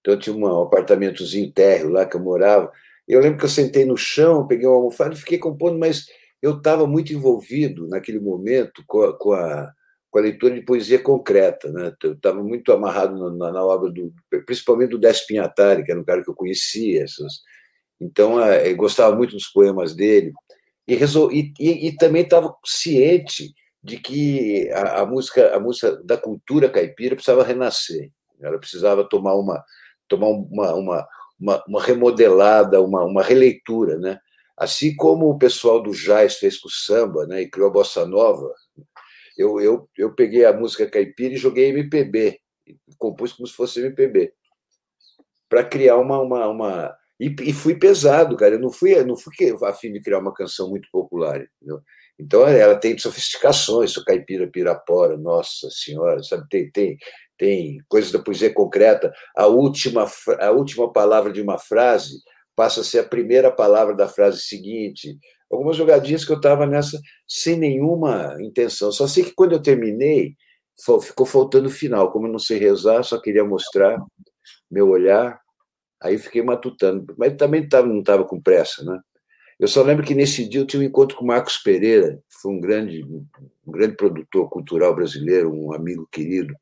Então eu tinha um apartamentozinho térreo lá que eu morava. Eu lembro que eu sentei no chão, peguei uma almofada e fiquei compondo, mas eu estava muito envolvido naquele momento com a, com a, com a leitura de poesia concreta. Né? Eu estava muito amarrado na, na, obra, do, principalmente do Décio Pinhatari, que era um cara que eu conhecia. Essas, então, eu gostava muito dos poemas dele e, e, e, e também estava ciente de que a, a, música a música da cultura caipira precisava renascer ela precisava tomar uma tomar uma, uma, uma, uma remodelada uma, uma releitura né assim como o pessoal do jazz fez com o samba né e criou a bossa nova eu, eu, eu peguei a música caipira e joguei MPB compus como se fosse MPB para criar uma, uma, uma e, e, fui pesado, cara. Eu não fui, não fui a de criar uma canção muito popular. Entendeu? Então ela tem sofisticações, o caipira pirapora, nossa senhora, sabe? Tem, tem, tem coisas da poesia concreta. A última, a última palavra de uma frase passa a ser a primeira palavra da frase seguinte. Algumas jogadinhas que eu estava nessa sem nenhuma intenção. Só sei que quando eu terminei, ficou faltando o final. Como eu não sei rezar, só queria mostrar meu olhar Aí fiquei matutando, mas também tava, não estava com pressa, né? Eu só lembro que nesse dia eu tive um encontro com o Marcos Pereira, que foi um grande, um grande produtor cultural brasileiro, um amigo querido,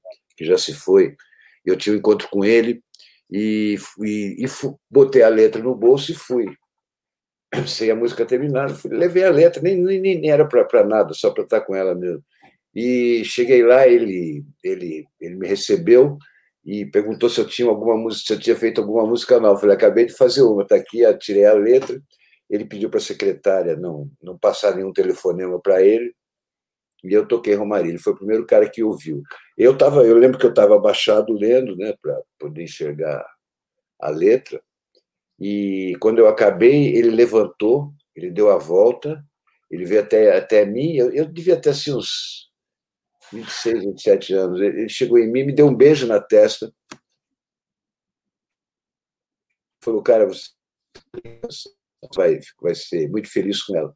que já se foi. Eu tive um encontro com ele e, e, botei a letra no bolso e fui. Sem a música terminada, fui, levei a letra, nem, nem, nem era para nada, só para estar com ela mesmo. E cheguei lá, ele, ele, ele me recebeu e perguntou se eu tinha alguma música, se eu tinha feito alguma música não. Eu falei, acabei de fazer uma, está aqui, tirei a letra. Ele pediu para a secretária não, não passar nenhum telefonema para ele, e eu toquei Romaria. Ele foi o primeiro cara que ouviu. Eu tava, eu lembro que eu estava abaixado lendo, né, para poder enxergar a letra. E quando eu acabei, ele levantou, ele deu a volta, ele veio até, até mim. Eu, eu devia ter assim, uns 26, 27 anos. Ele chegou em mim, me deu um beijo na testa. Falou, cara, você vai, vai ser muito feliz com ela.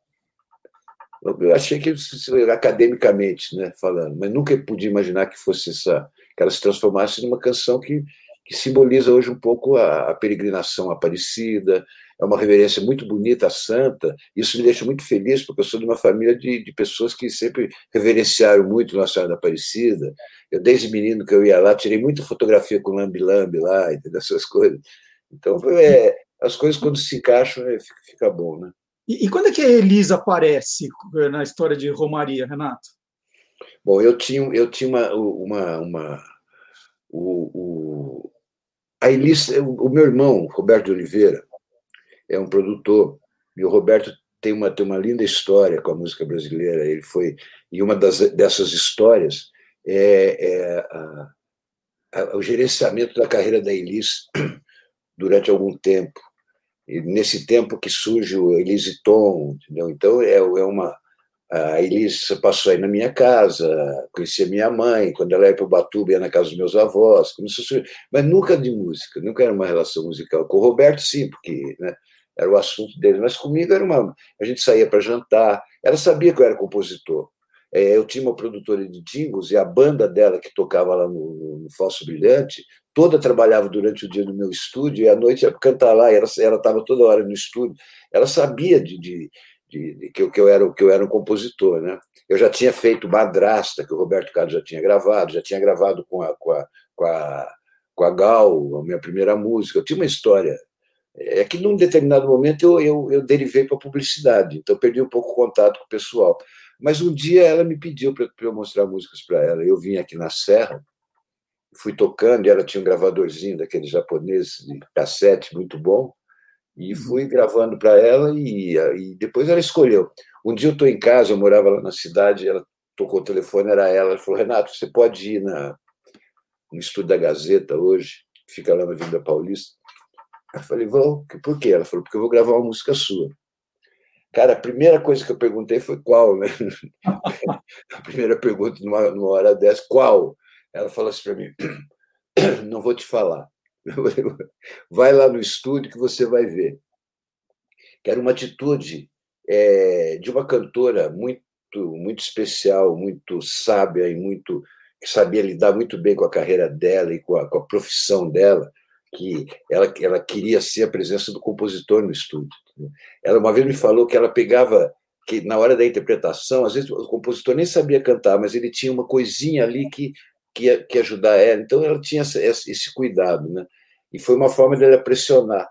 Eu achei que academicamente, né, falando, mas nunca podia imaginar que fosse essa, que ela se transformasse numa canção que, que simboliza hoje um pouco a, a peregrinação aparecida, é uma reverência muito bonita, santa. Isso me deixa muito feliz, porque eu sou de uma família de, de pessoas que sempre reverenciaram muito Nossa Senhora da Aparecida. Eu, desde menino que eu ia lá, tirei muita fotografia com lambi-lambi lá, entendeu? essas coisas. Então, é, as coisas, quando se encaixam, é, fica, fica bom, né? E, e, quando é que a Elisa aparece na história de Romaria, Renato? Bom, eu tinha, eu tinha uma, uma, uma o, o, a Elis, o, o meu irmão, Roberto de Oliveira, é um produtor, e o Roberto tem uma, tem uma linda história com a música brasileira. Ele foi. E uma das, dessas histórias é, é a, a, o gerenciamento da carreira da Elis durante algum tempo. Nesse tempo que surge o Elise Tom, entendeu? Então é, é uma a Elise passou aí na minha casa, conhecia minha mãe, quando ela ia para o Batuba, ia na casa dos meus avós, a... mas nunca de música, nunca era uma relação musical. Com o Roberto, sim, porque né, era o assunto dele, mas comigo era uma. A gente saía para jantar, ela sabia que eu era compositor. É, eu tinha uma produtora de jingles e a banda dela, que tocava lá no, no Falso Brilhante, toda trabalhava durante o dia no meu estúdio e à noite ia cantar lá, ela estava toda hora no estúdio. Ela sabia de, de, de, de que, eu, que, eu era, que eu era um compositor. Né? Eu já tinha feito Madrasta, que o Roberto Carlos já tinha gravado, já tinha gravado com a, com a, com a, com a Gal, a minha primeira música. Eu tinha uma história é que num determinado momento eu, eu, eu derivei para a publicidade, então perdi um pouco o contato com o pessoal. Mas um dia ela me pediu para eu mostrar músicas para ela. Eu vim aqui na Serra, fui tocando, e ela tinha um gravadorzinho daquele japonês de cassete muito bom, e uhum. fui gravando para ela, e, e depois ela escolheu. Um dia eu estou em casa, eu morava lá na cidade, ela tocou o telefone, era ela, ela falou, Renato, você pode ir na, no estúdio da Gazeta hoje, fica lá na Vinda Paulista, eu falei, vou, por quê? Ela falou, porque eu vou gravar uma música sua. Cara, a primeira coisa que eu perguntei foi qual, né? a primeira pergunta numa, numa hora dessa, qual? Ela falou assim para mim, não vou te falar. Vai lá no estúdio que você vai ver. Que era uma atitude é, de uma cantora muito, muito especial, muito sábia e muito que sabia lidar muito bem com a carreira dela e com a, com a profissão dela que ela, ela queria ser a presença do compositor no estúdio. Ela uma vez me falou que ela pegava que na hora da interpretação, às vezes o compositor nem sabia cantar, mas ele tinha uma coisinha ali que que que ajudar ela. Então ela tinha esse, esse cuidado, né? E foi uma forma dela pressionar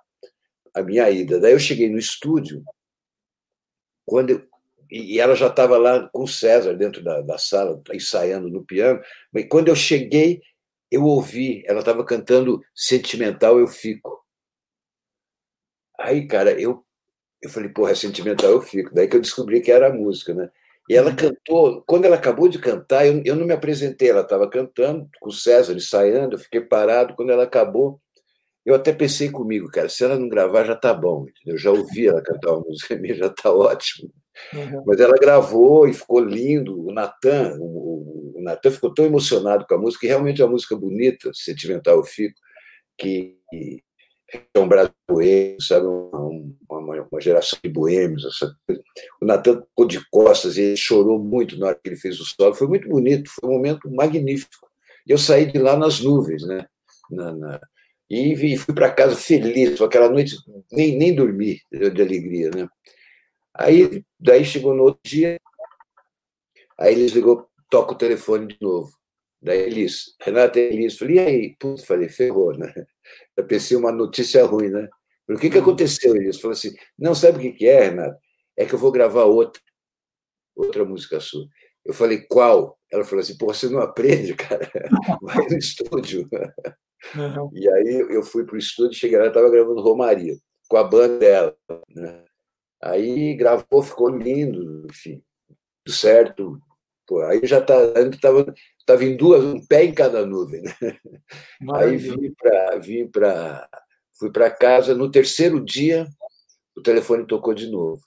a minha ida. Daí eu cheguei no estúdio, quando eu, e ela já estava lá com o César dentro da, da sala, ensaiando no piano. Mas quando eu cheguei, eu ouvi, ela estava cantando Sentimental Eu Fico. Aí, cara, eu, eu falei, porra, é Sentimental Eu Fico. Daí que eu descobri que era a música, né? E ela cantou, quando ela acabou de cantar, eu, eu não me apresentei, ela estava cantando com o César ensaiando, eu fiquei parado. Quando ela acabou, eu até pensei comigo, cara, se ela não gravar já tá bom, entendeu? Eu já ouvi ela cantar uma música minha, já tá ótimo. Uhum. Mas ela gravou e ficou lindo. O Natan, o, o Natan ficou tão emocionado com a música, e realmente é uma música bonita, sentimental eu fico, que é um Brasil boêmio, sabe? Uma, uma, uma, geração de boêmios. Essa... O Natan ficou de costas e ele chorou muito na hora que ele fez o solo. Foi muito bonito, foi um momento magnífico. E eu saí de lá nas nuvens, né? Na, na... E, e fui para casa feliz, aquela noite nem, nem dormi de alegria, né? Aí, daí chegou no outro dia, aí eles ligou, toca o telefone de novo. Daí eles, Renata Elis, falei, e aí? Putz, falei, ferrou, né? Eu pensei uma notícia ruim, né? O que, que hum. aconteceu? Eles falou assim, não, sabe o que, que é, Renata? É que eu vou gravar outra, outra música sua. Eu falei, qual? Ela falou assim, pô, você não aprende, cara? Vai no estúdio. Uhum. E aí eu fui para o estúdio, cheguei lá, estava gravando Romaria, com a banda dela. Né? Aí gravou, ficou lindo, enfim, tudo certo. Pô, aí já tá, estava tava em duas, um pé em cada nuvem. Né? Aí vim para vim fui para casa no terceiro dia, o telefone tocou de novo.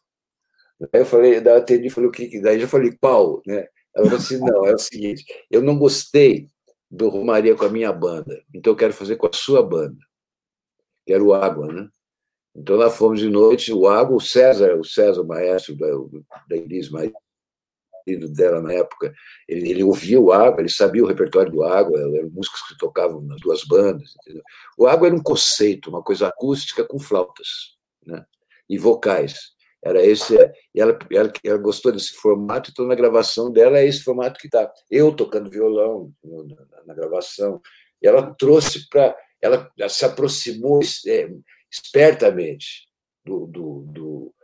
Aí eu falei, daí eu atendi, falei o que, daí já falei qual, né? Ela falou assim, não, é o seguinte, eu não gostei do Romaria com a minha banda, então eu quero fazer com a sua banda. Quero água, né? Então lá fomos de noite, o Água, o César, o César, o maestro da, da Elis, marido dela na época, ele, ele ouvia o Água, ele sabia o repertório do Água, eram músicos que tocavam nas duas bandas. Entendeu? O Água era um conceito, uma coisa acústica com flautas né? e vocais. Era esse, e ela, ela, ela, gostou desse formato, então na gravação dela é esse formato que está. Eu tocando violão na, na gravação, e ela trouxe para. Ela, se aproximou é, espertamente do, do, do,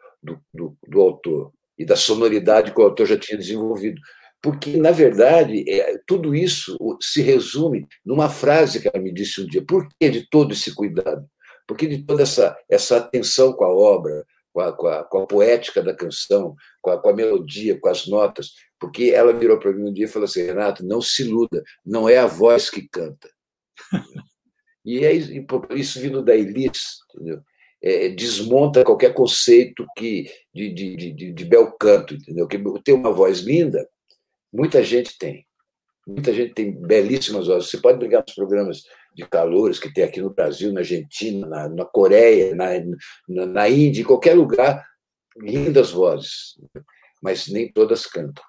do, do autor e da sonoridade que o autor já tinha desenvolvido. Porque, na verdade, é, tudo isso se resume numa frase que ela me disse um dia. Por que de todo esse cuidado? Por que de toda essa, essa atenção com a obra, com a, com a, com a poética da canção, com a, com a melodia, com as notas? Porque ela virou para mim um dia e falou assim: Renato, não se iluda, não é a voz que canta. e é isso vindo da Elis, entendeu? É, desmonta qualquer conceito que de, de, de, de bel canto, entendeu? Que ter uma voz linda Muita gente tem. Muita gente tem belíssimas vozes. Você pode brigar nos programas de calores que tem aqui no Brasil, na Argentina, na, na Coreia, na, na, na Índia, em qualquer lugar, lindas vozes, mas nem todas cantam.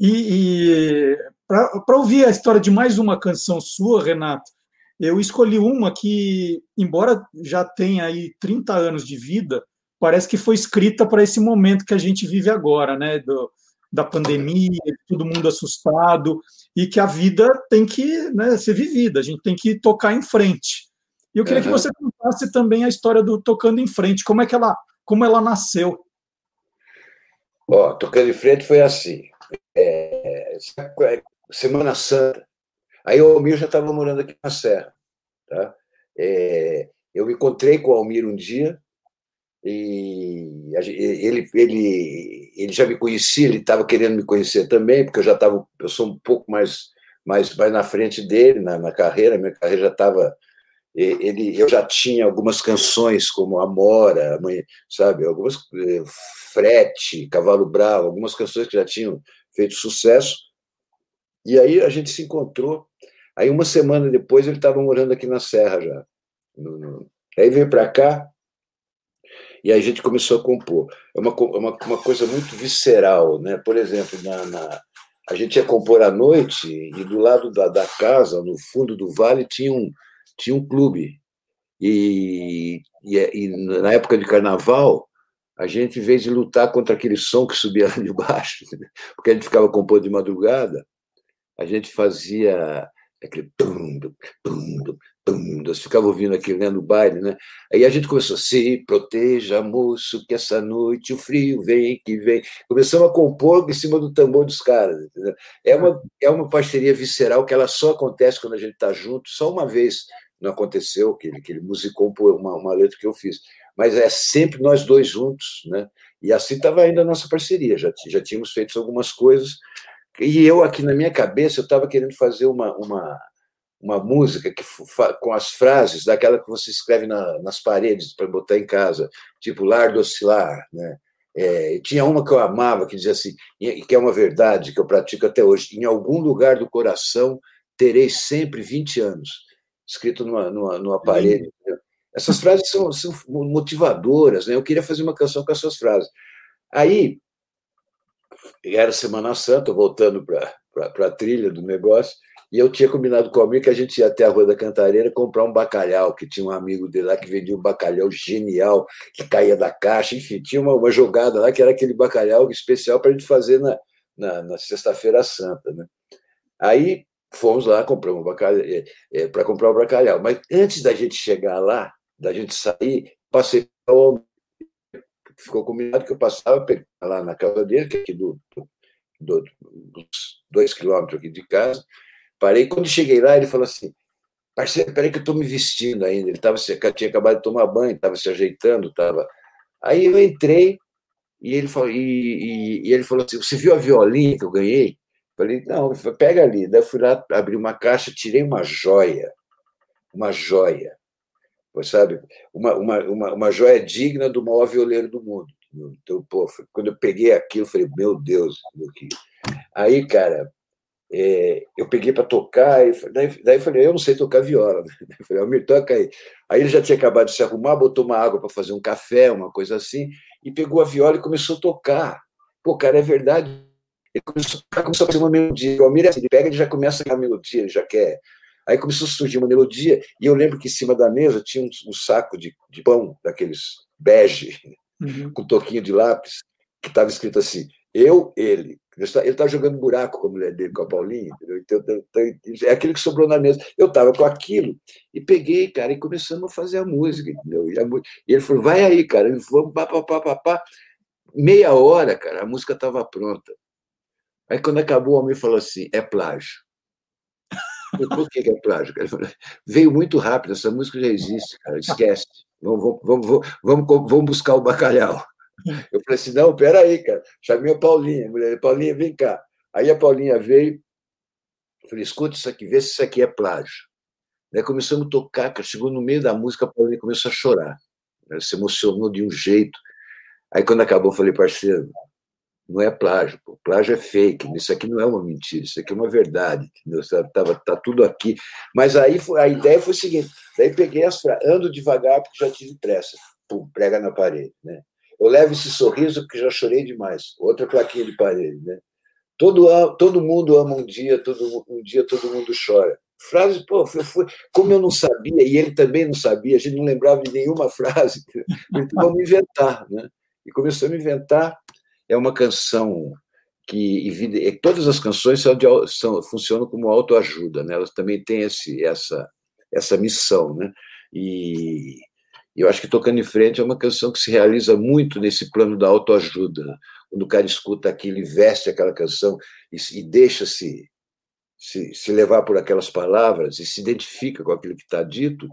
E, e para ouvir a história de mais uma canção sua, Renato, eu escolhi uma que, embora já tenha aí 30 anos de vida, parece que foi escrita para esse momento que a gente vive agora, né? Do, da pandemia, todo mundo assustado, e que a vida tem que né, ser vivida, a gente tem que tocar em frente. E eu queria uhum. que você contasse também a história do Tocando em Frente, como é que ela, como ela nasceu. Ó, Tocando em Frente foi assim, é, Semana Santa, aí o Almir já estava morando aqui na Serra, tá? É, eu me encontrei com o Almir um dia, e ele, ele, ele já me conhecia, ele estava querendo me conhecer também, porque eu já estava, eu sou um pouco mais, mais, mais na frente dele na, na carreira, minha carreira já estava, ele, eu já tinha algumas canções como Amora, sabe, algumas eh, Frete, Cavalo Bravo, algumas canções que já tinham feito sucesso. E aí a gente se encontrou. Aí uma semana depois ele estava morando aqui na Serra já. No, no... Aí veio para cá e aí a gente começou a compor. É uma, uma, uma coisa muito visceral, né? Por exemplo, na, na, a gente ia compor à noite e do lado da, da casa, no fundo do vale, tinha um, tinha um clube. E, e, e na época de carnaval, a gente, em vez de lutar contra aquele som que subia lá de baixo, porque a gente ficava compondo de madrugada, a gente fazia aquele tum, tum, tum, você ficava ouvindo aquilo né, no baile, né? Aí a gente começou, se proteja, moço, que essa noite o frio vem, que vem. Começamos a compor em cima do tambor dos caras, entendeu? É uma, é uma parceria visceral que ela só acontece quando a gente está junto, só uma vez não aconteceu, que ele, que ele musicou uma, uma letra que eu fiz, mas é sempre nós dois juntos, né? E assim estava ainda a nossa parceria, já, já tínhamos feito algumas coisas, e eu aqui na minha cabeça, eu estava querendo fazer uma, uma, uma música que, com as frases daquela que você escreve na, nas paredes para botar em casa, tipo Lar do Oscilar, né? É, tinha uma que eu amava que dizia assim, e que é uma verdade que eu pratico até hoje: em algum lugar do coração terei sempre 20 anos, escrito numa, numa, numa parede. Essas frases são, são motivadoras, né? Eu queria fazer uma canção com essas frases. Aí era Semana Santa, voltando para a trilha do negócio, e eu tinha combinado com o amigo que a gente ia até a Rua da Cantareira comprar um bacalhau, que tinha um amigo dele lá que vendia um bacalhau genial, que caía da caixa, enfim, tinha uma, uma jogada lá que era aquele bacalhau especial para a gente fazer na, na, na Sexta-feira Santa. Né? Aí fomos lá, compramos bacalhau, é, é, para comprar o bacalhau. Mas antes da gente chegar lá, da gente sair, passei ao ficou combinado que eu passava lá na casa dele, que é aqui do, do, dos dois quilômetros aqui de casa. Parei. Quando cheguei lá, ele falou assim: parceiro, peraí que eu estou me vestindo ainda. Ele tava, tinha acabado de tomar banho, estava se ajeitando. Tava... Aí eu entrei e ele, falou, e, e, e ele falou assim: Você viu a violinha que eu ganhei? Falei: Não, pega ali. Daí eu fui lá, abri uma caixa, tirei uma joia. Uma joia sabe? Uma, uma, uma, uma joia digna do maior violeiro do mundo. Então, pô, quando eu peguei aquilo, eu falei, meu Deus, meu que... Aí, cara, é, eu peguei para tocar, e daí, daí falei, eu não sei tocar viola. Né? Eu falei, toca aí. Aí ele já tinha acabado de se arrumar, botou uma água para fazer um café, uma coisa assim, e pegou a viola e começou a tocar. Pô, cara, é verdade. Ele começou, começou a fazer uma melodia. O Almir, assim, ele pega, ele já começa a melodia, ele já quer Aí começou a surgir uma melodia, e eu lembro que em cima da mesa tinha um, um saco de, de, pão, daqueles bege, uhum. com toquinho de lápis, que estava escrito assim: eu, ele. Ele estava tá jogando buraco com a mulher dele, com a Paulinha, então, então, então, é aquilo que sobrou na mesa. Eu estava com aquilo e peguei, cara, e começamos a fazer a música, entendeu? E, a, e ele falou: vai aí, cara, vamos, pá, pá, pá, pá, pá. Meia hora, cara, a música estava pronta. Aí quando acabou, o homem falou assim: é plágio. Por que, é plágio? Ele falou, veio muito rápido, essa música já existe, cara, esquece. Vamos, vamos, vamos, vamos, buscar o bacalhau. Eu falei assim: não, peraí, cara. Chamei a Paulinha, a mulher, Paulinha, vem cá. Aí a Paulinha veio, falei: escuta isso aqui, vê se isso aqui é plágio. Daí começamos a tocar, cara. Chegou no meio da música, a Paulinha começou a chorar. Ela se emocionou de um jeito. Aí quando acabou, falei, parceiro, não é plágio, pô. plágio é fake, isso aqui não é uma mentira, isso aqui é uma verdade? Tá, tava, tá tudo aqui. Mas aí a ideia foi o seguinte: daí peguei as frases, ando devagar porque já tive pressa, pum, prega na parede, né? Eu levo esse sorriso porque já chorei demais, outra plaquinha de parede, né? Todo, todo mundo ama um dia, todo, um dia todo mundo chora. Frase, pô, foi, foi, como eu não sabia, e ele também não sabia, a gente não lembrava de nenhuma frase, então vamos inventar, né? E começou a inventar, é uma canção que todas as canções são, de, são funcionam como autoajuda, né? Elas também têm esse, essa essa missão, né? E eu acho que tocando em frente é uma canção que se realiza muito nesse plano da autoajuda. Né? Quando o cara escuta aquilo, e veste aquela canção e, e deixa-se se, se levar por aquelas palavras e se identifica com aquilo que está dito,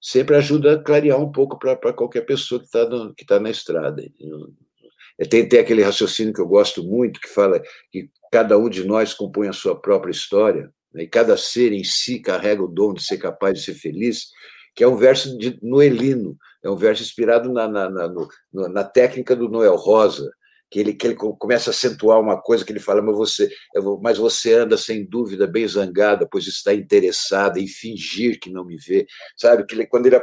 sempre ajuda a clarear um pouco para qualquer pessoa que está tá na estrada. Tem, tem aquele raciocínio que eu gosto muito, que fala que cada um de nós compõe a sua própria história, né? e cada ser em si carrega o dom de ser capaz de ser feliz, que é um verso de noelino, é um verso inspirado na, na, na, no, na técnica do Noel Rosa, que ele, que ele começa a acentuar uma coisa que ele fala, mas você, mas você anda sem dúvida bem zangada, pois está interessada em fingir que não me vê, sabe? Que ele, quando ele,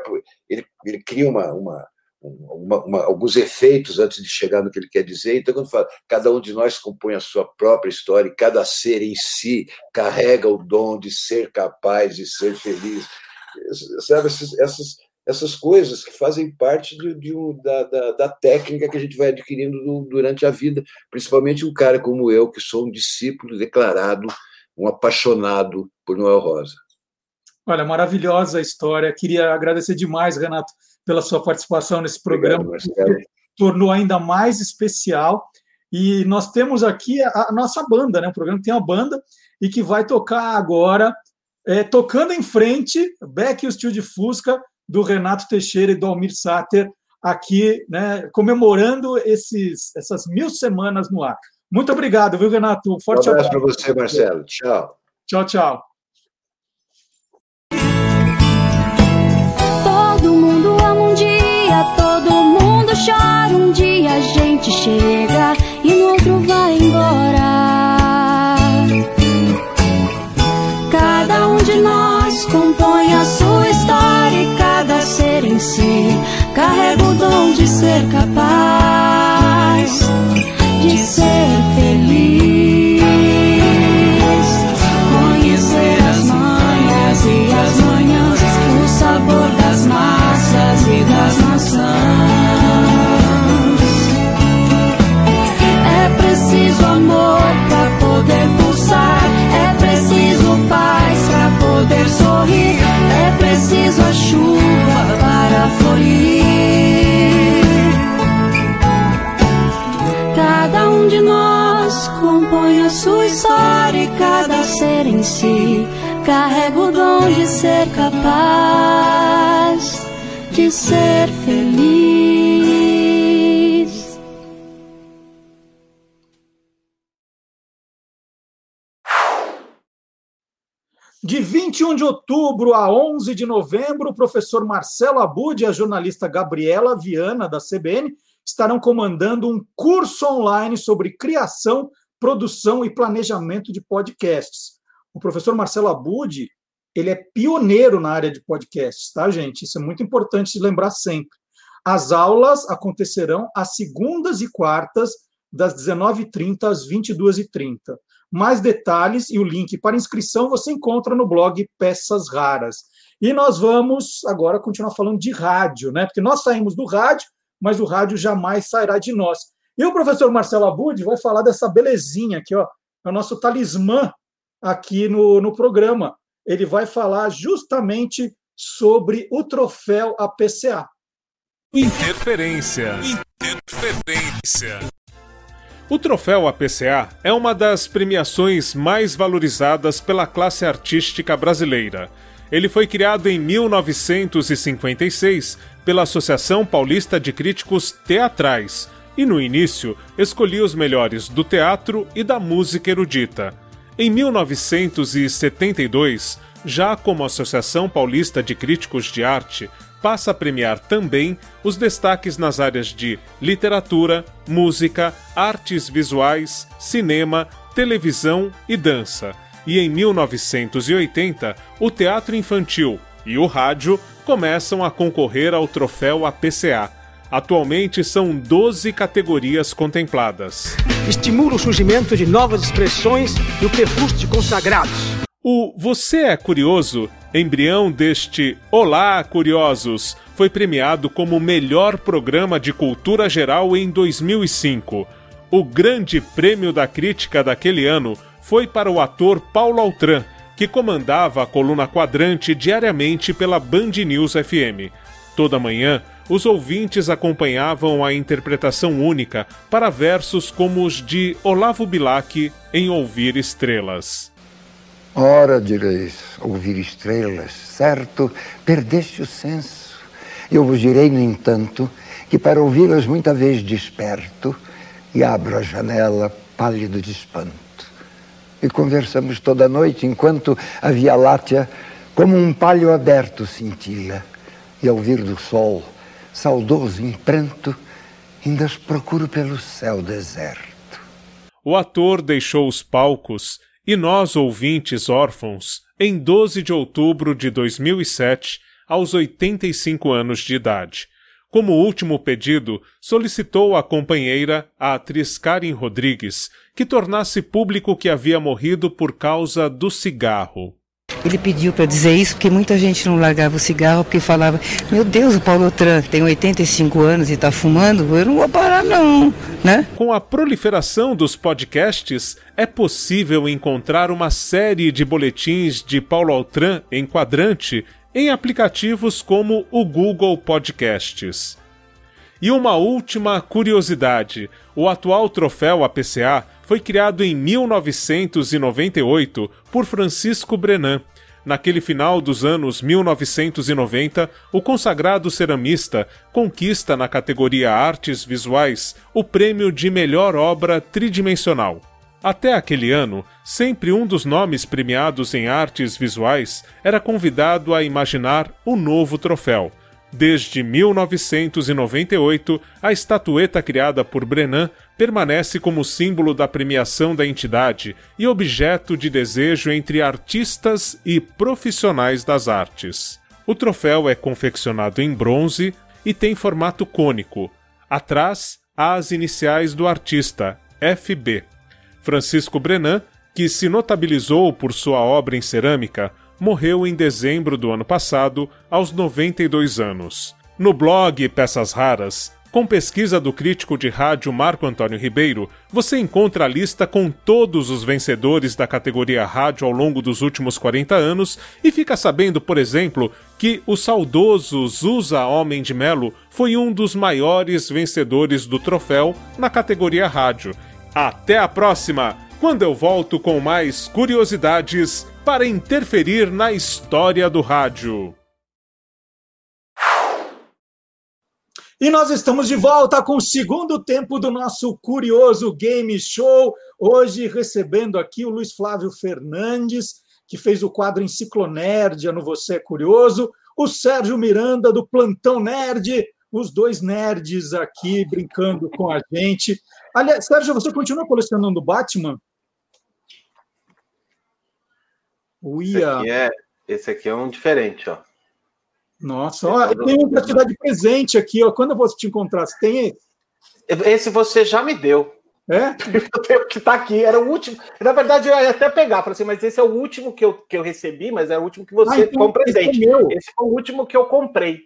ele, ele cria uma, uma, uma, uma, alguns efeitos antes de chegar no que ele quer dizer. Então, quando fala, cada um de nós compõe a sua própria história e cada ser em si carrega o dom de ser capaz de ser feliz. Sabe, essas, essas, essas coisas que fazem parte de, de um, da, da, da, técnica que a gente vai adquirindo durante a vida, principalmente um cara como eu, que sou um discípulo declarado, um apaixonado por Noel Rosa. Olha, maravilhosa a história. Queria agradecer demais, Renato, pela sua participação nesse programa, Obrigado, tornou ainda mais especial. E nós temos aqui a, a nossa banda, né? O programa tem uma banda e que vai tocar agora, é, tocando em frente, Beck e o Steel de Fusca, do Renato Teixeira e do Almir Sater aqui, né, comemorando esses, essas mil semanas no ar. Muito obrigado, viu, Renato? Um forte um abraço para você, Marcelo. Tchau. Tchau, tchau. Um dia, todo mundo chora um dia, a gente chega e no outro vai embora. Cada um de nós compõe a sua história e cada ser em si carrega o dom de ser capaz de ser feliz. A chuva para florir. Cada um de nós compõe a sua história e cada ser em si carrega o dom de ser capaz de ser feliz. De 21 de outubro a 11 de novembro, o professor Marcelo Abud e a jornalista Gabriela Viana, da CBN, estarão comandando um curso online sobre criação, produção e planejamento de podcasts. O professor Marcelo Abud, ele é pioneiro na área de podcasts, tá, gente? Isso é muito importante de lembrar sempre. As aulas acontecerão às segundas e quartas, das 19h30 às 22h30. Mais detalhes e o link para inscrição você encontra no blog Peças Raras. E nós vamos agora continuar falando de rádio, né? Porque nós saímos do rádio, mas o rádio jamais sairá de nós. E o professor Marcelo Abud vai falar dessa belezinha aqui, ó, é o nosso talismã aqui no, no programa. Ele vai falar justamente sobre o troféu APCA. Interferência. Interferência. O troféu APCA é uma das premiações mais valorizadas pela classe artística brasileira. Ele foi criado em 1956 pela Associação Paulista de Críticos Teatrais e, no início, escolhia os melhores do teatro e da música erudita. Em 1972, já como Associação Paulista de Críticos de Arte, passa a premiar também os destaques nas áreas de literatura, música, artes visuais, cinema, televisão e dança. E em 1980, o teatro infantil e o rádio começam a concorrer ao troféu APCA. Atualmente são 12 categorias contempladas. Estimula o surgimento de novas expressões e o percurso de consagrados. O Você é Curioso embrião deste Olá Curiosos, foi premiado como melhor programa de cultura geral em 2005. O grande prêmio da crítica daquele ano foi para o ator Paulo Altran, que comandava a coluna quadrante diariamente pela Band News FM. Toda manhã, os ouvintes acompanhavam a interpretação única para versos como os de Olavo Bilac em Ouvir Estrelas. Ora, direis, ouvir estrelas, certo, perdeste o senso. Eu vos direi, no entanto, que para ouvi-las muita vez desperto e abro a janela pálido de espanto. E conversamos toda noite enquanto a Via Láctea, como um palho aberto, cintila. E ao vir do sol, saudoso em pranto, ainda as procuro pelo céu deserto. O ator deixou os palcos e nós, ouvintes órfãos, em 12 de outubro de 2007, aos 85 anos de idade. Como último pedido, solicitou à companheira, a atriz Karen Rodrigues, que tornasse público que havia morrido por causa do cigarro. Ele pediu para dizer isso porque muita gente não largava o cigarro porque falava: Meu Deus, o Paulo Tran tem 85 anos e está fumando, eu não vou parar, não. Né? Com a proliferação dos podcasts, é possível encontrar uma série de boletins de Paulo Altran em quadrante em aplicativos como o Google Podcasts. E uma última curiosidade: o atual troféu APCA foi criado em 1998 por Francisco Brenan. Naquele final dos anos 1990, o consagrado ceramista conquista na categoria Artes Visuais o prêmio de melhor obra tridimensional. Até aquele ano, sempre um dos nomes premiados em artes visuais era convidado a imaginar o novo troféu. Desde 1998, a estatueta criada por Brenan permanece como símbolo da premiação da entidade e objeto de desejo entre artistas e profissionais das artes. O troféu é confeccionado em bronze e tem formato cônico. Atrás, há as iniciais do artista, FB. Francisco Brenan, que se notabilizou por sua obra em cerâmica, morreu em dezembro do ano passado, aos 92 anos. No blog Peças Raras, com pesquisa do crítico de rádio Marco Antônio Ribeiro, você encontra a lista com todos os vencedores da categoria rádio ao longo dos últimos 40 anos e fica sabendo, por exemplo, que o saudoso Zusa Homem de Melo foi um dos maiores vencedores do troféu na categoria rádio. Até a próxima, quando eu volto com mais curiosidades para interferir na história do rádio. E nós estamos de volta com o segundo tempo do nosso curioso game show. Hoje recebendo aqui o Luiz Flávio Fernandes, que fez o quadro Enciclonérdia no Você é Curioso, o Sérgio Miranda do Plantão Nerd, os dois nerds aqui brincando com a gente. Aliás, Sérgio, você continua colecionando Batman? Esse aqui, é, esse aqui é um diferente, ó. Nossa, ó, eu tenho um para te dar de presente aqui, ó. Quando eu vou te encontrar, você tem esse? Esse você já me deu. É? Eu tenho que tá aqui, era o último. Na verdade, eu ia até pegar, falei assim, mas esse é o último que eu, que eu recebi, mas é o último que você ah, então, comprou presente. Esse, é esse foi o último que eu comprei.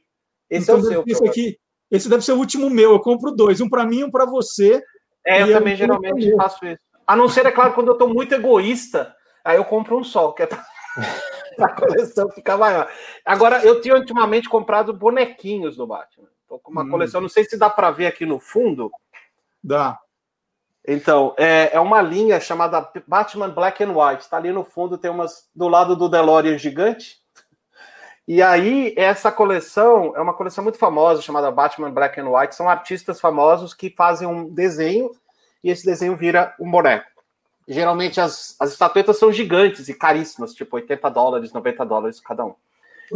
Esse então, é o seu. Esse, aqui, esse deve ser o último meu. Eu compro dois, um para mim e um para você. É, eu também geralmente faço isso. A não ser, é claro, quando eu estou muito egoísta, aí eu compro um só, que é. a coleção ficar maior. Agora, eu tinha ultimamente comprado bonequinhos do Batman. Tô com uma hum. coleção, não sei se dá para ver aqui no fundo. Dá. Então, é, é uma linha chamada Batman Black and White. Está ali no fundo, tem umas do lado do DeLorean gigante. E aí, essa coleção é uma coleção muito famosa, chamada Batman Black and White. São artistas famosos que fazem um desenho e esse desenho vira um boneco. Geralmente as, as estatuetas são gigantes e caríssimas, tipo 80 dólares, 90 dólares cada um.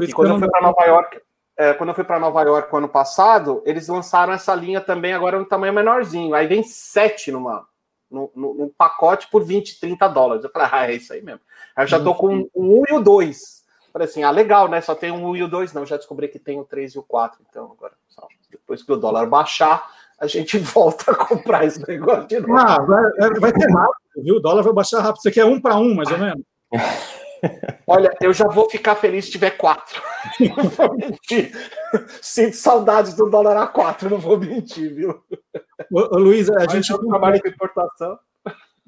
E quando eu fui para Nova York, é, quando eu fui para Nova York ano passado, eles lançaram essa linha também agora no tamanho menorzinho. Aí vem sete numa, num, num pacote por 20, 30 dólares. Eu falei, ah, é isso aí mesmo. Aí eu já tô com um, um e o dois. Falei assim, ah, legal, né? Só tem um e o dois, não. Já descobri que tem o três e o quatro. Então, agora, só, depois que o dólar baixar, a gente volta a comprar esse negócio de novo. Ah, vai, vai ter rápido, viu? O dólar vai baixar rápido. Você quer um para um, mais ou menos? Olha, eu já vou ficar feliz se tiver quatro. Não vou mentir. Sinto saudades do dólar a quatro, não vou mentir, viu? Ô, ô Luiz, a Mas gente. é trabalho de importação.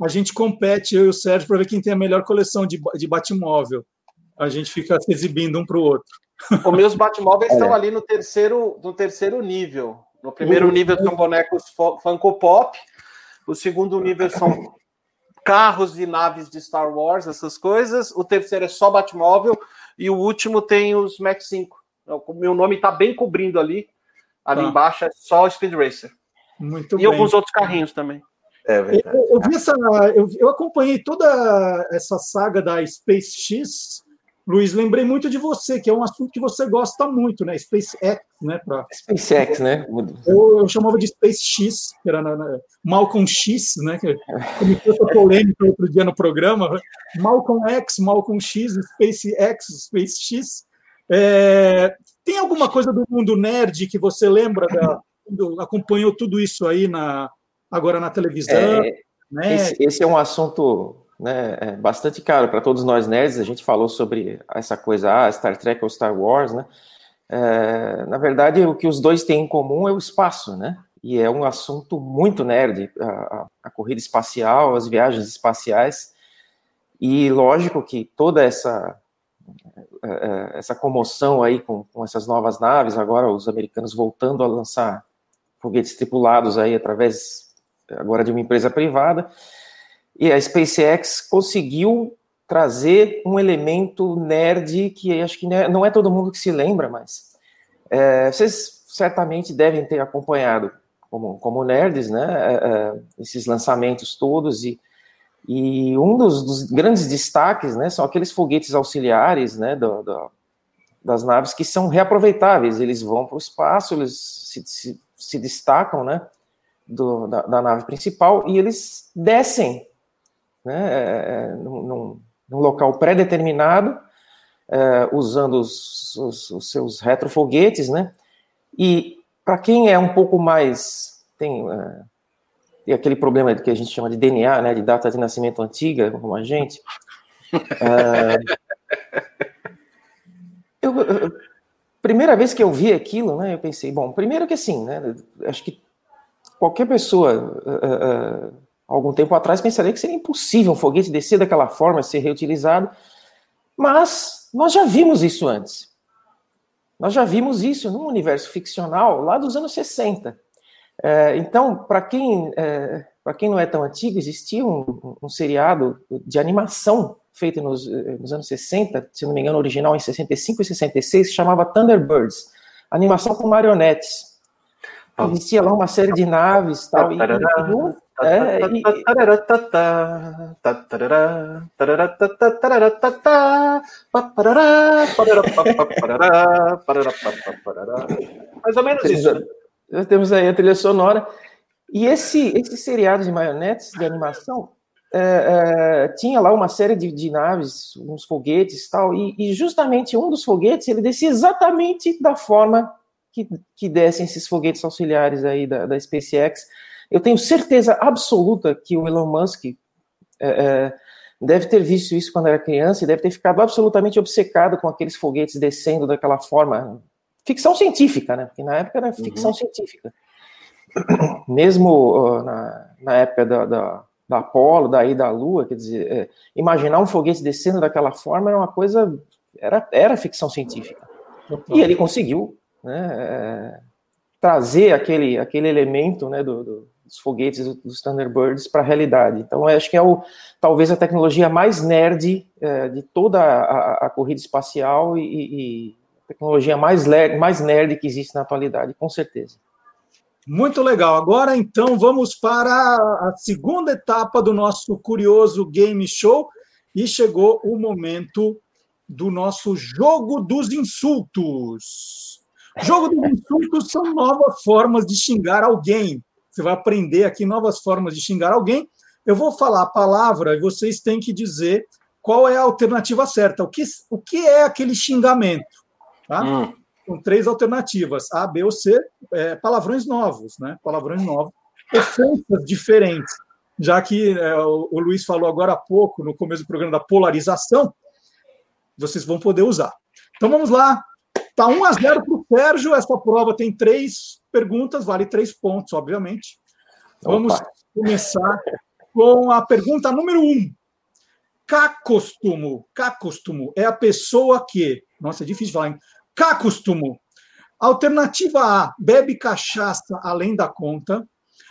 A gente compete, eu e o Sérgio, para ver quem tem a melhor coleção de, de Batmóvel. A gente fica se exibindo um para o outro. Os meus Batmóveis É. estão ali no terceiro, no terceiro nível. No primeiro Uhum. nível são bonecos Funko Pop. O segundo nível são carros e naves de Star Wars, essas coisas. O terceiro é só Batmóvel. E o último tem os Max 5. O meu nome está bem cobrindo ali. Ali Tá. embaixo é só Speed Racer. Muito e bem. alguns outros carrinhos também. É verdade. Eu, eu vi essa, eu, eu acompanhei toda essa saga da SpaceX. Luiz, lembrei muito de você, que é um assunto que você gosta muito, né? SpaceX, né? Pra... SpaceX, né? Eu, eu chamava de SpaceX, que era na, na, Malcolm X, né? Que começou essa polêmica outro dia no programa. né? Malcolm X, Malcolm X, SpaceX, SpaceX. É, tem alguma coisa do mundo nerd que você lembra da, acompanhou tudo isso aí na, agora na televisão? É, né? esse, esse é um assunto né, é bastante caro para todos nós nerds. A gente falou sobre essa coisa, ah, Star Trek ou Star Wars, né? É, na verdade, o que os dois têm em comum é o espaço, né? E é um assunto muito nerd, a, a, corrida espacial, as viagens espaciais. E lógico que toda essa é, essa comoção aí com, com essas novas naves, agora os americanos voltando a lançar foguetes tripulados aí através agora de uma empresa privada, e a SpaceX conseguiu trazer um elemento nerd que acho que não é todo mundo que se lembra, mas é, vocês certamente devem ter acompanhado como, como nerds, né, é, esses lançamentos todos e, e um dos, dos, grandes destaques, né, são aqueles foguetes auxiliares, né, do, do, das naves que são reaproveitáveis, eles vão para o espaço, eles se, se, se destacam, né, do, da, da, nave principal e eles descem né, num, num local pré-determinado, é, usando os, os, os, seus retrofoguetes, né? E para quem é um pouco mais tem, é, tem, aquele problema que a gente chama de DNA, né, de data de nascimento antiga, como a gente. É, eu, primeira vez que eu vi aquilo, né, eu pensei, bom, primeiro que assim, né, acho que qualquer pessoa uh, uh, algum tempo atrás pensaria que seria impossível um foguete descer daquela forma, ser reutilizado, mas nós já vimos isso antes. Nós já vimos isso num universo ficcional lá dos anos 60. É, então, para quem, é, quem não é tão antigo, existia um, um seriado de animação feito nos, nos, anos 60, se não me engano, original em 65 e 66, chamava Thunderbirds, animação com marionetes. Existia lá uma série de naves tal, e, e, é, e, mais ou menos isso. Nós temos aí a trilha sonora. E esse, esse seriado de marionetes de animação é, é, tinha lá uma série de, de naves, uns foguetes e tal, e, e, justamente um dos foguetes ele descia exatamente da forma que, que descem esses foguetes auxiliares aí da, da SpaceX. Eu tenho certeza absoluta que o Elon Musk é, é, deve ter visto isso quando era criança e deve ter ficado absolutamente obcecado com aqueles foguetes descendo daquela forma. Ficção científica, né? Porque na época era ficção uhum. científica. Mesmo uh, na, na, época da, da, da Apolo, da ida à Lua, quer dizer, é, imaginar um foguete descendo daquela forma era uma coisa. Era, era ficção científica. Uhum. E ele conseguiu né, trazer aquele, aquele elemento né, do, do, dos foguetes dos Thunderbirds para a realidade. Então, acho que é o, talvez a tecnologia mais nerd é, de toda a, a, corrida espacial e, e tecnologia mais, mais nerd que existe na atualidade, com certeza. Muito legal. Agora, então, vamos para a segunda etapa do nosso curioso game show e chegou o momento do nosso jogo dos insultos. Jogo dos insultos são novas formas de xingar alguém. Você vai aprender aqui novas formas de xingar alguém. Eu vou falar a palavra e vocês têm que dizer qual é a alternativa certa. O que, o que é aquele xingamento? Tá? Hum. Com três alternativas, A, B ou C, é, palavrões novos, né? Palavrões novos, ofensas diferentes. Já que é, o, o Luiz falou agora há pouco, no começo do programa, da polarização, vocês vão poder usar. Então vamos lá. Tá 1 a 0 para o Sérgio. Essa prova tem três perguntas, vale três pontos, obviamente. Vamos Opa. começar com a pergunta número um. Cacóstomo. Cacóstomo é a pessoa que. Nossa, é difícil falar, hein? Cacóstomo. Alternativa A, bebe cachaça além da conta.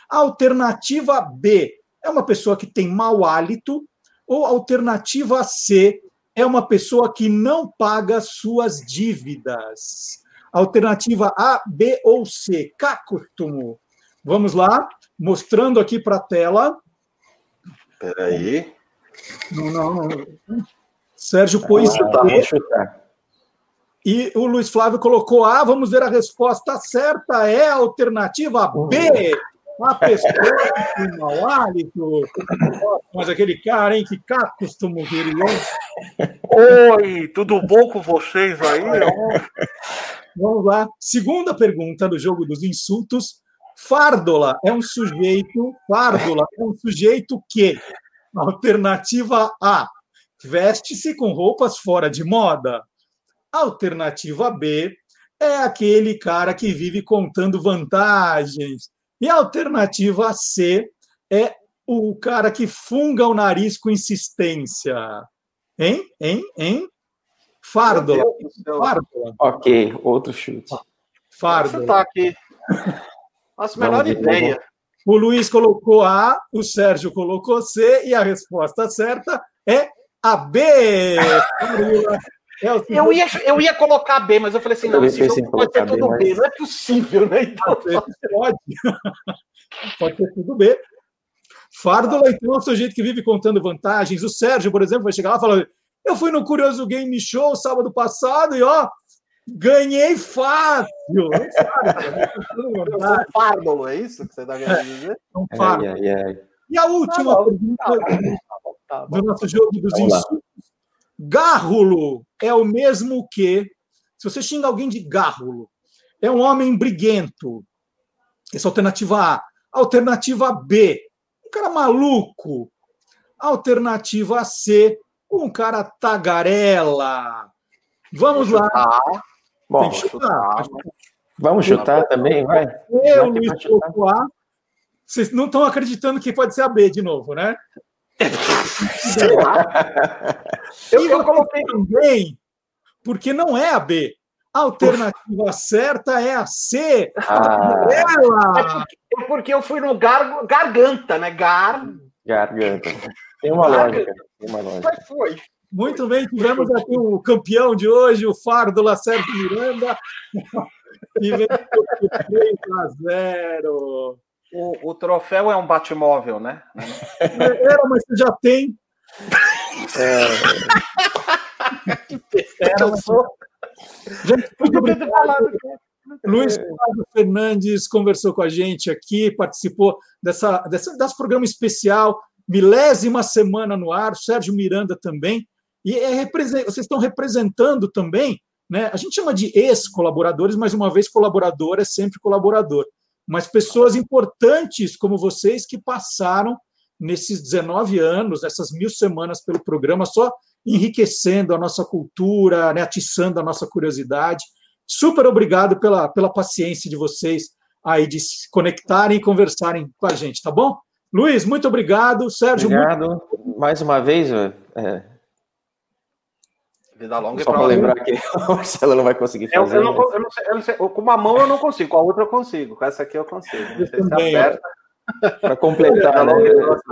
Alternativa B, é uma pessoa que tem mau hálito. Ou alternativa C, é uma pessoa que não paga suas dívidas. Alternativa A, B ou C. Cacurtumo. Vamos lá, mostrando aqui para a tela. Espera aí. Não, não, não. Sérgio pôs ah. E o Luiz Flávio colocou A. Vamos ver a resposta certa. É a alternativa B. Uma pessoa que tem mau hálito. Mas aquele cara, hein? Que costumo dele, hein? Oi, tudo bom com vocês aí? Vamos lá. Segunda pergunta do jogo dos insultos. Fárdola é um sujeito. Fárdola é um sujeito que. Alternativa A. Veste-se com roupas fora de moda. Alternativa B. É aquele cara que vive contando vantagens e a alternativa C é o cara que funga o nariz com insistência. Hein? Hein? Hein? Fárdola. Fárdola. Ok, outro chute. Fárdola. Você tá aqui. Faço a menor ideia. O Luiz colocou A, o Sérgio colocou C, e a resposta certa é a B. É eu, ia, eu ia colocar B, mas eu falei assim, não, esse jogo pode ser tudo B, mas... não é possível, né? Então, pode. pode ser tudo B. Fárdula, então, é o sujeito que vive contando vantagens. O Sérgio, por exemplo, vai chegar lá e falar: Eu fui no Curioso Game Show sábado passado e, ó, ganhei fácil. Eu sou Fárdolo, é isso que você está querendo dizer? É um Fárdolo. E a última tá pergunta tá tá do nosso jogo dos insultos Gárrulo é o mesmo que. Se você xinga alguém de gárrulo, é um homem briguento. Essa é a alternativa A. Alternativa B, um cara maluco. Alternativa C, um cara tagarela. Vamos lá. Bom, chutar. Vamos chutar também, vai. Eu, Luiz A. Vocês não estão acreditando que pode ser a B de novo, né? Sei lá. Eu, eu coloquei também, porque não é a B. A alternativa certa é a C. Ah. É, porque, é porque eu fui no gar, garganta, né? Gar... Garganta. Tem uma lógica. Tem uma lógica. Mas foi. Muito bem, tivemos aqui o campeão de hoje, o Faro do Lacerda Miranda. E venceu 3 a 0. O, o troféu é um Batmóvel, né? Era, mas você já tem. É... Era, mas... Gente, muito obrigado. Luiz Flávio Fernandes conversou com a gente aqui, participou dessa, dessa das programa especial, milésima semana no ar, Sérgio Miranda também. E é, vocês estão representando também, né? A gente chama de ex-colaboradores, mas uma vez colaborador é sempre colaborador mas pessoas importantes como vocês que passaram nesses 19 anos, nessas mil semanas pelo programa, só enriquecendo a nossa cultura, né, atiçando a nossa curiosidade. Super obrigado pela, pela paciência de vocês aí de se conectarem e conversarem com a gente, tá bom? Luiz, muito obrigado. Sérgio, obrigado. Muito... Mais uma vez, é... Vida longa Só para lembrar que o Marcelo não vai conseguir Eu, fazer. eu não, né? eu não sei, eu não sei. Com uma mão eu não consigo, com a outra eu consigo. Com essa aqui eu consigo. Não. Para completar, né?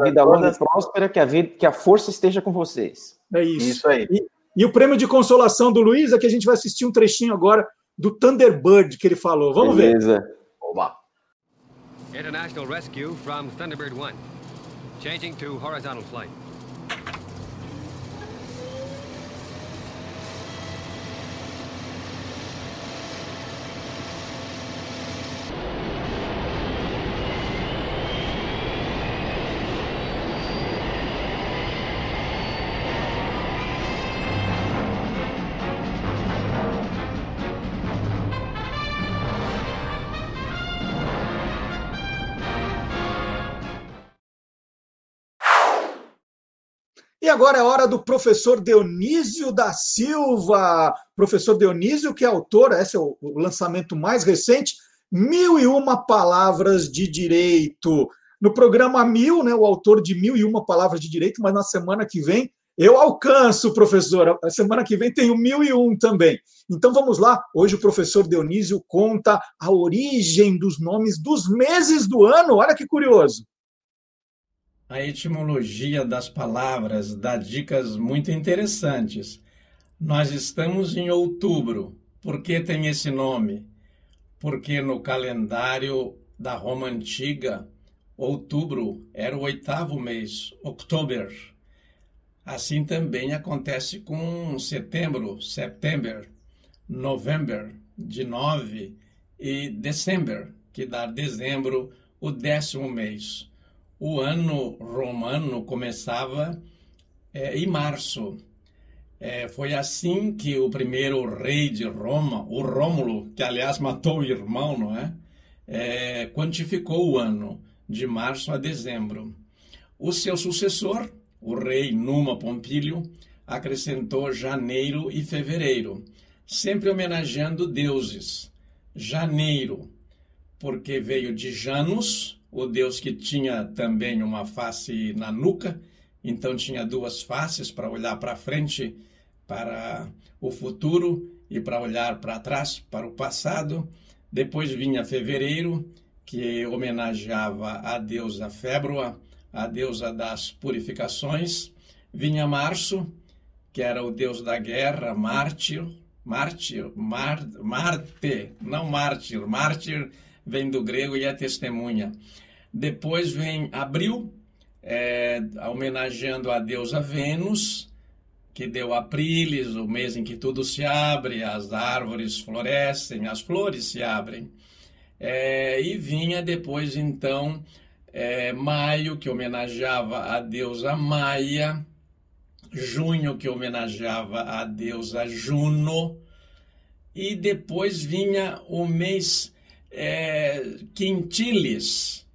Vida longa e próspera, que a, vida, que a força esteja com vocês. É isso. Isso aí. E, e o prêmio de consolação do Luiz é que a gente vai assistir um trechinho agora do Thunderbird que ele falou. Vamos ver. Beleza. Oba. International rescue from Thunderbird 1. Changing to horizontal flight. Agora é hora do professor Dionísio da Silva. Professor Dionísio, que é autor, esse é o lançamento mais recente, Mil e Uma Palavras de Direito. No programa Mil, né, o autor de Mil e Uma Palavras de Direito, mas na semana que vem eu alcanço, professor. A semana que vem tem o Mil e Um também. Então vamos lá. Hoje o professor Dionísio conta a origem dos nomes dos meses do ano. Olha que curioso. A etimologia das palavras dá dicas muito interessantes. Nós estamos em outubro. Por que tem esse nome? Porque no calendário da Roma Antiga, outubro era o oitavo mês, October. Assim também acontece com setembro, September, November, de nove, e December, que dá dezembro, o décimo mês. O ano romano começava eh, em março. Eh, foi assim que o primeiro rei de Roma, o Rômulo, que aliás matou o irmão, não é? Eh, quantificou o ano, de março a dezembro. O seu sucessor, o rei Numa Pompílio, acrescentou janeiro e fevereiro, sempre homenageando deuses. Janeiro, porque veio de Janus, o deus que tinha também uma face na nuca, então tinha duas faces para olhar para frente, para o futuro e para olhar para trás, para o passado. Depois vinha fevereiro, que homenageava a deusa Fébrua, a deusa das purificações. Vinha março, que era o deus da guerra, mártir, mártir, mar, Marte, não mártir, mártir vem do grego e é testemunha. Depois vem abril, é, homenageando a deusa Vênus, que deu Aprilis, o mês em que tudo se abre, as árvores florescem, as flores se abrem. É, e vinha depois, então, é, maio, que homenageava a deusa Maia, junho, que homenageava a deusa Juno, e depois vinha o mês é, Quintilis,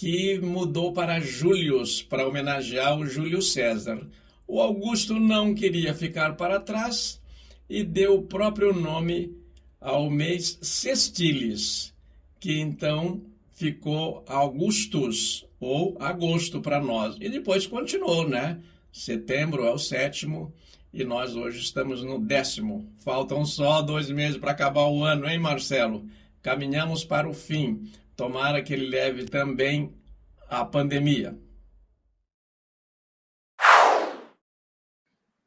que mudou para Július, para homenagear o Júlio César. O Augusto não queria ficar para trás e deu o próprio nome ao mês Sextilis, que então ficou Augustus ou agosto para nós. E depois continuou, né? Setembro é o sétimo e nós hoje estamos no décimo. Faltam só dois meses para acabar o ano, hein, Marcelo? Caminhamos para o fim. Tomara que ele leve também a pandemia.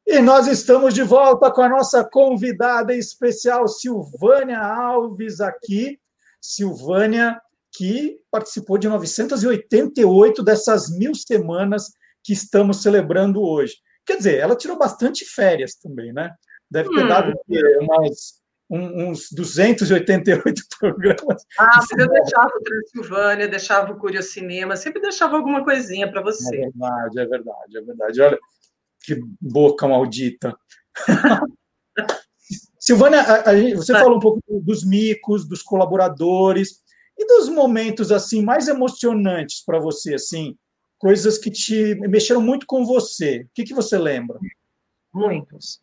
E nós estamos de volta com a nossa convidada especial, Silvânia Alves, aqui. Silvânia, que participou de 988 dessas mil semanas que estamos celebrando hoje. Quer dizer, ela tirou bastante férias também, né? Deve ter Hum. dado umas, um- uns 288 programas. Ah, mas eu deixava o Transilvânia, deixava o Curio Cinema, sempre deixava alguma coisinha para É você. verdade, é verdade, é verdade. Olha que boca maldita. Silvânia, a- a você falou um pouco dos micos, dos colaboradores e dos momentos assim mais emocionantes para você, assim, coisas que te mexeram muito com você. O que, que você lembra? Muitos.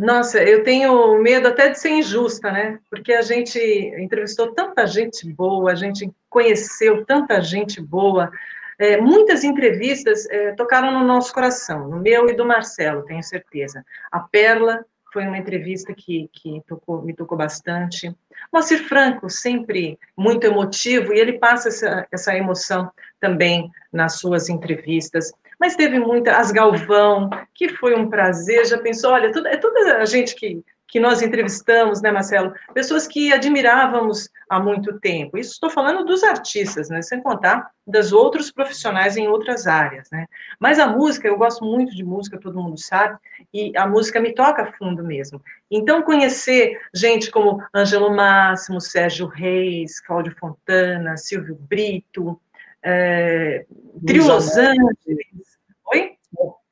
Nossa, eu tenho medo até de ser injusta, né? Porque a gente entrevistou tanta gente boa, a gente conheceu tanta gente boa. É, muitas entrevistas é, tocaram no nosso coração, no meu e do Marcelo, tenho certeza. A Perla foi uma entrevista que, que tocou, me tocou bastante. Moacir Franco, sempre muito emotivo, e ele passa essa, essa emoção também nas suas entrevistas. Mas teve muita, as Galvão, que foi um prazer, já pensou, olha, tudo, é toda a gente que, que nós entrevistamos, né, Marcelo? Pessoas que admirávamos há muito tempo. Isso estou falando dos artistas, né? Sem contar das outros profissionais em outras áreas, né? Mas a música, eu gosto muito de música, todo mundo sabe, e a música me toca fundo mesmo. Então, conhecer gente como Ângelo Máximo, Sérgio Reis, Cláudio Fontana, Silvio Brito, é, Trio Los Angeles?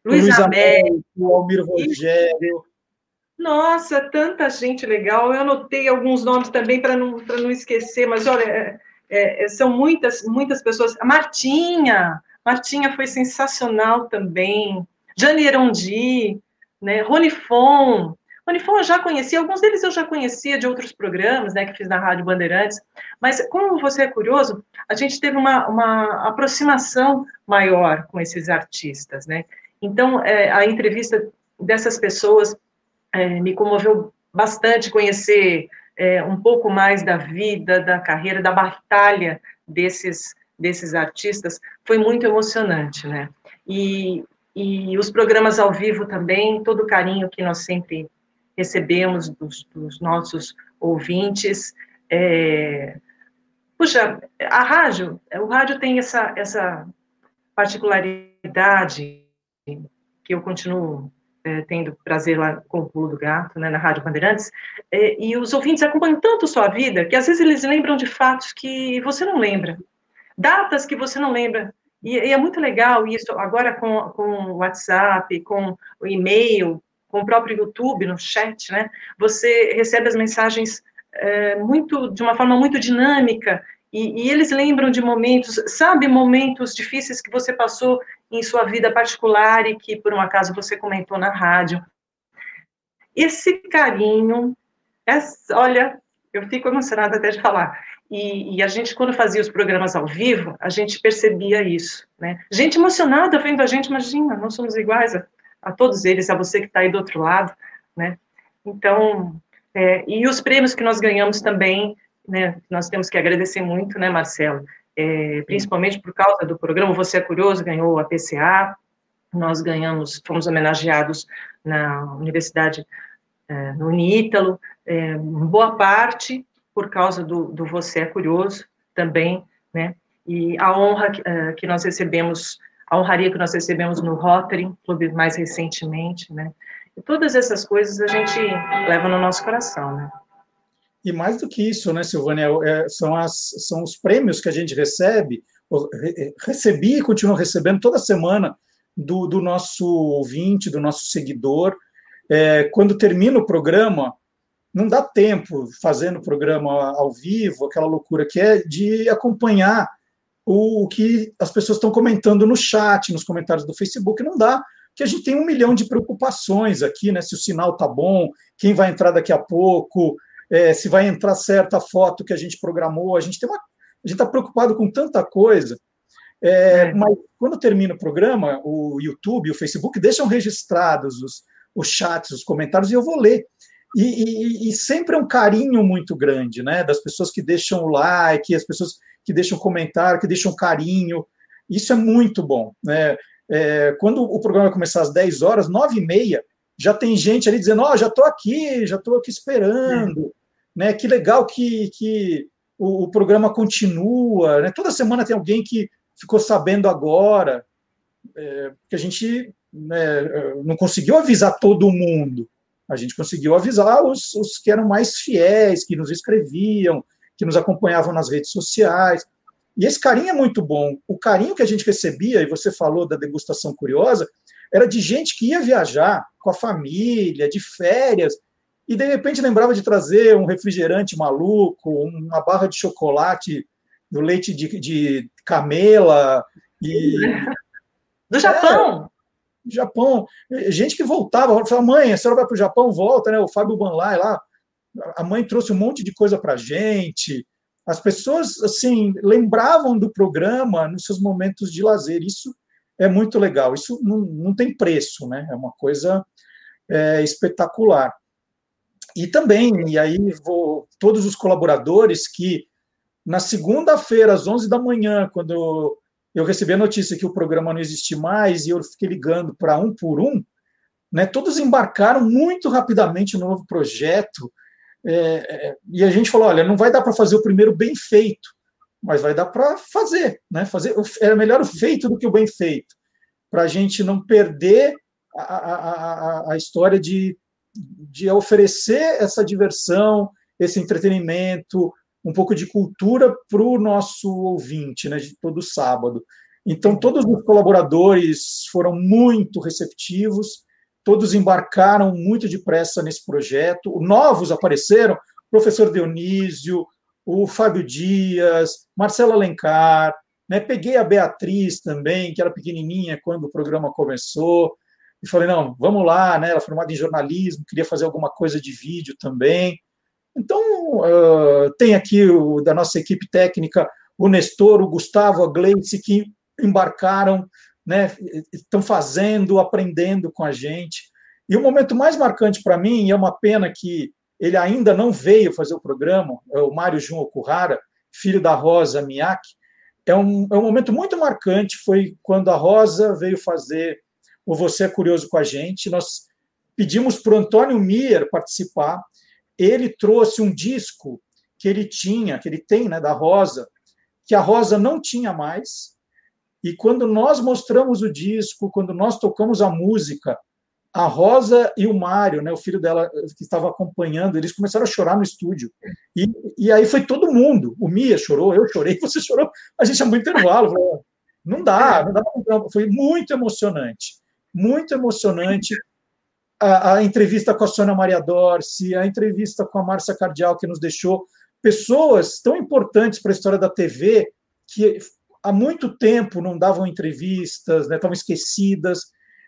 Luiz, Luiz Américo, Almir Rogério, nossa, tanta gente legal. Eu anotei alguns nomes também para não, não esquecer, mas olha, é, é, é, são muitas, muitas pessoas. A Martinha, Martinha foi sensacional também. Jane Erondi, né? Rony Fon. Rony Fon eu já conhecia, alguns deles eu já conhecia de outros programas, né, que fiz na Rádio Bandeirantes, mas como você é curioso, a gente teve uma, uma aproximação maior com esses artistas, né? Então, é, a entrevista dessas pessoas é, me comoveu bastante conhecer é, um pouco mais da vida, da carreira, da batalha desses, desses artistas. Foi muito emocionante, né? E, e os programas ao vivo também, todo o carinho que nós sempre recebemos dos, dos nossos ouvintes. É... Puxa, a rádio, o rádio tem essa, essa particularidade que eu continuo é, tendo prazer lá com o Pulo do Gato, né, na Rádio Bandeirantes, é, e os ouvintes acompanham tanto sua vida que às vezes eles lembram de fatos que você não lembra, datas que você não lembra. E, e é muito legal isso, agora com, com o WhatsApp, com o e-mail, com o próprio YouTube, no chat, né, você recebe as mensagens é, muito de uma forma muito dinâmica e, e, eles lembram de momentos, sabe, momentos difíceis que você passou em sua vida particular e que por um acaso você comentou na rádio. Esse carinho, essa, olha, eu fico emocionada até de falar. E, e, a gente, quando fazia os programas ao vivo, a gente percebia isso, né? Gente emocionada vendo a gente, imagina, nós somos iguais a, a todos eles, a você que está aí do outro lado, né? Então, é, e os prêmios que nós ganhamos também né, nós temos que agradecer muito, né, Marcelo? É, principalmente por causa do programa Você é Curioso, ganhou a PCA, nós ganhamos, fomos homenageados na Universidade, é, no Unítalo, é, boa parte por causa do, do Você é Curioso também, né, e a honra que, é, que nós recebemos, a honraria que nós recebemos no Rotary Clube mais recentemente, né, e todas essas coisas a gente leva no nosso coração, né. E mais do que isso, né, Silvânia, é, são, as, são os prêmios que a gente recebe, recebi e continuo recebendo toda semana do, do nosso ouvinte, do nosso seguidor. É, quando termina o programa, não dá tempo fazendo o programa ao vivo, aquela loucura que é de acompanhar o, o que as pessoas estão comentando no chat, nos comentários do Facebook, não dá, porque a gente tem um milhão de preocupações aqui, né? Se o sinal tá bom, quem vai entrar daqui a pouco, é, se vai entrar certa foto que a gente programou. A gente tem uma, a gente está preocupado com tanta coisa. É, é. Mas quando termina o programa, o YouTube, o Facebook deixam registrados os, os chats, os comentários, e eu vou ler. E, e, e, sempre é um carinho muito grande, né? Das pessoas que deixam o like, as pessoas que deixam comentário, que deixam carinho. Isso é muito bom, né? É, quando o programa começar às 10 horas, 9 e meia, já tem gente ali dizendo, ó, oh, já estou aqui, já estou aqui esperando né? Que legal que, que o, o programa continua, né? Toda semana tem alguém que ficou sabendo agora, é, que a gente né, não conseguiu avisar todo mundo. A gente conseguiu avisar os, os que eram mais fiéis, que nos escreviam, que nos acompanhavam nas redes sociais. E esse carinho é muito bom. O carinho que a gente recebia, e você falou da degustação curiosa, era de gente que ia viajar com a família, de férias, e de repente lembrava de trazer um refrigerante maluco, uma barra de chocolate do leite de, de camela e do Japão. É, Japão, gente que voltava, falava, mãe, a senhora vai para o Japão, volta, né? O Fábio Banlai lá, a mãe trouxe um monte de coisa para gente. As pessoas assim lembravam do programa nos seus momentos de lazer. Isso é muito legal. Isso não, não tem preço, né? É uma coisa é, espetacular. E também, e aí vou, todos os colaboradores que na segunda-feira, às 11 da manhã, quando eu recebi a notícia que o programa não existe mais e eu fiquei ligando para um por um, né, todos embarcaram muito rapidamente no novo projeto. É, é, e a gente falou: olha, não vai dar para fazer o primeiro bem feito, mas vai dar para fazer. Né, fazer é melhor o feito do que o bem feito, para a gente não perder a, a, a, a história de, de oferecer essa diversão, esse entretenimento, um pouco de cultura para o nosso ouvinte, né, de todo sábado. Então, todos os colaboradores foram muito receptivos, todos embarcaram muito depressa nesse projeto. Novos apareceram, professor Dionísio, o Fábio Dias, Marcelo Alencar, né? peguei a Beatriz também, que era pequenininha quando o programa começou, e falei, não, vamos lá, né? ela é formada em jornalismo, queria fazer alguma coisa de vídeo também. Então, uh, tem aqui o, da nossa equipe técnica o Nestor, o Gustavo, a Gleice, que embarcaram né, estão fazendo, aprendendo com a gente. E o momento mais marcante para mim, e é uma pena que ele ainda não veio fazer o programa, é o Mário Jun Okuhara, filho da Rosa Miyake, é um, é um momento muito marcante, foi quando a Rosa veio fazer o Você é Curioso com a gente, nós pedimos para o Antônio Mier participar, ele trouxe um disco que ele tinha, que ele tem, né, da Rosa, que a Rosa não tinha mais, e quando nós mostramos o disco, quando nós tocamos a música, a Rosa e o Mário, né, o filho dela que estava acompanhando, eles começaram a chorar no estúdio. E, e aí foi todo mundo. O Mia chorou, eu chorei, você chorou. A gente chamou intervalo. Falou, não dá, não dá para Foi muito emocionante. Muito emocionante. A, a, entrevista com a Sônia Maria Dorce, a entrevista com a Márcia Cardial, que nos deixou pessoas tão importantes para a história da TV, que há muito tempo não davam entrevistas, né, estavam esquecidas.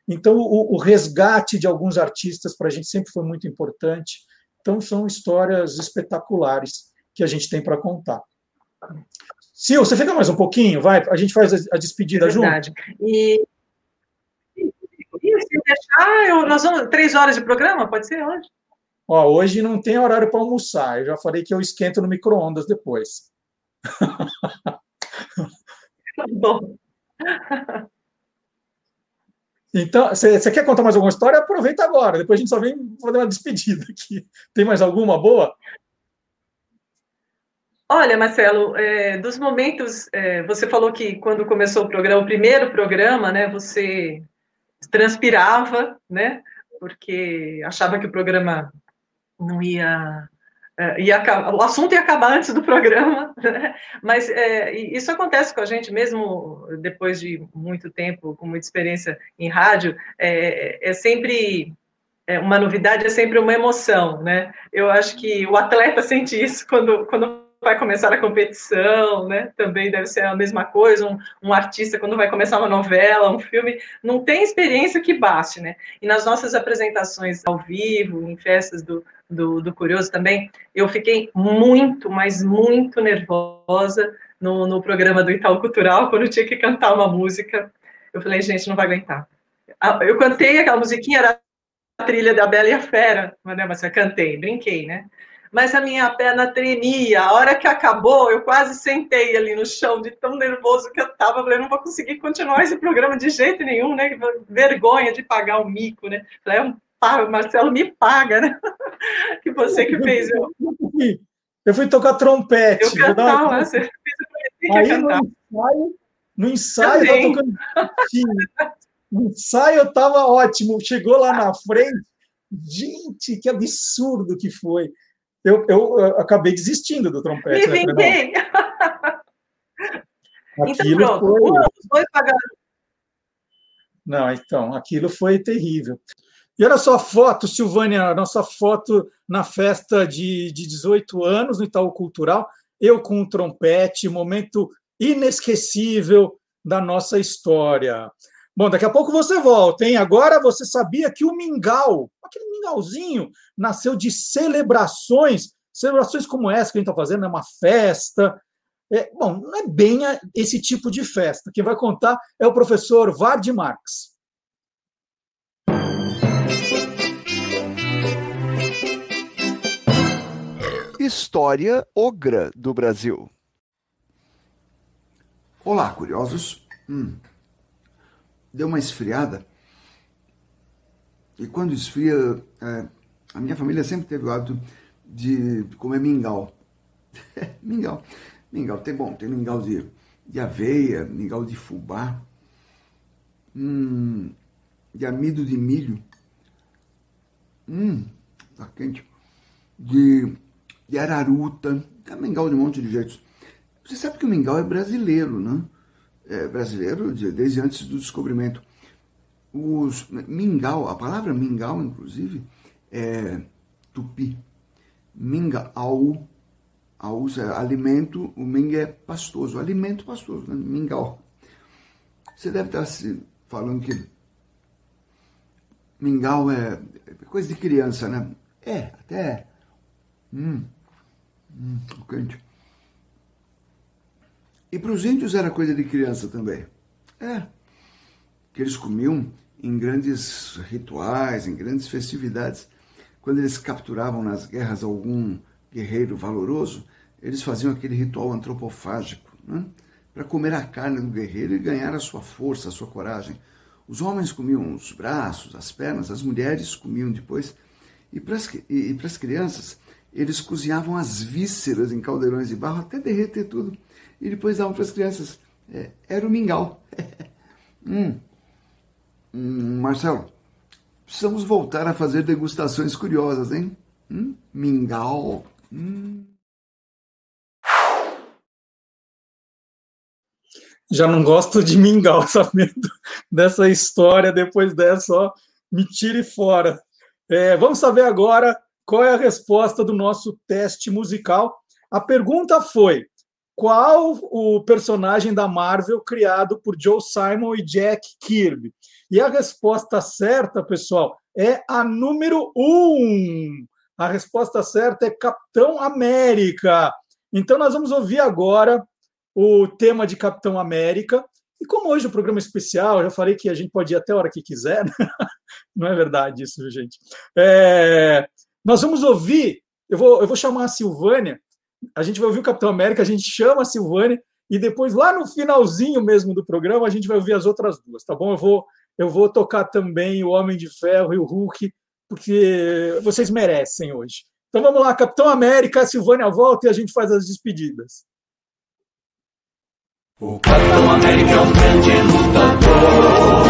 Então, o, o resgate de alguns artistas para a gente sempre foi muito importante. Então, são histórias espetaculares que a gente tem para contar. Sil, você fica mais um pouquinho, vai? A gente faz a despedida é junto. E se deixar, eu, nós vamos três horas de programa, pode ser hoje? Ó, hoje não tem horário para almoçar. Eu já falei que eu esquento no micro-ondas depois. Bom. Então, você quer contar mais alguma história? Aproveita agora. Depois a gente só vem fazer uma despedida aqui. Tem mais alguma boa? Olha, Marcelo, é, dos momentos, é, você falou que quando começou o programa, o primeiro programa, né, você transpirava, né, porque achava que o programa não ia é, ia, o assunto ia acabar antes do programa, né? mas é, isso acontece com a gente mesmo depois de muito tempo, com muita experiência em rádio, é, é sempre é, uma novidade, é sempre uma emoção, né? Eu acho que o atleta sente isso quando, quando vai começar a competição, né? Também deve ser a mesma coisa. Um, um, artista, quando vai começar uma novela, um filme, não tem experiência que baste, né? E nas nossas apresentações ao vivo, em festas do, do, do Curioso também, eu fiquei muito, mas muito nervosa no, no programa do Itaú Cultural, quando tinha que cantar uma música. Eu falei, gente, não vai aguentar. Eu cantei aquela musiquinha, era a trilha da Bela e a Fera, né, mas eu cantei, brinquei, né? Mas a minha perna tremia. A hora que acabou, eu quase sentei ali no chão, de tão nervoso que eu estava. Falei, não vou conseguir continuar esse programa de jeito nenhum, né? Vergonha de pagar o mico, né? Falei, é um o Marcelo me paga, né? que você que fez. Eu, eu fui tocar trompete. Eu cantava, uma... você fez o Aí cantar. no ensaio, no ensaio eu tocando No ensaio eu tava ótimo. Chegou lá na frente, gente, que absurdo que foi. Eu, eu, eu acabei desistindo do trompete. Me né? então pronto, foi... pagar. Não, então, aquilo foi terrível. E olha só a foto, Silvânia, a nossa foto na festa de, de 18 anos no Itaú Cultural, eu com o trompete, momento inesquecível da nossa história. Bom, daqui a pouco você volta, hein? Agora você sabia que o mingau, aquele mingauzinho, nasceu de celebrações celebrações como essa que a gente está fazendo, é uma festa. É, bom, não é bem esse tipo de festa. Quem vai contar é o professor Vard Marx. História Ogra do Brasil. Olá, curiosos. Hum. Deu uma esfriada. E quando esfria, é, a minha família sempre teve o hábito de comer mingau. mingau. Mingau tem bom, tem mingau de, de aveia, mingau de fubá, hum, de amido de milho. Hum, tá quente. De, de araruta, é mingau de um monte de jeitos. Você sabe que o mingau é brasileiro, né? É brasileiro desde antes do descobrimento. Os mingau, a palavra mingau, inclusive, é tupi. Mingau, au é alimento, o ming é pastoso, alimento pastoso, né? mingau. Você deve estar se falando que mingau é coisa de criança, né? É, até é. Hum, hum, quente. E para os índios era coisa de criança também. É. Que eles comiam em grandes rituais, em grandes festividades. Quando eles capturavam nas guerras algum guerreiro valoroso, eles faziam aquele ritual antropofágico, né? para comer a carne do guerreiro e ganhar a sua força, a sua coragem. Os homens comiam os braços, as pernas, as mulheres comiam depois. E para as, e, e para as crianças, eles cozinhavam as vísceras em caldeirões de barro até derreter tudo e depois davam para as crianças. É, era o mingau. hum. Hum, Marcelo, precisamos voltar a fazer degustações curiosas, hein? Hum? Mingau. Hum. Já não gosto de mingau, sabendo dessa história. Depois dessa, ó, me tire fora. É, vamos saber agora qual é a resposta do nosso teste musical. A pergunta foi: qual o personagem da Marvel criado por Joe Simon e Jack Kirby? E a resposta certa, pessoal, é a número um. A resposta certa é Capitão América. Então, nós vamos ouvir agora o tema de Capitão América. E como hoje o programa é especial, eu já falei que a gente pode ir até a hora que quiser. Né? Não é verdade isso, gente. É, nós vamos ouvir. Eu vou, eu vou chamar a Silvânia a gente vai ouvir o Capitão América, a gente chama a Silvânia e depois, lá no finalzinho mesmo do programa, a gente vai ouvir as outras duas, tá bom? Eu vou, eu vou tocar também o Homem de Ferro e o Hulk, porque vocês merecem hoje. Então vamos lá, Capitão América, a Silvânia volta e a gente faz as despedidas. O Capitão América é um grande lutador,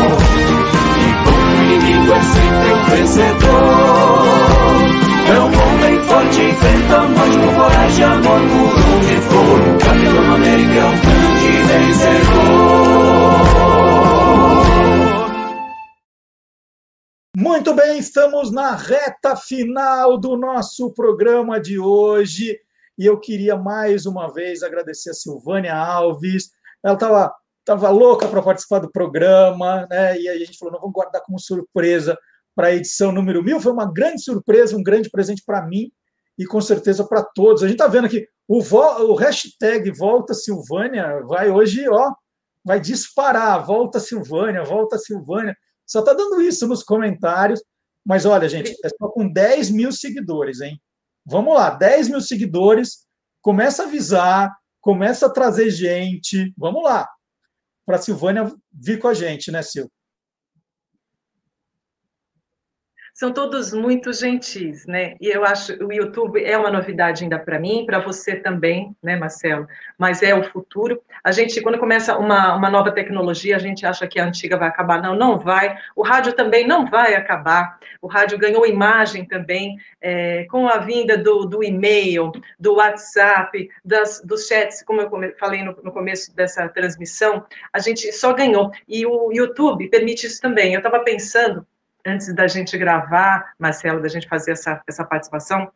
e como o inimigo é sempre um vencedor. É um homem forte, enfrenta a morte com coragem amor por onde for. Capitão América é um grande vencedor. Muito bem, estamos na reta final do nosso programa de hoje. E eu queria mais uma vez agradecer a Silvânia Alves. Ela estava tava louca para participar do programa, né? E a gente falou, não vamos guardar como surpresa para a edição número 1000. Foi uma grande surpresa, um grande presente para mim e com certeza para todos. A gente está vendo aqui o, o hashtag Volta Silvânia vai hoje, ó, vai disparar. Volta Silvânia, volta Silvânia. Só está dando isso nos comentários. Mas olha, gente, é só com 10 mil seguidores, hein? Vamos lá, 10 mil seguidores. Começa a avisar, começa a trazer gente. Vamos lá. Para a Silvânia vir com a gente, né, Sil? São todos muito gentis, né? E eu acho o YouTube é uma novidade ainda para mim, para você também, né, Marcelo? Mas é o futuro. A gente, quando começa uma, uma nova tecnologia, a gente acha que a antiga vai acabar. Não, não vai. O rádio também não vai acabar. O rádio ganhou imagem também é, com a vinda do, do e-mail, do WhatsApp, das, dos chats, como eu falei no, no começo dessa transmissão, a gente só ganhou. E o YouTube permite isso também. Eu estava pensando antes da gente gravar, Marcelo, da gente fazer essa, essa participação,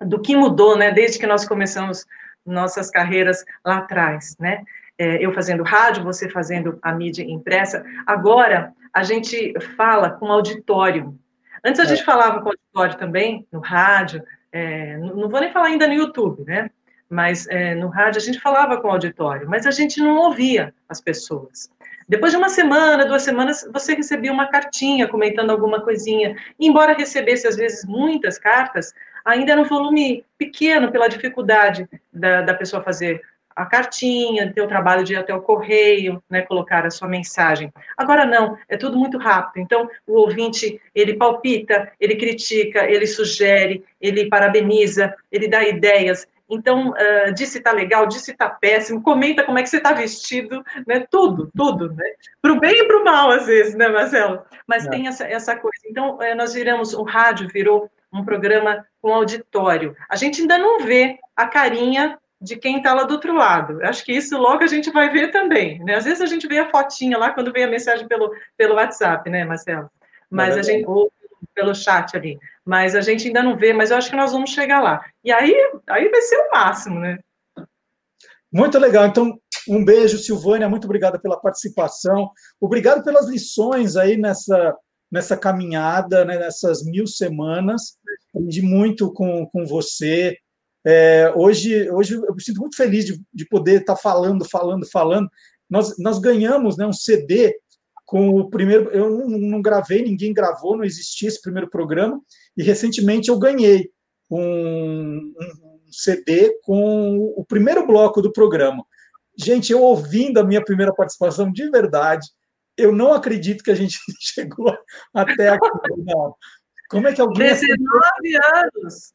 do que mudou, né, desde que nós começamos nossas carreiras lá atrás, né? É, eu fazendo rádio, você fazendo a mídia impressa. Agora, a gente fala com auditório. Antes a é. gente falava com auditório também, no rádio, é, não vou nem falar ainda no YouTube, né? Mas é, no rádio a gente falava com o auditório, mas a gente não ouvia as pessoas. Depois de uma semana, duas semanas, você recebia uma cartinha comentando alguma coisinha. Embora recebesse, às vezes, muitas cartas, ainda era um volume pequeno pela dificuldade da, da pessoa fazer a cartinha, ter o trabalho de ir até o correio, né, colocar a sua mensagem. Agora não, é tudo muito rápido. Então, o ouvinte, ele palpita, ele critica, ele sugere, ele parabeniza, ele dá ideias. Então, uh, disse tá legal, disse tá péssimo, comenta como é que você está vestido, né? Tudo, tudo, né? Para o bem e para o mal, às vezes, né, Marcelo? Mas é. tem essa, essa coisa. Então, uh, nós viramos, o rádio virou um programa com auditório. A gente ainda não vê a carinha de quem está lá do outro lado. Acho que isso logo a gente vai ver também. Né? Às vezes a gente vê a fotinha lá quando vem a mensagem pelo, pelo WhatsApp, né, Marcelo? Mas é a gente, ou pelo chat ali. Mas a gente ainda não vê, mas eu acho que nós vamos chegar lá. E aí, aí vai ser o máximo, né? Muito legal. Então, um beijo, Silvânia. Muito obrigada pela participação. Obrigado pelas lições aí nessa, nessa caminhada, né, nessas mil semanas. Aprendi muito com, com você. É, hoje, hoje eu me sinto muito feliz de, de poder estar falando, falando, falando. Nós, nós ganhamos né, um CD com o primeiro. Eu não, não, gravei, ninguém gravou, não existia esse primeiro programa. E recentemente eu ganhei um, um CD com o primeiro bloco do programa. Gente, eu ouvindo a minha primeira participação de verdade, eu não acredito que a gente chegou até aqui. Não. Como é que alguém. 19 anos!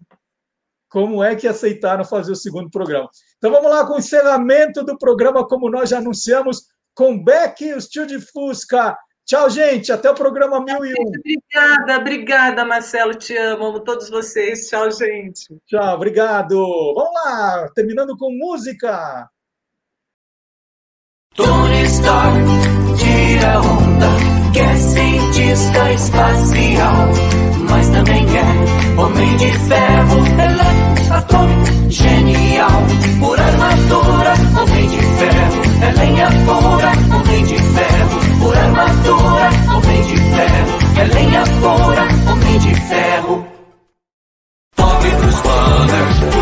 como é que aceitaram fazer o segundo programa. Então vamos lá com o encerramento do programa, como nós já anunciamos, com Beck e o Tio de Fusca. Tchau, gente. Até o programa 1001. Obrigada, obrigada, Marcelo. Te amo. Amo todos vocês. Tchau, gente. Tchau, obrigado. Vamos lá, terminando com música. Tony Stark, tira onda, que é cientista espacial, mas também é homem de ferro, eletratônico, genial, por armadura, homem de ferro, é lenha pura por armadura, homem de ferro. É lenha pura, homem de ferro. Pobre dos banners.